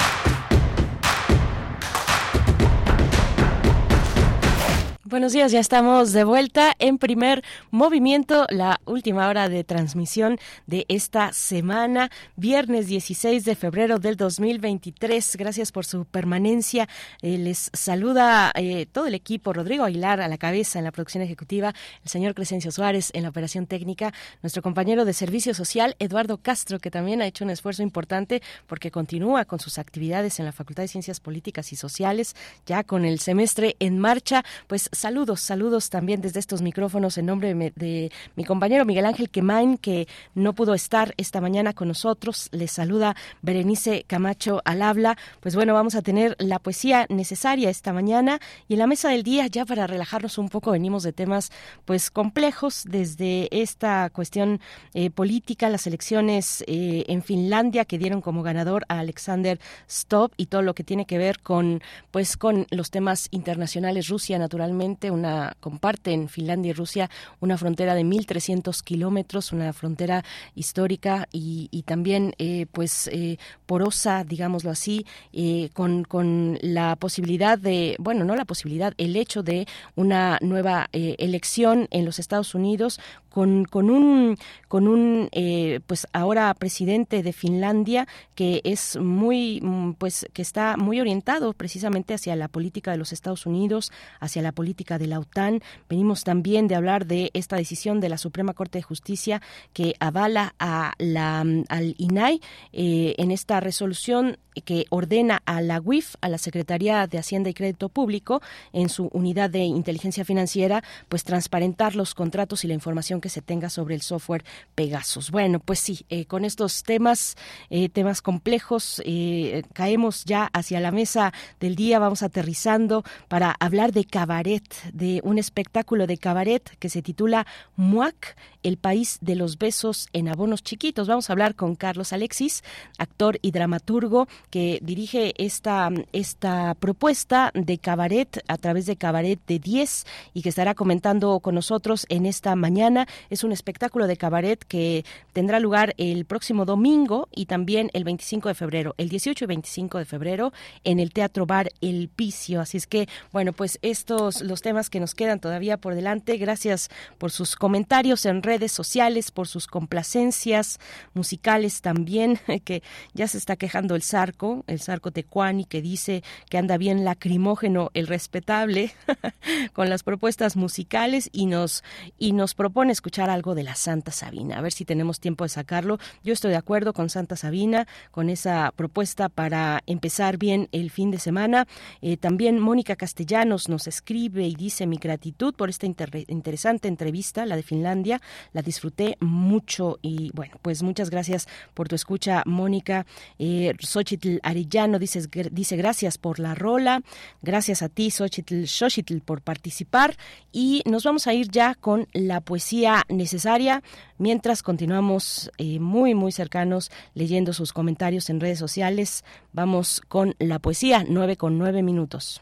[SPEAKER 1] Buenos días, ya estamos de vuelta en primer movimiento, la última hora de transmisión de esta semana, viernes 16 de febrero del 2023. Gracias por su permanencia. Eh, les saluda eh, todo el equipo, Rodrigo Aguilar a la cabeza en la producción ejecutiva, el señor Crescencio Suárez en la operación técnica, nuestro compañero de servicio social, Eduardo Castro, que también ha hecho un esfuerzo importante porque continúa con sus actividades en la Facultad de Ciencias Políticas y Sociales, ya con el semestre en marcha. Pues saludos, saludos también desde estos micrófonos en nombre de, mi compañero Miguel Ángel Quemain, que no pudo estar esta mañana con nosotros. Les saluda Berenice Camacho al habla. Pues bueno, vamos a tener la poesía necesaria esta mañana y en la mesa del día, ya para relajarnos un poco, venimos de temas pues complejos desde esta cuestión eh, política, las elecciones eh, en Finlandia que dieron como ganador a Alexander Stubb y todo lo que tiene que ver con pues con los temas internacionales. Rusia, naturalmente, una comparten Finlandia y Rusia una frontera de 1.300 kilómetros, una frontera histórica y, y también eh, pues eh, porosa, digámoslo así, eh, con, con la posibilidad de, bueno, no la posibilidad, el hecho de una nueva elección en los Estados Unidos con, con un con un eh, pues ahora presidente de Finlandia que es muy mm, pues que está muy orientado precisamente hacia la política de los Estados Unidos hacia la política de la OTAN. Venimos también de hablar de esta decisión de la Suprema Corte de Justicia que avala a la al INAI eh, en esta resolución que ordena a la UIF, a la Secretaría de Hacienda y Crédito Público, en su unidad de inteligencia financiera, pues transparentar los contratos y la información que se tenga sobre el software Pegasus. Bueno, pues sí, eh, con estos temas, eh, temas complejos, eh, caemos ya hacia la mesa del día, vamos aterrizando para hablar de cabaret, de un espectáculo de cabaret que se titula MUAC, el país de los besos en abonos chiquitos. Vamos a hablar con Carlos Alexis, actor y dramaturgo que dirige esta, esta propuesta de cabaret a través de Cabaret de 10 y que estará comentando con nosotros en esta mañana. Es un espectáculo de cabaret que tendrá lugar el próximo domingo y también el 25 de febrero, el 18 y 25 de febrero en el Teatro Bar El Picio. Así es que, bueno, pues estos los temas que nos quedan todavía por delante. Gracias por sus comentarios en redes sociales, por sus complacencias musicales también, <laughs> que ya se está quejando el Zarco, el Zarco Tecuani, que dice que anda bien lacrimógeno el respetable <laughs> con las propuestas musicales y nos, y nos propone escuchar algo de la Santa Sabina. A ver si tenemos tiempo de sacarlo. Yo estoy de acuerdo con Santa Sabina, con esa propuesta para empezar bien el fin de semana. Eh, también Mónica Castellanos nos escribe y dice mi gratitud por esta inter interesante entrevista, la de Finlandia. La disfruté mucho y bueno, pues muchas gracias por tu escucha, Mónica. Eh, Xochitl Arillano dice, dice gracias por la rola. Gracias a ti, Xochitl Xochitl, por participar. Y nos vamos a ir ya con la poesía necesaria mientras continuamos eh, muy, muy cercanos leyendo sus comentarios en redes sociales. Vamos con la poesía, 9 con 9 minutos.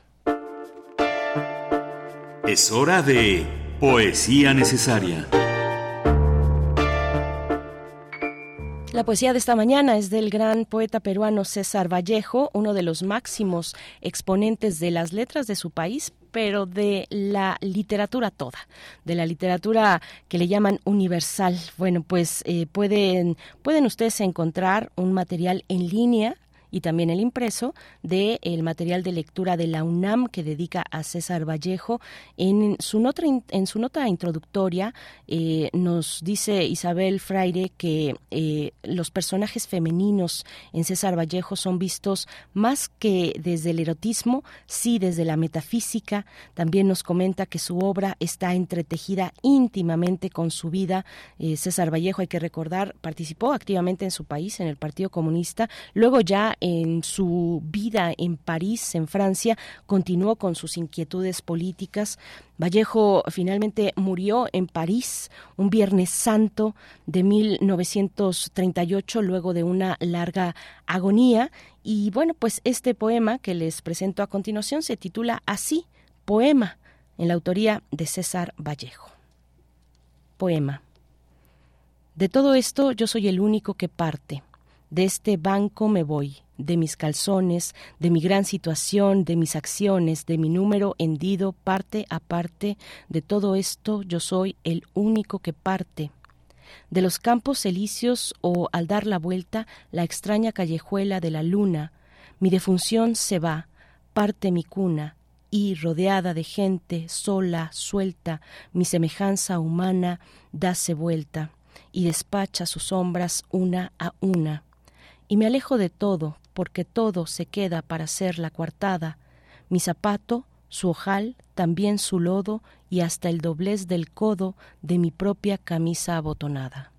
[SPEAKER 21] Es hora de poesía necesaria.
[SPEAKER 1] La poesía de esta mañana es del gran poeta peruano César Vallejo, uno de los máximos exponentes de las letras de su país, pero de la literatura toda, de la literatura que le llaman universal. Bueno, pues eh, pueden, pueden ustedes encontrar un material en línea y también el impreso del el material de lectura de la UNAM que dedica a César Vallejo. En su nota, en su nota introductoria eh, nos dice Isabel Fraire que eh, los personajes femeninos en César Vallejo son vistos más que desde el erotismo, sí desde la metafísica. También nos comenta que su obra está entretejida íntimamente con su vida. Eh, César Vallejo, hay que recordar, participó activamente en su país, en el Partido Comunista. Luego ya en su vida en París, en Francia, continuó con sus inquietudes políticas. Vallejo finalmente murió en París un Viernes Santo de 1938, luego de una larga agonía. Y bueno, pues este poema que les presento a continuación se titula así, Poema, en la autoría de César Vallejo. Poema. De todo esto yo soy el único que parte. De este banco me voy, de mis calzones, de mi gran situación, de mis acciones, de mi número hendido parte a parte, de todo esto yo soy el único que parte. De los campos elíseos o al dar la vuelta la extraña callejuela de la luna, mi defunción se va, parte mi cuna, y rodeada de gente sola, suelta, mi semejanza humana dase vuelta y despacha sus sombras una a una. Y me alejo de todo, porque todo se queda para ser la coartada, mi zapato, su ojal, también su lodo y hasta el doblez del codo de mi propia camisa abotonada.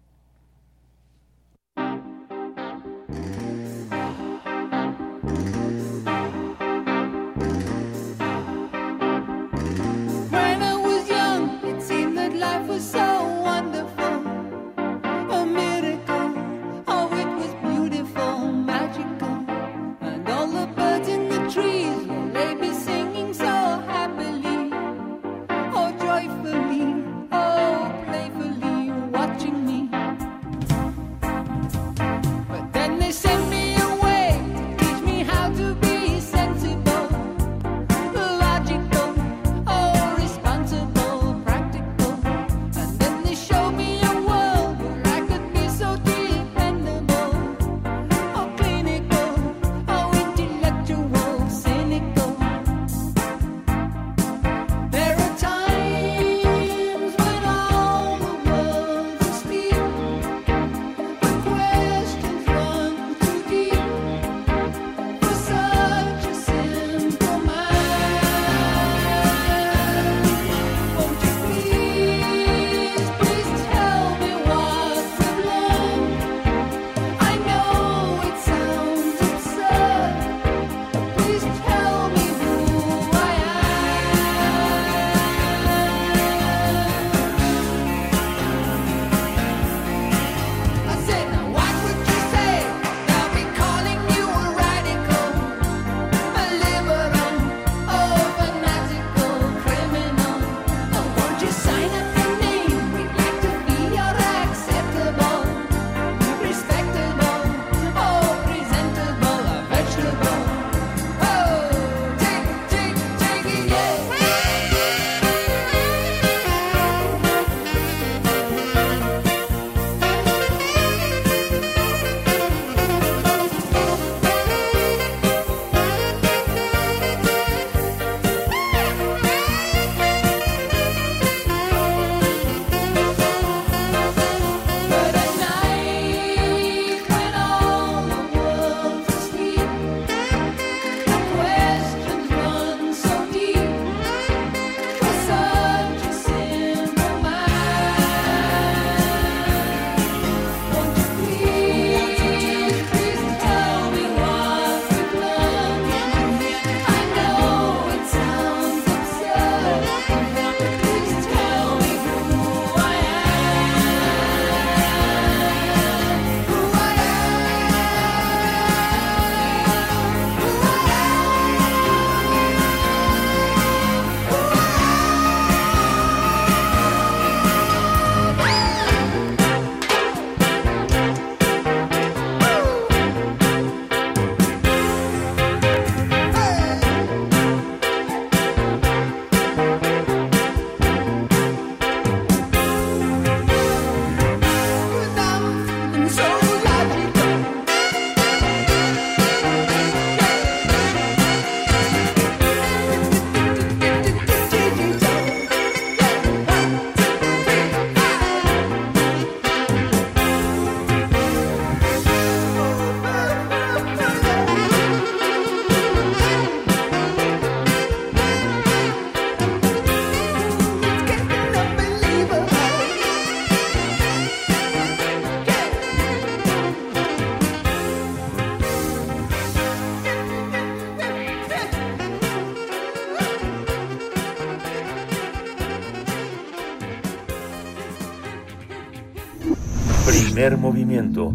[SPEAKER 3] Primer movimiento.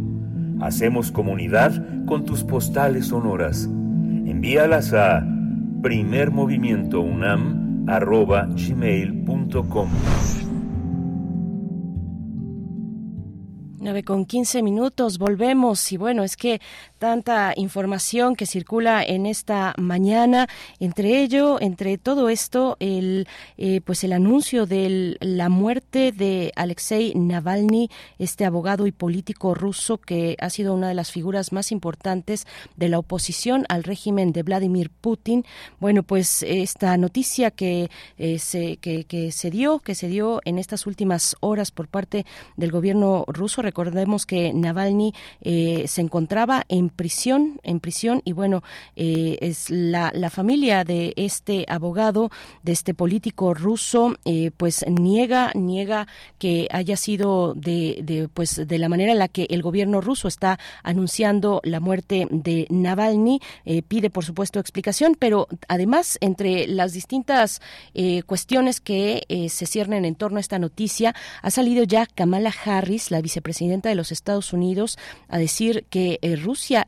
[SPEAKER 3] Hacemos comunidad con tus postales sonoras. Envíalas a primermovimientounam.gmail.com
[SPEAKER 1] 9 con 15 minutos, volvemos y bueno, es que tanta información que circula en esta mañana, entre ello, entre todo esto, el eh, pues el anuncio de la muerte de Alexei Navalny, este abogado y político ruso que ha sido una de las figuras más importantes de la oposición al régimen de Vladimir Putin. Bueno, pues esta noticia que eh, se que, se dio, que se dio en estas últimas horas por parte del gobierno ruso Recordemos que Navalny eh, se encontraba en prisión, en prisión y bueno, eh, es la, la, familia de este abogado, de este político ruso, eh, pues niega, niega que haya sido de, de, pues de la manera en la que el gobierno ruso está anunciando la muerte de Navalny, pide por supuesto explicación, pero además entre las distintas cuestiones que se ciernen en torno a esta noticia, ha salido ya Kamala Harris, la vicepresidenta de los Estados Unidos a decir que eh,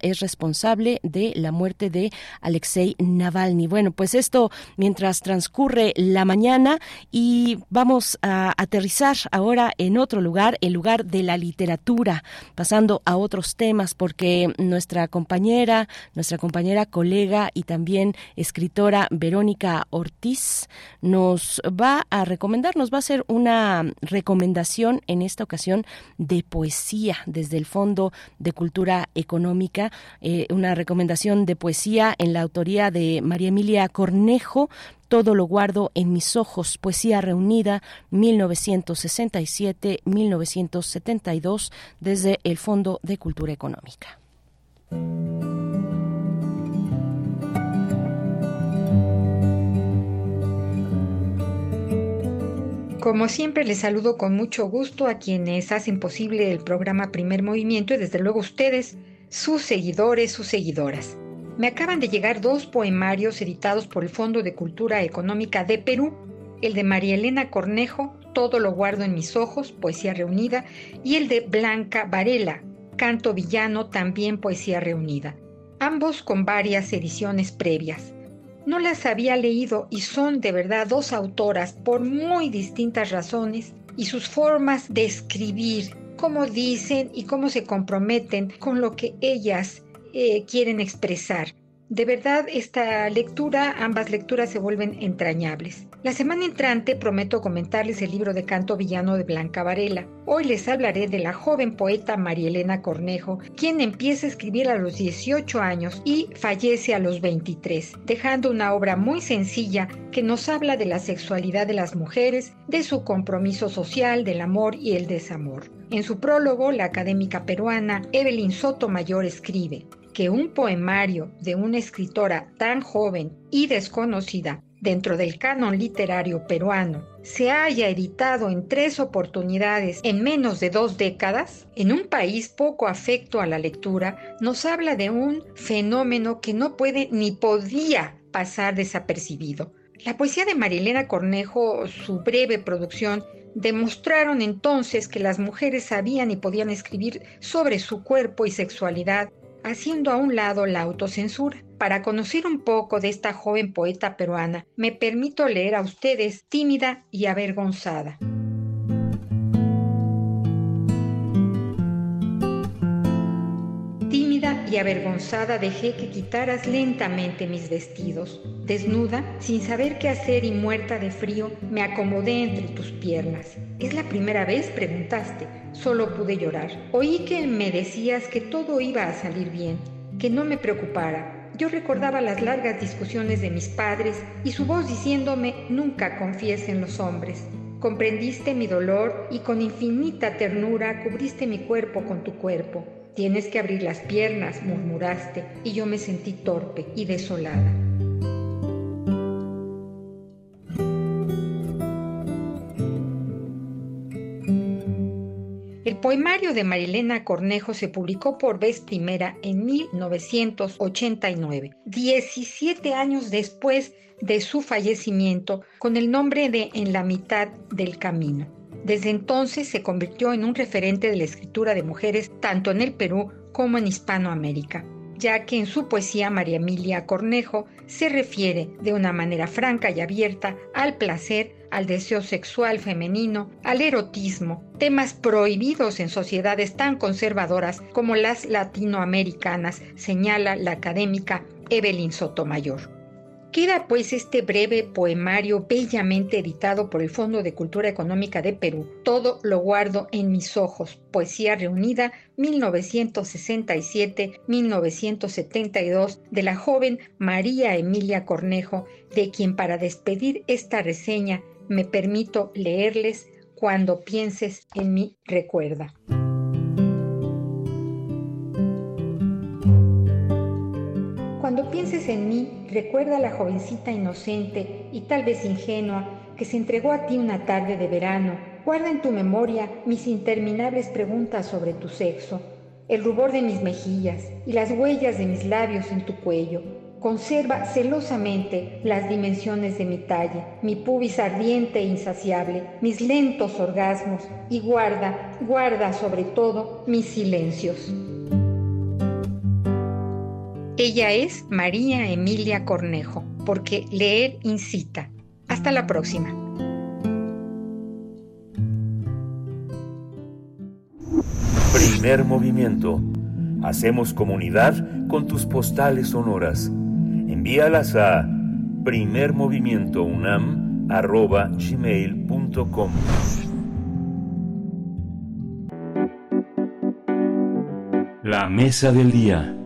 [SPEAKER 1] Es responsable de la muerte de Alexei Navalny. Bueno, pues esto mientras transcurre la mañana y vamos a aterrizar ahora en otro lugar, el lugar de la literatura, pasando a otros temas porque nuestra compañera, nuestra compañera colega y también escritora Verónica Ortiz nos va a recomendar, nos va a hacer una recomendación en esta ocasión de poesía desde el Fondo de Cultura Económica, eh, una recomendación de poesía en la autoría de María Emilia Cornejo, todo lo guardo en mis ojos, poesía reunida 1967-1972 desde el Fondo de Cultura Económica.
[SPEAKER 26] Como siempre, les saludo con mucho gusto a quienes hacen posible el programa Primer Movimiento y desde luego ustedes, sus seguidores, sus seguidoras. Me acaban de llegar dos poemarios editados por el Fondo de Cultura Económica de Perú, el de María Elena Cornejo, Todo lo guardo en mis ojos, poesía reunida, y el de Blanca Varela, Canto Villano, también poesía reunida, ambos con varias ediciones previas. No las había leído y son de verdad dos autoras por muy distintas razones y sus formas de escribir, cómo dicen y cómo se comprometen con lo que ellas eh, quieren expresar. De verdad, esta lectura, ambas lecturas se vuelven entrañables. La semana entrante prometo comentarles el libro de canto villano de Blanca Varela. Hoy les hablaré de la joven poeta María Elena Cornejo, quien empieza a escribir a los 18 años y fallece a los 23, dejando una obra muy sencilla que nos habla de la sexualidad de las mujeres, de su compromiso social, del amor y el desamor. En su prólogo, la académica peruana Evelyn Sotomayor escribe, que un poemario de una escritora tan joven y desconocida dentro del canon literario peruano se haya editado en tres oportunidades en menos de dos décadas, en un país poco afecto a la lectura, nos habla de un fenómeno que no puede ni podía pasar desapercibido. La poesía de Marilena Cornejo, su breve producción, demostraron entonces que las mujeres sabían y podían escribir sobre su cuerpo y sexualidad haciendo a un lado la autocensura. Para conocer un poco de esta joven poeta peruana, me permito leer a ustedes tímida y avergonzada. Y avergonzada dejé que quitaras lentamente mis vestidos. Desnuda, sin saber qué hacer y muerta de frío, me acomodé entre tus piernas. ¿Es la primera vez? preguntaste. Solo pude llorar. Oí que me decías que todo iba a salir bien, que no me preocupara. Yo recordaba las largas discusiones de mis padres y su voz diciéndome nunca confíes en los hombres. Comprendiste mi dolor y con infinita ternura cubriste mi cuerpo con tu cuerpo. Tienes que abrir las piernas, murmuraste, y yo me sentí torpe y desolada. El poemario de Marilena Cornejo se publicó por vez primera en 1989, 17 años después de su fallecimiento, con el nombre de En la mitad del camino. Desde entonces se convirtió en un referente de la escritura de mujeres tanto en el Perú como en Hispanoamérica, ya que en su poesía María Emilia Cornejo se refiere de una manera franca y abierta al placer, al deseo sexual femenino, al erotismo, temas prohibidos en sociedades tan conservadoras como las latinoamericanas, señala la académica Evelyn Sotomayor. Queda pues este breve poemario bellamente editado por el Fondo de Cultura Económica de Perú. Todo lo guardo en mis ojos. Poesía reunida 1967-1972 de la joven María Emilia Cornejo, de quien para despedir esta reseña me permito leerles Cuando pienses en mí, recuerda. Cuando pienses en mí, recuerda a la jovencita inocente y tal vez ingenua que se entregó a ti una tarde de verano. Guarda en tu memoria mis interminables preguntas sobre tu sexo, el rubor de mis mejillas y las huellas de mis labios en tu cuello. Conserva celosamente las dimensiones de mi talle, mi pubis ardiente e insaciable, mis lentos orgasmos y guarda, guarda sobre todo mis silencios. Ella es María Emilia Cornejo, porque leer incita. Hasta la próxima.
[SPEAKER 3] Primer movimiento. Hacemos comunidad con tus postales sonoras. Envíalas a primermovimientounam.gmail.com La mesa del día.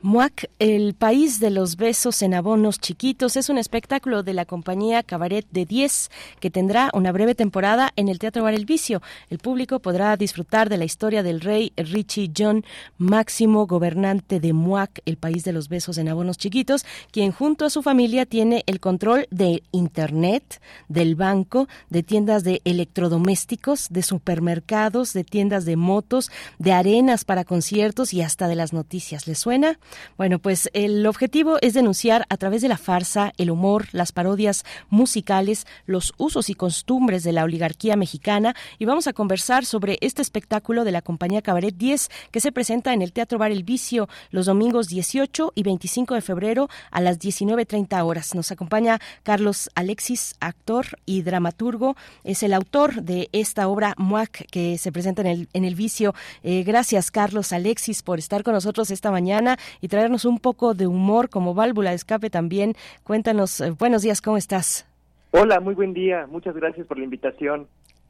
[SPEAKER 1] MUAC, el país de los besos en abonos chiquitos, es un espectáculo de la compañía Cabaret de 10 que tendrá una breve temporada en el Teatro Bar El Vicio. El público podrá disfrutar de la historia del rey Richie John, máximo gobernante de MUAC, el país de los besos en abonos chiquitos, quien junto a su familia tiene el control de Internet, del banco, de tiendas de electrodomésticos, de supermercados, de tiendas de motos, de arenas para conciertos y hasta de las noticias. ¿Les suena? Bueno, pues el objetivo es denunciar a través de la farsa, el humor, las parodias musicales, los usos y costumbres de la oligarquía mexicana y vamos a conversar sobre este espectáculo de la compañía Cabaret 10 que se presenta en el Teatro Bar El Vicio los domingos 18 y 25 de febrero a las 19.30 horas. Nos acompaña Carlos Alexis, actor y dramaturgo. Es el autor de esta obra MUAC que se presenta en el, en el Vicio. Eh, gracias, Carlos Alexis, por estar con nosotros esta mañana y traernos un poco de humor como válvula de escape también. Cuéntanos, eh, buenos días, ¿cómo estás?
[SPEAKER 27] Hola, muy buen día. Muchas gracias por la invitación.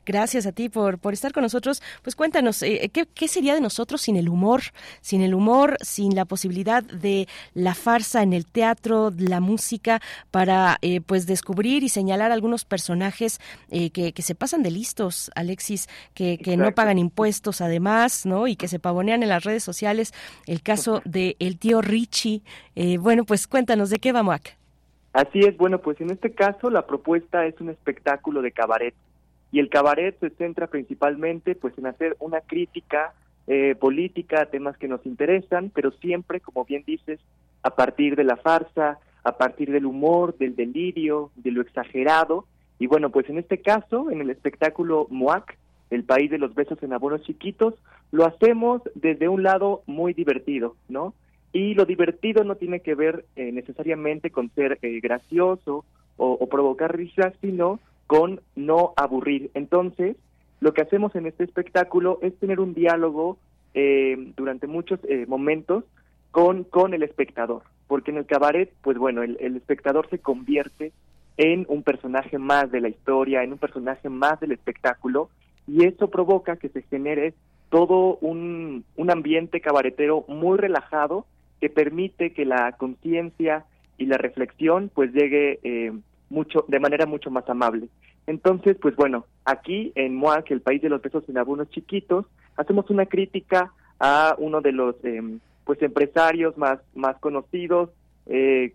[SPEAKER 1] Gracias a ti por, por estar con nosotros. Pues cuéntanos, eh, ¿qué, ¿qué, sería de nosotros sin el humor? Sin el humor, sin la posibilidad de la farsa en el teatro, la música, para eh, pues descubrir y señalar algunos personajes eh, que, que, se pasan de listos, Alexis, que, que no pagan impuestos además, ¿no? Y que se pavonean en las redes sociales. El caso de el tío Richie. bueno, pues cuéntanos, ¿de qué va Mac?
[SPEAKER 27] Así es, bueno, pues en este caso la propuesta es un espectáculo de cabaret y el cabaret se centra principalmente pues en hacer una crítica eh, política temas que nos interesan, pero siempre, como bien dices, a partir de la farsa, a partir del humor, del delirio, de lo exagerado. Y bueno, pues en este caso, en el espectáculo MOAC, el país de los besos en abonos chiquitos, lo hacemos desde un lado muy divertido, ¿no? Y lo divertido no tiene que ver eh, necesariamente con ser eh, gracioso o, o provocar risas, sino con no aburrir. Entonces, lo que hacemos en este espectáculo es tener un diálogo eh, durante muchos eh, momentos con, con el espectador, porque en el cabaret, pues bueno, el, el, espectador se convierte en un personaje más de la historia, en un personaje más del espectáculo, y eso provoca que se genere todo un, un ambiente cabaretero muy relajado que permite que la conciencia y la reflexión pues llegue eh, mucho de manera mucho más amable. Entonces, pues bueno, aquí en MOAC, el país de los besos en abonos chiquitos, hacemos una crítica a uno de los eh, pues empresarios más más conocidos eh,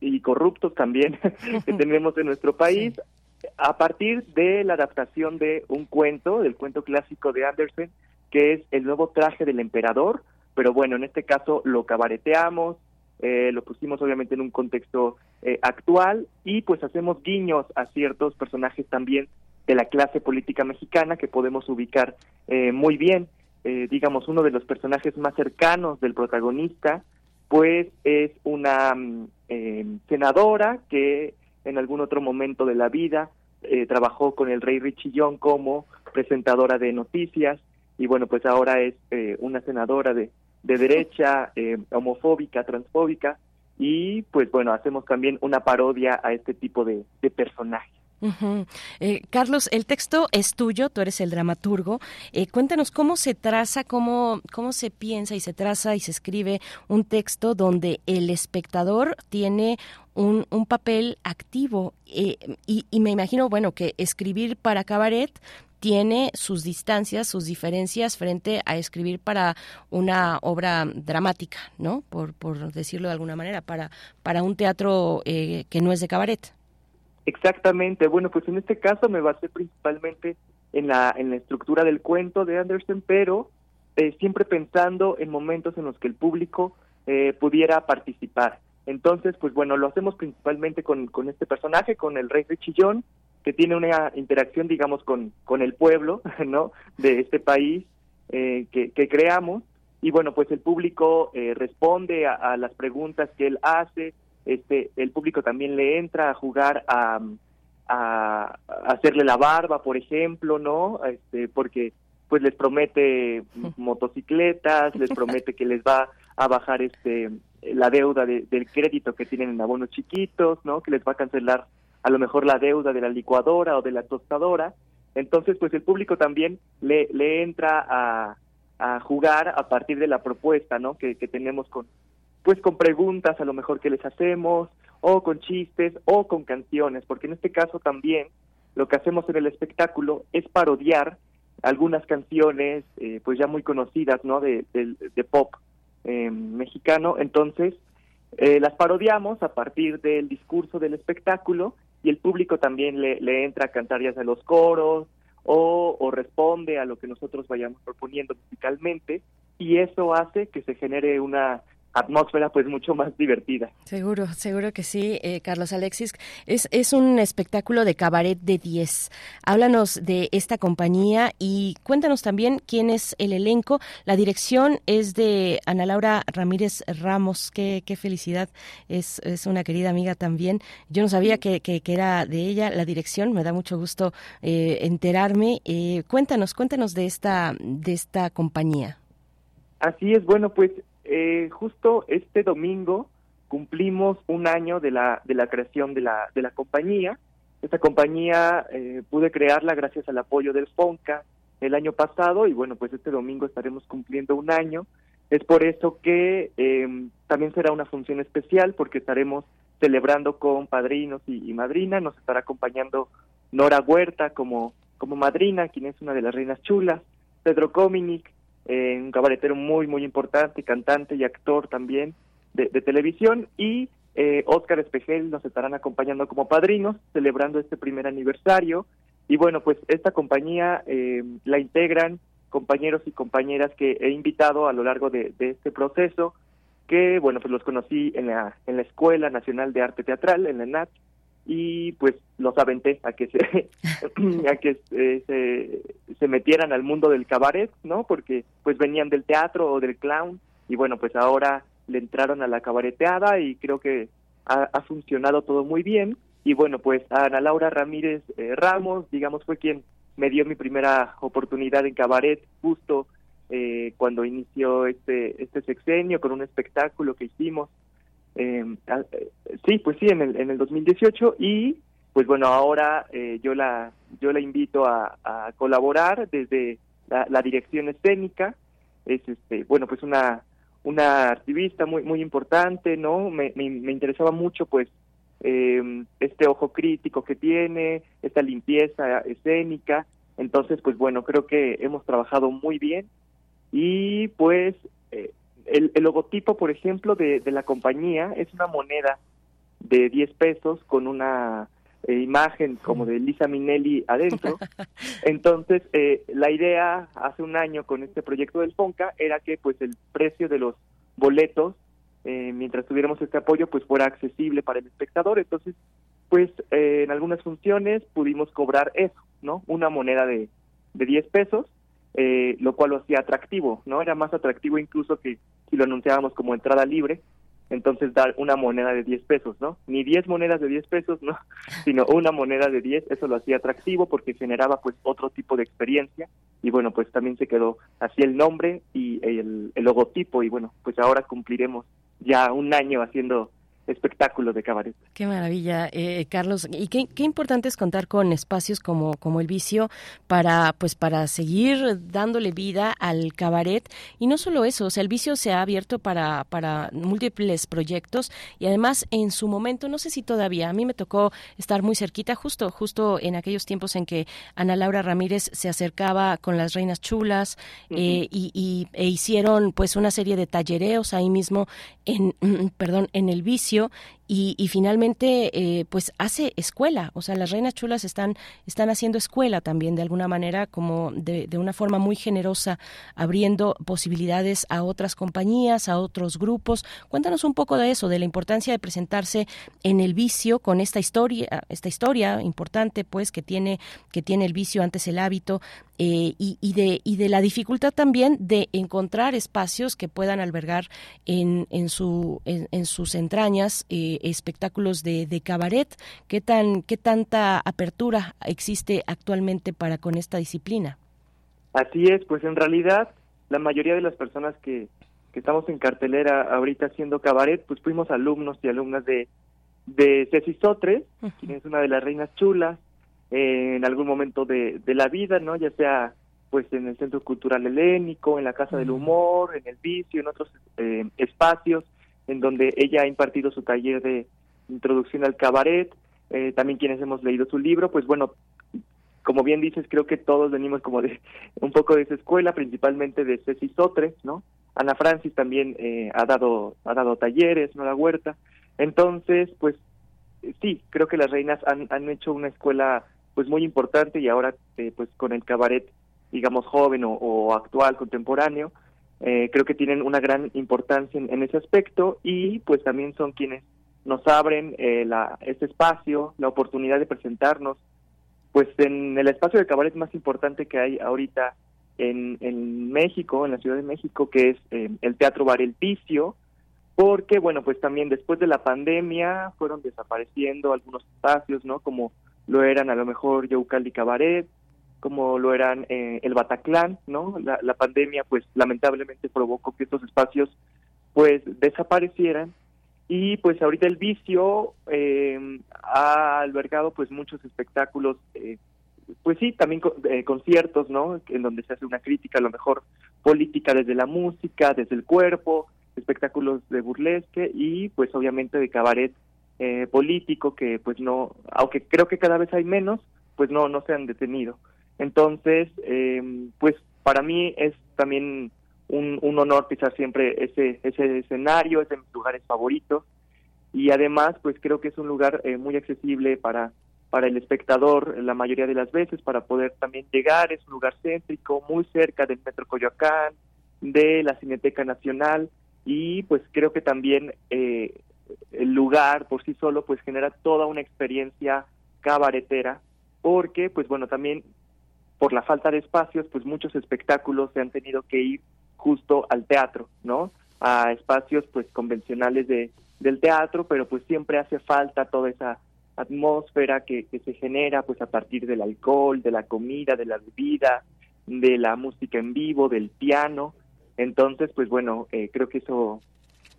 [SPEAKER 27] y corruptos también <laughs> que <laughs> tenemos en nuestro país sí. a partir de la adaptación de un cuento, del cuento clásico de Andersen, que es el nuevo traje del emperador, pero bueno, en este caso lo cabareteamos, eh, lo pusimos obviamente en un contexto eh, actual y pues hacemos guiños a ciertos personajes también de la clase política mexicana que podemos ubicar eh, muy bien. Eh, digamos, uno de los personajes más cercanos del protagonista, pues es una mm, eh, senadora que en algún otro momento de la vida eh, trabajó con el rey Richillón como presentadora de noticias y bueno, pues ahora es eh, una senadora de, de derecha, eh, homofóbica, transfóbica y pues bueno, hacemos también una parodia a este tipo de, de personajes.
[SPEAKER 1] Eh, Carlos, el texto es tuyo, tú eres el dramaturgo. Eh, cuéntanos cómo se traza, cómo, cómo se piensa y se traza y se escribe un texto donde el espectador tiene un, un papel activo. Eh, y, y me imagino, bueno, que escribir para cabaret tiene sus distancias, sus diferencias frente a escribir para una obra dramática, ¿no? Por, por decirlo de alguna manera, para, para un teatro eh, que no es de cabaret.
[SPEAKER 27] Exactamente, bueno, pues en este caso me basé principalmente en la, en la estructura del cuento de Anderson, pero eh, siempre pensando en momentos en los que el público eh, pudiera participar. Entonces, pues bueno, lo hacemos principalmente con, con este personaje, con el rey Richillón, que tiene una interacción, digamos, con, con el pueblo, <laughs> ¿no? De este país eh, que, que creamos. Y bueno, pues el público eh, responde a, a las preguntas que él hace, este, el público también le entra a jugar a, a, hacerle la barba, por ejemplo, ¿no? Este, porque pues les promete <laughs> motocicletas, les promete que les va a bajar este la deuda de- del crédito que tienen en abonos chiquitos, ¿no? Que les va a cancelar a lo mejor la deuda de la licuadora o de la tostadora. Entonces, pues el público también le, le entra a, a jugar a partir de la propuesta, ¿no? Que, que tenemos con, pues con preguntas a lo mejor que les hacemos, o con chistes, o con canciones, porque en este caso también lo que hacemos en el espectáculo es parodiar algunas canciones, eh, pues ya muy conocidas, ¿no? De, de, de pop eh, mexicano. Entonces, eh, las parodiamos a partir del discurso del espectáculo y el público también le, entra a cantar ya sea los coros o responde a lo que nosotros vayamos proponiendo musicalmente y eso hace que se genere una atmósfera pues mucho más divertida.
[SPEAKER 1] Seguro, seguro que sí, eh, Carlos Alexis. Es, es un espectáculo de cabaret de 10. Háblanos de esta compañía y cuéntanos también quién es el elenco. La dirección es de Ana Laura Ramírez Ramos. Qué, qué felicidad. Es, es una querida amiga también. Yo no sabía que, que, que era de ella la dirección. Me da mucho gusto eh, enterarme. Eh, cuéntanos, cuéntanos de esta, de esta compañía.
[SPEAKER 27] Así es, bueno, pues eh, justo este domingo cumplimos un año de la, de la creación de la, de la compañía. Esta compañía eh, pude crearla gracias al apoyo del FONCA el año pasado y bueno, pues este domingo estaremos cumpliendo un año. Es por eso que eh, también será una función especial porque estaremos celebrando con padrinos y, y madrina. Nos estará acompañando Nora Huerta como, como madrina, quien es una de las reinas chulas, Pedro Cominic, eh, un cabaretero muy, muy importante, cantante y actor también de, televisión, y eh, Oscar Espejel nos estarán acompañando como padrinos, celebrando este primer aniversario. Y bueno, pues esta compañía eh, la integran compañeros y compañeras que he invitado a lo largo de, de este proceso, que bueno, pues los conocí en la, en la Escuela Nacional de Arte Teatral, en la ENAT, y pues los aventé a que se <laughs> <laughs> a que eh, se, se metieran al mundo del cabaret no porque pues venían del teatro o del clown y bueno pues ahora le entraron a la cabareteada y creo que ha, ha funcionado todo muy bien. Y bueno pues Ana Laura Ramírez eh, Ramos digamos fue quien me dio mi primera oportunidad en cabaret justo eh, cuando inició este este sexenio con un espectáculo que hicimos eh, eh, sí, pues sí, en el, en el 2018 y pues bueno, ahora eh, yo la yo la invito a, a colaborar desde la, la dirección escénica. Es este, bueno, pues una una activista muy muy importante, ¿no? Me, me, me interesaba mucho pues eh, este ojo crítico que tiene, esta limpieza escénica. Entonces, pues bueno, creo que hemos trabajado muy bien y pues eh, el, el logotipo, por ejemplo, de, de la compañía es una moneda de 10 pesos con una eh, imagen como de Lisa Minelli adentro. <laughs> Entonces, eh, la idea hace un año con este proyecto del FONCA era que pues el precio de los boletos eh, mientras tuviéramos este apoyo, pues fuera accesible para el espectador. Entonces, pues eh, en algunas funciones pudimos cobrar eso, ¿no? Una moneda de, de 10 pesos, eh, lo cual lo hacía atractivo, ¿no? Era más atractivo incluso que si lo anunciábamos como entrada libre, entonces dar una moneda de 10 pesos, ¿no? Ni 10 monedas de 10 pesos, ¿no? <laughs> Sino una moneda de 10, eso lo hacía atractivo porque generaba pues otro tipo de experiencia y bueno, pues también se quedó así el nombre y el, el logotipo y bueno, pues ahora cumpliremos ya un año haciendo espectáculo de cabaret.
[SPEAKER 1] Qué maravilla, eh, Carlos. Y qué, qué, importante es contar con espacios como, como el vicio para, pues, para seguir dándole vida al cabaret. Y no solo eso, o sea, el vicio se ha abierto para, para múltiples proyectos y además en su momento, no sé si todavía, a mí me tocó estar muy cerquita, justo, justo en aquellos tiempos en que Ana Laura Ramírez se acercaba con las reinas chulas uh -huh. eh, y, y, e hicieron pues una serie de tallereos ahí mismo en, <clears throat> perdón, en el vicio servicio y, y finalmente eh, pues hace escuela, o sea, las reinas chulas están, están haciendo escuela también de alguna manera, como de, de, una forma muy generosa, abriendo posibilidades a otras compañías, a otros grupos. Cuéntanos un poco de eso, de la importancia de presentarse en el vicio con esta historia, esta historia importante pues que tiene, que tiene el vicio antes el hábito, eh, y, y, de, y de la dificultad también de encontrar espacios que puedan albergar en, en, su, en, en sus entrañas eh, espectáculos de, de, cabaret. ¿Qué, tan, ¿Qué tanta apertura existe actualmente para con esta disciplina?
[SPEAKER 27] Así es, pues en realidad la mayoría de las personas que, que estamos en cartelera ahorita haciendo cabaret, pues fuimos alumnos y alumnas de, de Ceci Sotres, uh -huh. quien es una de las reinas chulas, eh, en algún momento de, de, la vida, ¿no? Ya sea pues en el Centro Cultural Helénico, en la Casa del Humor, en el Vicio, en otros eh, espacios en donde ella ha impartido su taller de introducción al cabaret, eh, también quienes hemos leído su libro, pues bueno, como bien dices, creo que todos venimos como de <laughs> un poco de esa escuela, principalmente de Ceci Sotres, ¿no? Ana Francis también eh, ha dado ha dado talleres, no la huerta, entonces pues sí, creo que las reinas han, han hecho una escuela pues muy importante y ahora eh, pues con el cabaret digamos joven o actual contemporáneo eh, creo que tienen una gran importancia en, ese aspecto y pues también son quienes nos abren eh, la, este espacio la oportunidad de presentarnos pues en el espacio de cabaret más importante que hay ahorita en, en México en la Ciudad de México que es eh, el Teatro Bar El Vicio porque bueno pues también después de la pandemia fueron desapareciendo algunos espacios no como lo eran a lo mejor Yaucaldi Cabaret, como lo eran eh, el Bataclan, ¿no? La, pandemia, pues, lamentablemente provocó que estos espacios, pues, desaparecieran. Y, pues, ahorita el vicio eh, ha albergado, pues, muchos espectáculos, eh, pues sí, también eh, conciertos, ¿no? En donde se hace una crítica, a lo mejor, política desde la música, desde el cuerpo, espectáculos de burlesque y, pues, obviamente, de cabaret eh, político que pues no, aunque creo que cada vez hay menos, pues no, no se han detenido. Entonces, eh, pues para mí es también un, honor pisar siempre ese, ese escenario, es de mis lugares favoritos. Y además pues creo que es un lugar eh, muy accesible para, para el espectador la mayoría de las veces para poder también llegar, es un lugar céntrico, muy cerca del Metro Coyoacán, de la Cineteca Nacional. Y pues creo que también eh, el lugar por sí solo pues genera toda una experiencia cabaretera porque pues bueno también por la falta de espacios pues muchos espectáculos se han tenido que ir justo al teatro no a espacios pues convencionales de del teatro pero pues siempre hace falta toda esa atmósfera que, se genera pues a partir del alcohol de la comida de la bebida de la música en vivo del piano entonces pues bueno eh, creo que eso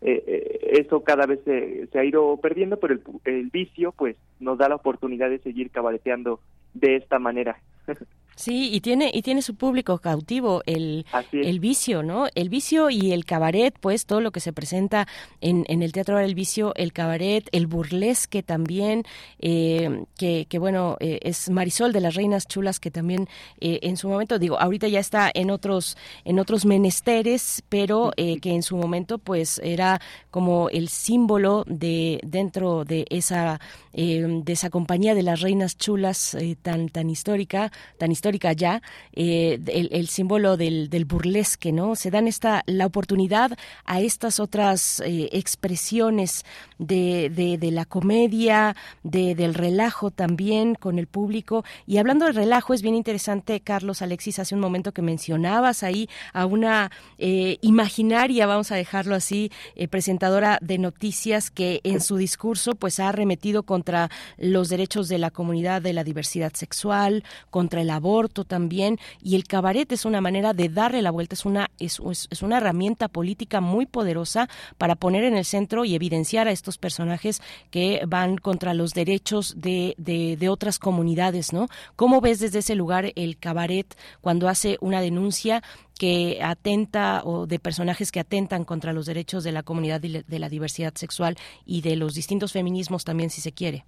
[SPEAKER 27] eh, eso cada vez se, se, ha ido perdiendo, pero el, el, vicio pues nos da la oportunidad de seguir cabareteando de esta manera. <laughs>
[SPEAKER 1] Sí, y tiene y tiene su público cautivo el, el vicio, ¿no? El vicio y el cabaret, pues todo lo que se presenta en, en el Teatro del Vicio, el cabaret, el burlesque también, eh, que, que bueno, eh, es Marisol de las Reinas Chulas, que también eh, en su momento, digo, ahorita ya está en otros, en otros menesteres, pero eh, que en su momento pues era como el símbolo de dentro de esa, eh, de esa compañía de las Reinas Chulas tan, tan histórica, tan histórica histórica ya, eh, el, símbolo del, burlesque, ¿no? Se dan esta la oportunidad a estas otras eh, expresiones de, de, la comedia, de, del relajo también con el público. Y hablando del relajo, es bien interesante, Carlos Alexis, hace un momento que mencionabas ahí a una eh, imaginaria, vamos a dejarlo así, presentadora de noticias que en su discurso pues ha arremetido contra los derechos de la comunidad de la diversidad sexual, contra el aborto también, y el cabaret es una manera de darle la vuelta, es una, es, es una herramienta política muy poderosa para poner en el centro y evidenciar a estos personajes que van contra los derechos de, de, de otras comunidades, ¿no? ¿Cómo ves desde ese lugar el cabaret cuando hace una denuncia que atenta o de personajes que atentan contra los derechos de la comunidad de la diversidad sexual y de los distintos feminismos también, si se quiere.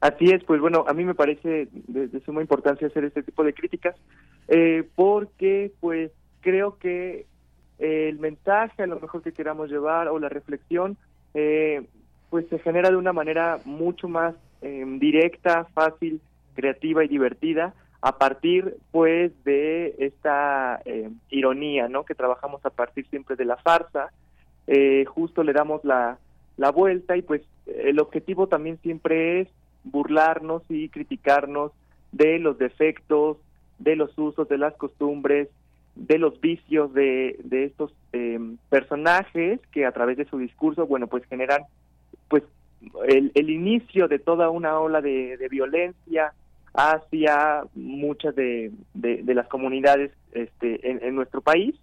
[SPEAKER 27] Así es, pues bueno, a mí me parece de, suma importancia hacer este tipo de críticas, eh, porque pues creo que el mensaje a lo mejor que queramos llevar o la reflexión, eh, pues se genera de una manera mucho más em, directa, fácil, creativa y divertida, a partir pues de esta eh, ironía, ¿no? Que trabajamos a partir siempre de la farsa, eh, justo le damos la, la vuelta y pues el objetivo también siempre es burlarnos y criticarnos de los defectos, de los usos, de las costumbres, de los vicios de, de estos eh, personajes que a través de su discurso, bueno, pues generan pues el, el inicio de toda una ola de, violencia, hacia muchas de, de, las comunidades este, en, nuestro país.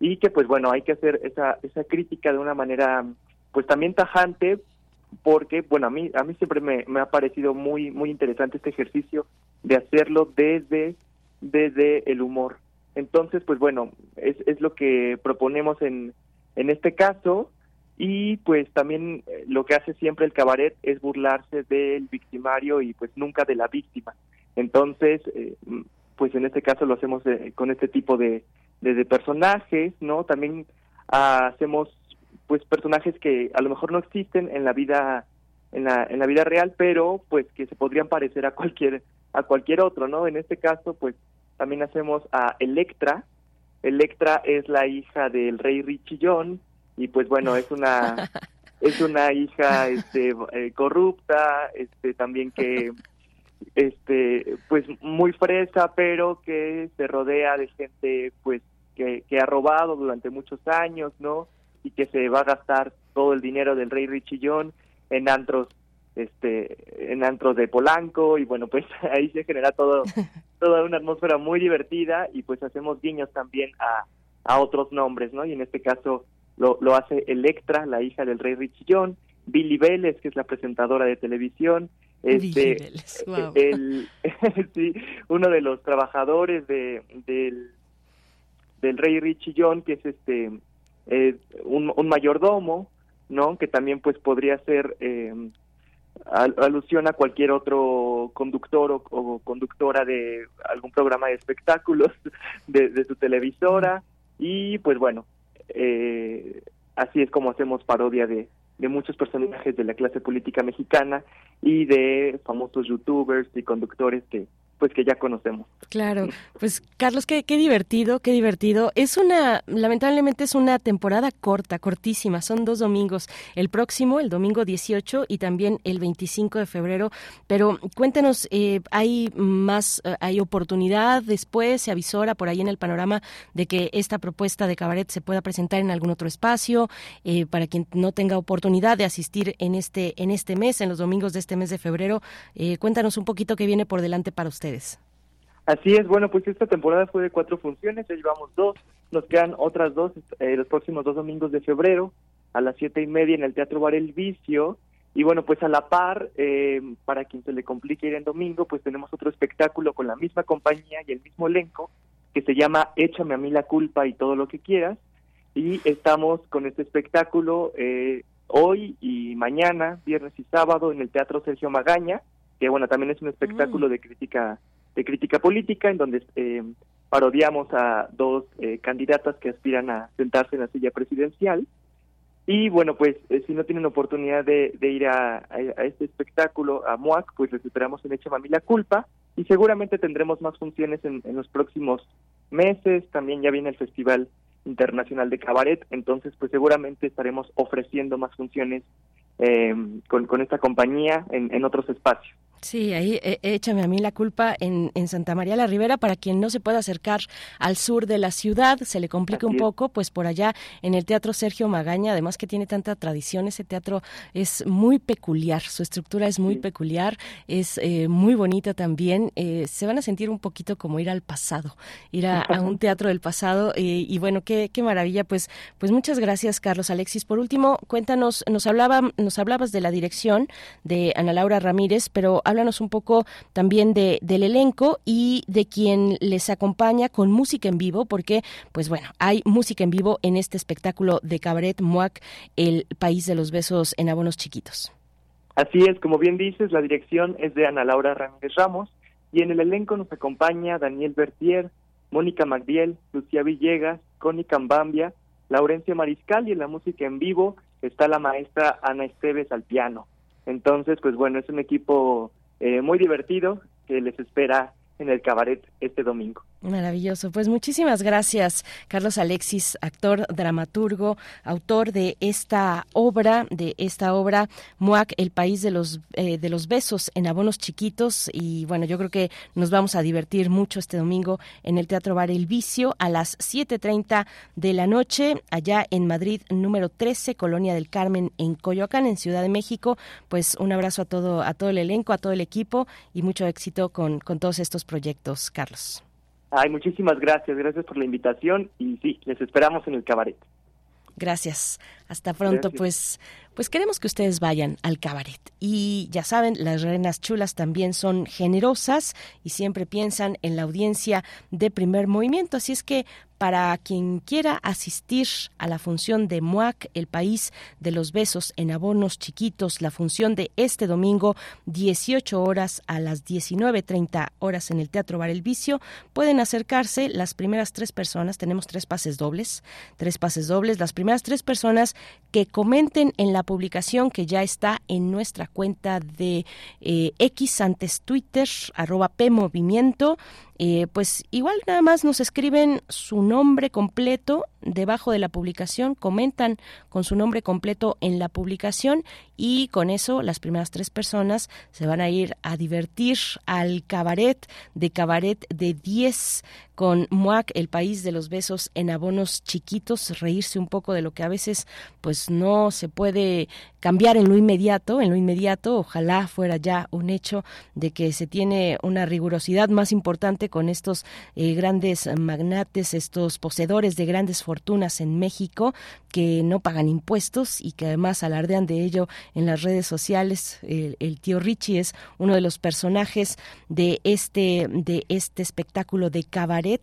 [SPEAKER 27] Y que pues bueno hay que hacer esa, esa crítica de una manera pues también tajante porque bueno a mí a mí siempre me, me ha parecido muy muy interesante este ejercicio de hacerlo desde desde el humor. Entonces pues bueno es, es lo que proponemos en en este caso. Y pues también eh, lo que hace siempre el cabaret es burlarse del victimario y pues nunca de la víctima. Entonces, eh, pues en este caso lo hacemos eh, con este tipo de, de, personajes, ¿no? También hacemos pues personajes que a lo mejor no existen en la vida en la, en la vida real, pero pues que se podrían parecer a cualquier a cualquier otro, ¿no? En este caso, pues también hacemos a Electra. Electra es la hija del rey Richillón y pues bueno, es una <laughs> es una hija este eh, corrupta, este también que este pues muy fresa pero que se rodea de gente pues que, que ha robado durante muchos años no y que se va a gastar todo el dinero del rey Richillón en antros este en antros de Polanco y bueno pues <laughs> ahí se genera todo <laughs> toda una atmósfera muy divertida y pues hacemos guiños también a, a otros nombres no y en este caso lo, lo hace Electra la hija del rey Richillón Billy Vélez que es la presentadora de televisión este, el, <laughs> sí, uno de los trabajadores de, del, del rey Richillón, que es este eh, un, un, mayordomo, ¿no? Que también pues podría ser eh, alusión a cualquier otro conductor o, conductora de algún programa de espectáculos <laughs> de, de su televisora y pues bueno, eh, así es como hacemos parodia de, de muchos personajes de la clase política mexicana y de famosos youtubers y conductores que pues que ya conocemos.
[SPEAKER 1] Claro, pues Carlos, qué, qué divertido, qué divertido. Es una, lamentablemente es una temporada corta, cortísima, son dos domingos, el próximo, el domingo 18 y también el 25 de febrero, pero cuéntenos, eh, ¿hay más, eh, hay oportunidad después, se avisora por ahí en el panorama de que esta propuesta de cabaret se pueda presentar en algún otro espacio, eh, para quien no tenga oportunidad de asistir en este, en este mes, en los domingos de este mes de febrero, cuéntanos un poquito qué viene por delante para usted.
[SPEAKER 27] Así es, bueno, pues esta temporada fue de cuatro funciones, ya llevamos dos, nos quedan otras dos eh, los próximos dos domingos de febrero a las siete y media en el Teatro Bar El Vicio, y bueno, pues a la par, eh, para quien se le complique ir en domingo, pues tenemos otro espectáculo con la misma compañía y el mismo elenco, que se llama Échame a mí la culpa y todo lo que quieras, y estamos con este espectáculo eh, hoy y mañana, viernes y sábado, en el Teatro Sergio Magaña, que bueno, también es un espectáculo mm. de crítica de crítica política en donde eh, parodiamos a dos eh, candidatas que aspiran a sentarse en la silla presidencial Y bueno, pues eh, si no tienen oportunidad de, de ir a, a- a este espectáculo, a MUAC, pues les esperamos en Echa Mami la Culpa y seguramente tendremos más funciones en, en los próximos meses. También ya viene el Festival Internacional de Cabaret, entonces pues seguramente estaremos ofreciendo más funciones eh, con, con esta compañía en, en otros espacios.
[SPEAKER 1] Sí, ahí eh, échame a mí la culpa en, en Santa María la Ribera para quien no se pueda acercar al sur de la ciudad, se le complica un poco, pues por allá en el Teatro Sergio Magaña, además que tiene tanta tradición, ese teatro es muy peculiar, su estructura es muy peculiar, es eh, muy bonita también, eh, se van a sentir un poquito como ir al pasado, ir a, a un <laughs> teatro del pasado y bueno, qué, qué maravilla, pues, pues muchas gracias Carlos Alexis. Por último, cuéntanos, nos hablaba, nos hablabas de la dirección de Ana Laura Ramírez, pero háblanos un poco también de, del elenco y de quien les acompaña con música en vivo, porque, pues bueno, hay música en vivo en este espectáculo de Cabaret Muac, El País de los Besos en Abonos Chiquitos.
[SPEAKER 27] Así es, como bien dices, la dirección es de Ana Laura Ramírez Ramos y en el elenco nos acompaña Daniel Bertier, Mónica Magdiel, Lucía Villegas, Connie Cambambia, Laurencia Mariscal y en la música en vivo está la maestra Ana Esteves al piano. Entonces, pues bueno, es un equipo eh, muy divertido que les espera en el cabaret este domingo.
[SPEAKER 1] Maravilloso. Pues muchísimas gracias, Carlos Alexis, actor, dramaturgo, autor de esta obra, de esta obra Muac, el país de los eh, de los besos en abonos chiquitos. Y bueno, yo creo que nos vamos a divertir mucho este domingo en el Teatro Bar El Vicio a las 7:30 de la noche, allá en Madrid, número 13, Colonia del Carmen, en Coyoacán, en Ciudad de México. Pues un abrazo a todo, a todo el elenco, a todo el equipo y mucho éxito con, con todos estos proyectos, Carlos.
[SPEAKER 27] Ay, muchísimas gracias, gracias por la invitación y sí, les esperamos en el cabaret.
[SPEAKER 1] Gracias. Hasta pronto.
[SPEAKER 27] Gracias.
[SPEAKER 1] Pues, pues queremos que ustedes vayan al cabaret. Y ya saben, las reinas chulas también son generosas y siempre piensan en la audiencia de primer movimiento. Así es que para quien quiera asistir a la función de MUAC, el país de los besos en abonos chiquitos, la función de este domingo, 18 horas a las 19.30 horas en el Teatro Bar El Vicio, pueden acercarse las primeras tres personas, tenemos tres pases dobles, tres pases dobles, las primeras tres personas que comenten en la publicación que ya está en nuestra cuenta de eh, X antes Twitter, arroba PMovimiento, eh, pues igual nada más nos escriben su nombre completo debajo de la publicación, comentan con su nombre completo en la publicación y con eso las primeras tres personas se van a ir a divertir al cabaret de cabaret de 10 con MUAC, el país de los besos en abonos chiquitos, reírse un poco de lo que a veces pues no se puede cambiar en lo inmediato, en lo inmediato, ojalá fuera ya un hecho de que se tiene una rigurosidad más importante con estos eh, grandes magnates, estos poseedores de grandes fortunas en México que no pagan impuestos y que además alardean de ello en las redes sociales. El, el tío Richie es uno de los personajes de este de este espectáculo de cabaret,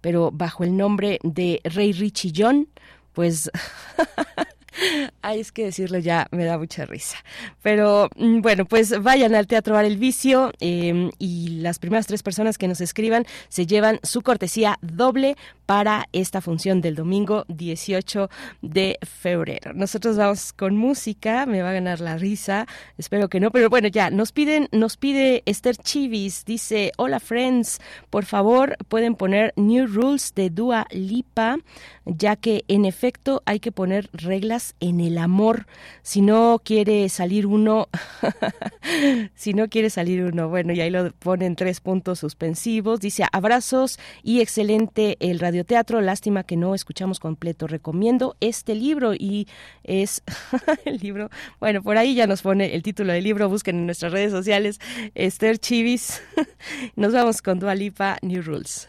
[SPEAKER 1] pero bajo el nombre de Rey Richie John, pues <laughs> <laughs> Ay, es que decirlo ya me da mucha risa. Pero mm, bueno, pues vayan al Teatro Bar El Vicio eh, y las primeras tres personas que nos escriban se llevan su cortesía doble para esta función del domingo 18 de febrero. Nosotros vamos con música, me va a ganar la risa, espero que no, pero bueno, ya nos piden, nos pide Esther Chivis, dice, hola friends, por favor pueden poner New Rules de Dua Lipa, ya que en efecto hay que poner reglas en el amor. Si no quiere salir uno, <laughs> si no quiere salir uno, bueno, y ahí lo ponen tres puntos suspensivos. Dice abrazos y excelente el radioteatro. Lástima que no escuchamos completo. Recomiendo este libro y es <laughs> el libro. Bueno, por ahí ya nos pone el título del libro. Busquen en nuestras redes sociales Esther Chivis. <laughs> Nos vamos con Dualipa New Rules.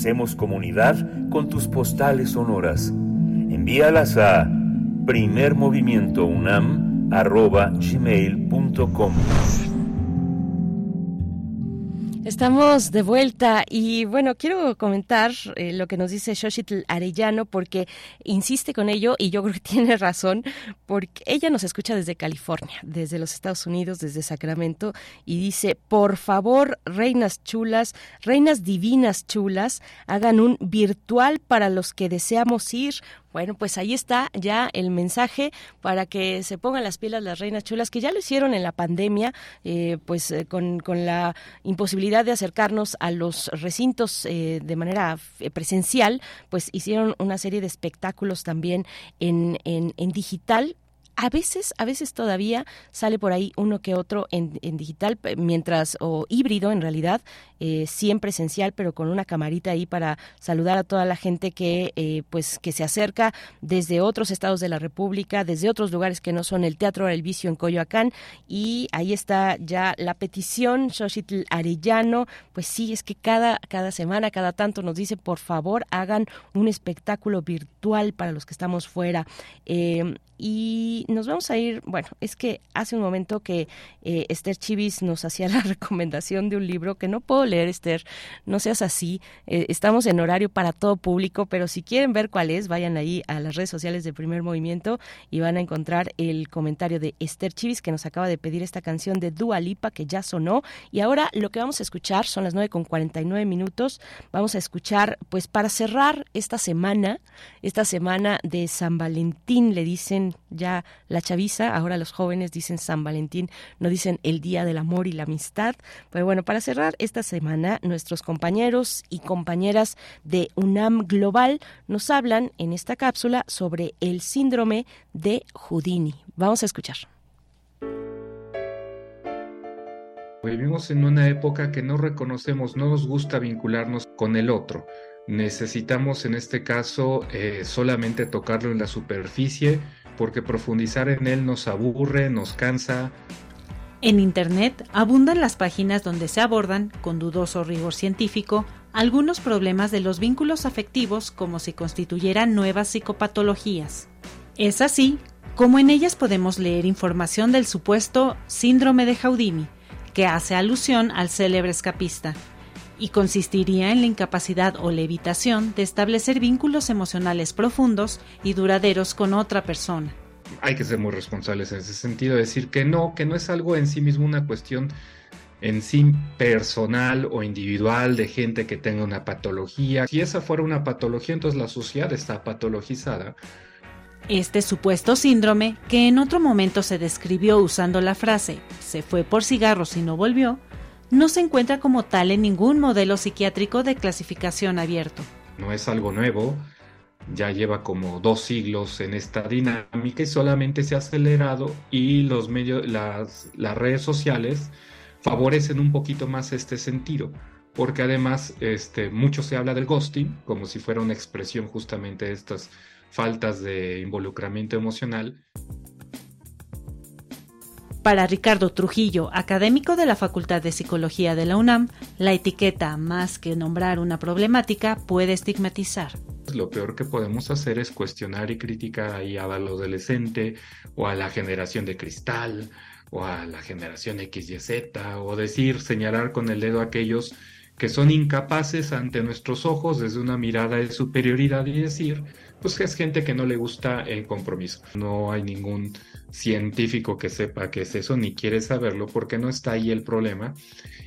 [SPEAKER 3] Hacemos comunidad con tus postales sonoras. Envíalas a primermovimientounam.gmail.com
[SPEAKER 1] Estamos de vuelta y bueno, quiero comentar eh, lo que nos dice Xochitl Arellano porque insiste con ello y yo creo que <laughs> tiene razón porque ella nos escucha desde California, desde los Estados Unidos, desde Sacramento y dice, por favor, reinas chulas, reinas divinas chulas, hagan un virtual para los que deseamos ir. Bueno, pues ahí está ya el mensaje para que se pongan las pilas las reinas chulas, que ya lo hicieron en la pandemia, eh, pues eh, con, con la imposibilidad de acercarnos a los recintos eh, de manera eh, presencial, pues hicieron una serie de espectáculos también en, en, en digital a veces, a veces todavía sale por ahí uno que otro en, en digital, mientras, o híbrido en realidad, eh, siempre esencial, pero con una camarita ahí para saludar a toda la gente que, eh, pues, que se acerca desde otros estados de la República, desde otros lugares que no son el Teatro del Vicio en Coyoacán, y ahí está ya la petición, Xochitl Arellano, pues sí, es que cada, cada semana, cada tanto nos dice, por favor, hagan un espectáculo virtual para los que estamos fuera. Eh, y nos vamos a ir, bueno, es que hace un momento que eh, Esther Chivis nos hacía <laughs> la recomendación de un libro que no puedo leer, Esther, no seas así, eh, estamos en horario para todo público, pero si quieren ver cuál es, vayan ahí a las redes sociales de Primer Movimiento y van a encontrar el comentario de Esther Chivis que nos acaba de pedir esta canción de Dua Lipa que ya sonó. Y ahora lo que vamos a escuchar son las 9 con 49 minutos, vamos a escuchar pues para cerrar esta semana, esta semana de San Valentín, le dicen ya la chaviza, ahora los jóvenes dicen San Valentín, no dicen el Día del Amor y la Amistad. Pero bueno, para cerrar esta semana, nuestros compañeros y compañeras de UNAM Global nos hablan en esta cápsula sobre el síndrome de Houdini. Vamos a escuchar.
[SPEAKER 28] Vivimos en una época que no reconocemos, no nos gusta vincularnos con el otro. Necesitamos en este caso eh, solamente tocarlo en la superficie porque profundizar en él nos aburre, nos cansa.
[SPEAKER 29] En Internet abundan las páginas donde se abordan, con dudoso rigor científico, algunos problemas de los vínculos afectivos como si constituyeran nuevas psicopatologías. Es así como en ellas podemos leer información del supuesto síndrome de Houdini, que hace alusión al célebre escapista, y consistiría en la incapacidad o la evitación de establecer vínculos emocionales profundos y duraderos con otra persona.
[SPEAKER 28] Hay que ser muy responsables en ese sentido, decir que no, que no es algo en sí mismo una cuestión en sí personal o individual de gente que tenga una patología. Si esa fuera una patología, entonces la sociedad está patologizada.
[SPEAKER 29] Este supuesto síndrome, que en otro momento se describió usando la frase se fue por cigarros y no volvió, no se encuentra como tal en ningún modelo psiquiátrico de clasificación abierto.
[SPEAKER 28] No es algo nuevo, ya lleva como dos siglos en esta dinámica y solamente se ha acelerado y los medios, las, las redes sociales favorecen un poquito más este sentido, porque además este, mucho se habla del ghosting como si fuera una expresión justamente de estas faltas de involucramiento emocional.
[SPEAKER 29] Para Ricardo Trujillo, académico de la Facultad de Psicología de la UNAM, la etiqueta, más que nombrar una problemática, puede estigmatizar.
[SPEAKER 28] Lo peor que podemos hacer es cuestionar y criticar ahí al adolescente o a la generación de cristal o a la generación XYZ o decir, señalar con el dedo a aquellos que son incapaces ante nuestros ojos desde una mirada de superioridad y decir, pues es gente que no le gusta el compromiso. No hay ningún científico que sepa qué es eso ni quiere saberlo porque no está ahí el problema.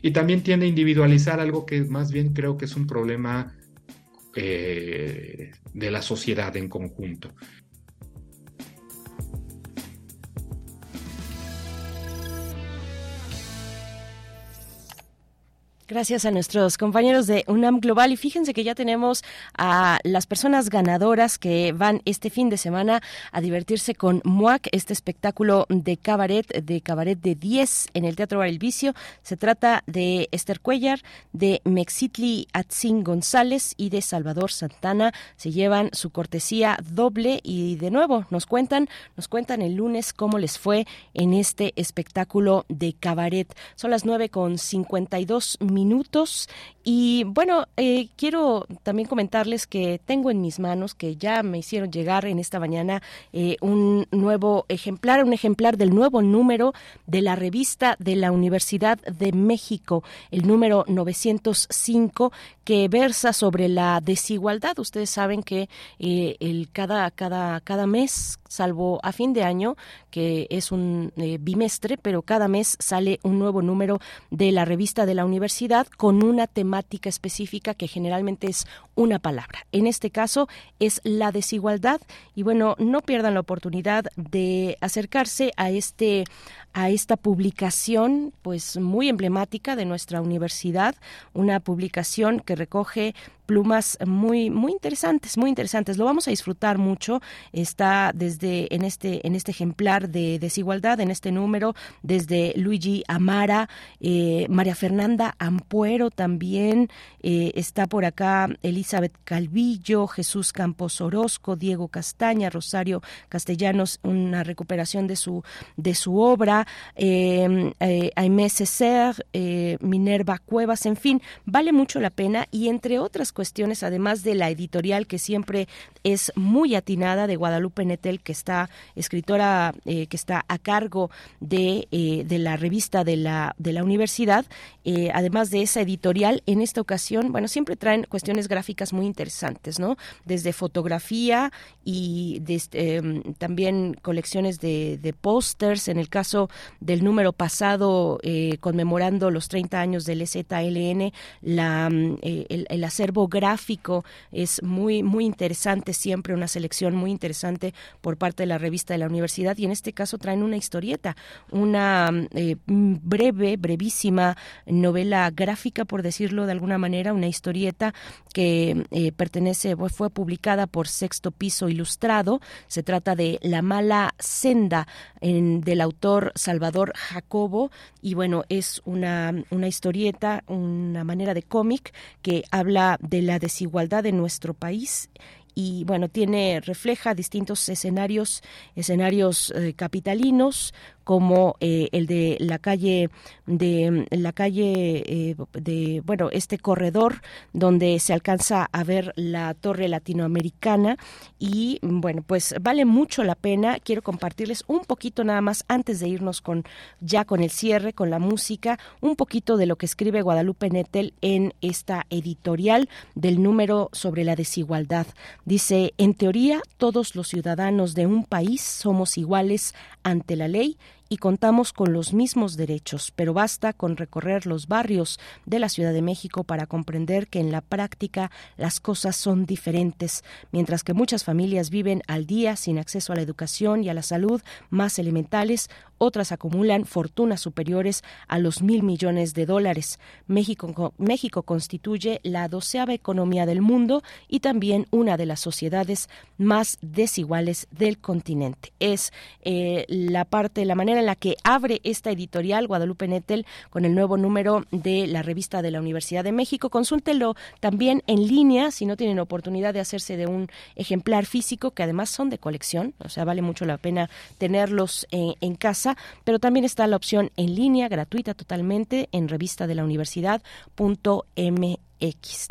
[SPEAKER 28] Y también tiende a individualizar algo que más bien creo que es un problema eh, de la sociedad en conjunto.
[SPEAKER 1] Gracias a nuestros compañeros de UNAM Global y fíjense que ya tenemos a las personas ganadoras que van este fin de semana a divertirse con MUAC, este espectáculo de cabaret, de cabaret de 10 en el Teatro Bar El Vicio. Se trata de Esther Cuellar, de Mexitli Atzin González y de Salvador Santana. Se llevan su cortesía doble y de nuevo nos cuentan, nos cuentan el lunes cómo les fue en este espectáculo de cabaret. Son las 9 con 52 minutos minutos. Y bueno, eh, quiero también comentarles que tengo en mis manos, que ya me hicieron llegar en esta mañana, eh, un nuevo ejemplar, un ejemplar del nuevo número de la revista de la Universidad de México, el número 905, que versa sobre la desigualdad. Ustedes saben que eh, el cada, cada, cada mes, salvo a fin de año, que es un bimestre, pero cada mes sale un nuevo número de la revista de la universidad con una temática específica que generalmente es una palabra. En este caso es la desigualdad y bueno, no pierdan la oportunidad de acercarse a este a esta publicación pues muy emblemática de nuestra universidad, una publicación que recoge plumas muy muy interesantes, muy interesantes. Lo vamos a disfrutar mucho. Está desde en este en este ejemplar de desigualdad, en este número, desde Luigi Amara, eh, María Fernanda Ampuero también eh, está por acá Elizabeth Calvillo, Jesús Campos Orozco, Diego Castaña, Rosario Castellanos, una recuperación de su de su obra, eh, eh, Aimé eh, Minerva Cuevas, en fin, vale mucho la pena y entre otras cuestiones, además de la editorial que siempre es muy atinada de Guadalupe Netel, que está escritora, eh, que está a cargo de, eh, de la revista de la, de la universidad, eh, además de esa editorial, en esta ocasión, bueno, siempre traen cuestiones gráficas muy interesantes, ¿no? Desde fotografía y desde, em, también colecciones de, de pósters, en el caso del número pasado, conmemorando los 30 años del ZLN, la, mm, el acervo gráfico es muy, muy interesante, siempre una selección muy interesante por parte de la revista de la universidad y en este caso traen una historieta, una eh, breve, brevísima novela gráfica, por decirlo de alguna manera, una historieta que eh, pertenece, fue publicada por Sexto Piso Ilustrado. Se trata de La mala senda en, del autor Salvador Jacobo y bueno, es una, una historieta, una manera de cómic que habla de la desigualdad de nuestro país y bueno tiene refleja distintos escenarios escenarios eh, capitalinos como eh, el de la calle de la calle eh, de bueno este corredor donde se alcanza a ver la torre latinoamericana y bueno pues vale mucho la pena. Quiero compartirles un poquito nada más antes de irnos con ya con el cierre con la música un poquito de lo que escribe Guadalupe Nettel en esta editorial del número sobre la desigualdad dice en teoría todos los ciudadanos de un país somos iguales ante la ley y contamos con los mismos derechos, pero basta con recorrer los barrios de la Ciudad de México para comprender que en la práctica las cosas son diferentes. Mientras que muchas familias viven al día sin acceso a la educación y a la salud más elementales, otras acumulan fortunas superiores a los mil millones de dólares. México, México constituye la doceava economía del mundo y también una de las sociedades más desiguales del continente. Es eh, la parte, la manera en la que abre esta editorial Guadalupe Nettel con el nuevo número de la revista de la Universidad de México. Consúltelo también en línea si no tienen oportunidad de hacerse de un ejemplar físico que además son de colección, o sea, vale mucho la pena tenerlos en, en casa, pero también está la opción en línea gratuita totalmente en revista de la universidad.mx.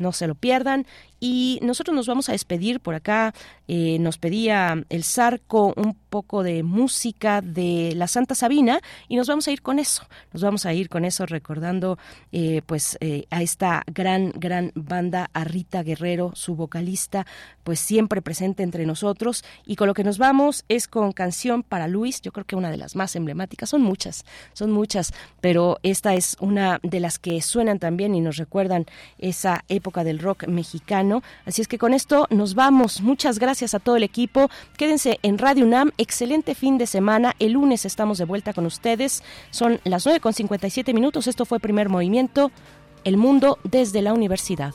[SPEAKER 1] No se lo pierdan y nosotros nos vamos a despedir por acá. Eh, nos pedía el Zarco un poco de música de la Santa Sabina y nos vamos a ir con eso. Nos vamos a ir con eso recordando eh, pues eh, a esta gran, gran banda, a Rita Guerrero, su vocalista, pues siempre presente entre nosotros. Y con lo que nos vamos es con Canción para Luis. Yo creo que una de las más emblemáticas. Son muchas, son muchas, pero esta es una de las que suenan también y nos recuerdan esa época del rock mexicano Así es que con esto nos vamos. Muchas gracias a todo el equipo. Quédense en Radio UNAM. Excelente fin de semana. El lunes estamos de vuelta con ustedes. Son las 9 con 57 minutos. Esto fue
[SPEAKER 21] Primer Movimiento. El mundo desde la universidad.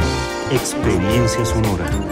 [SPEAKER 21] Experiencia sonora.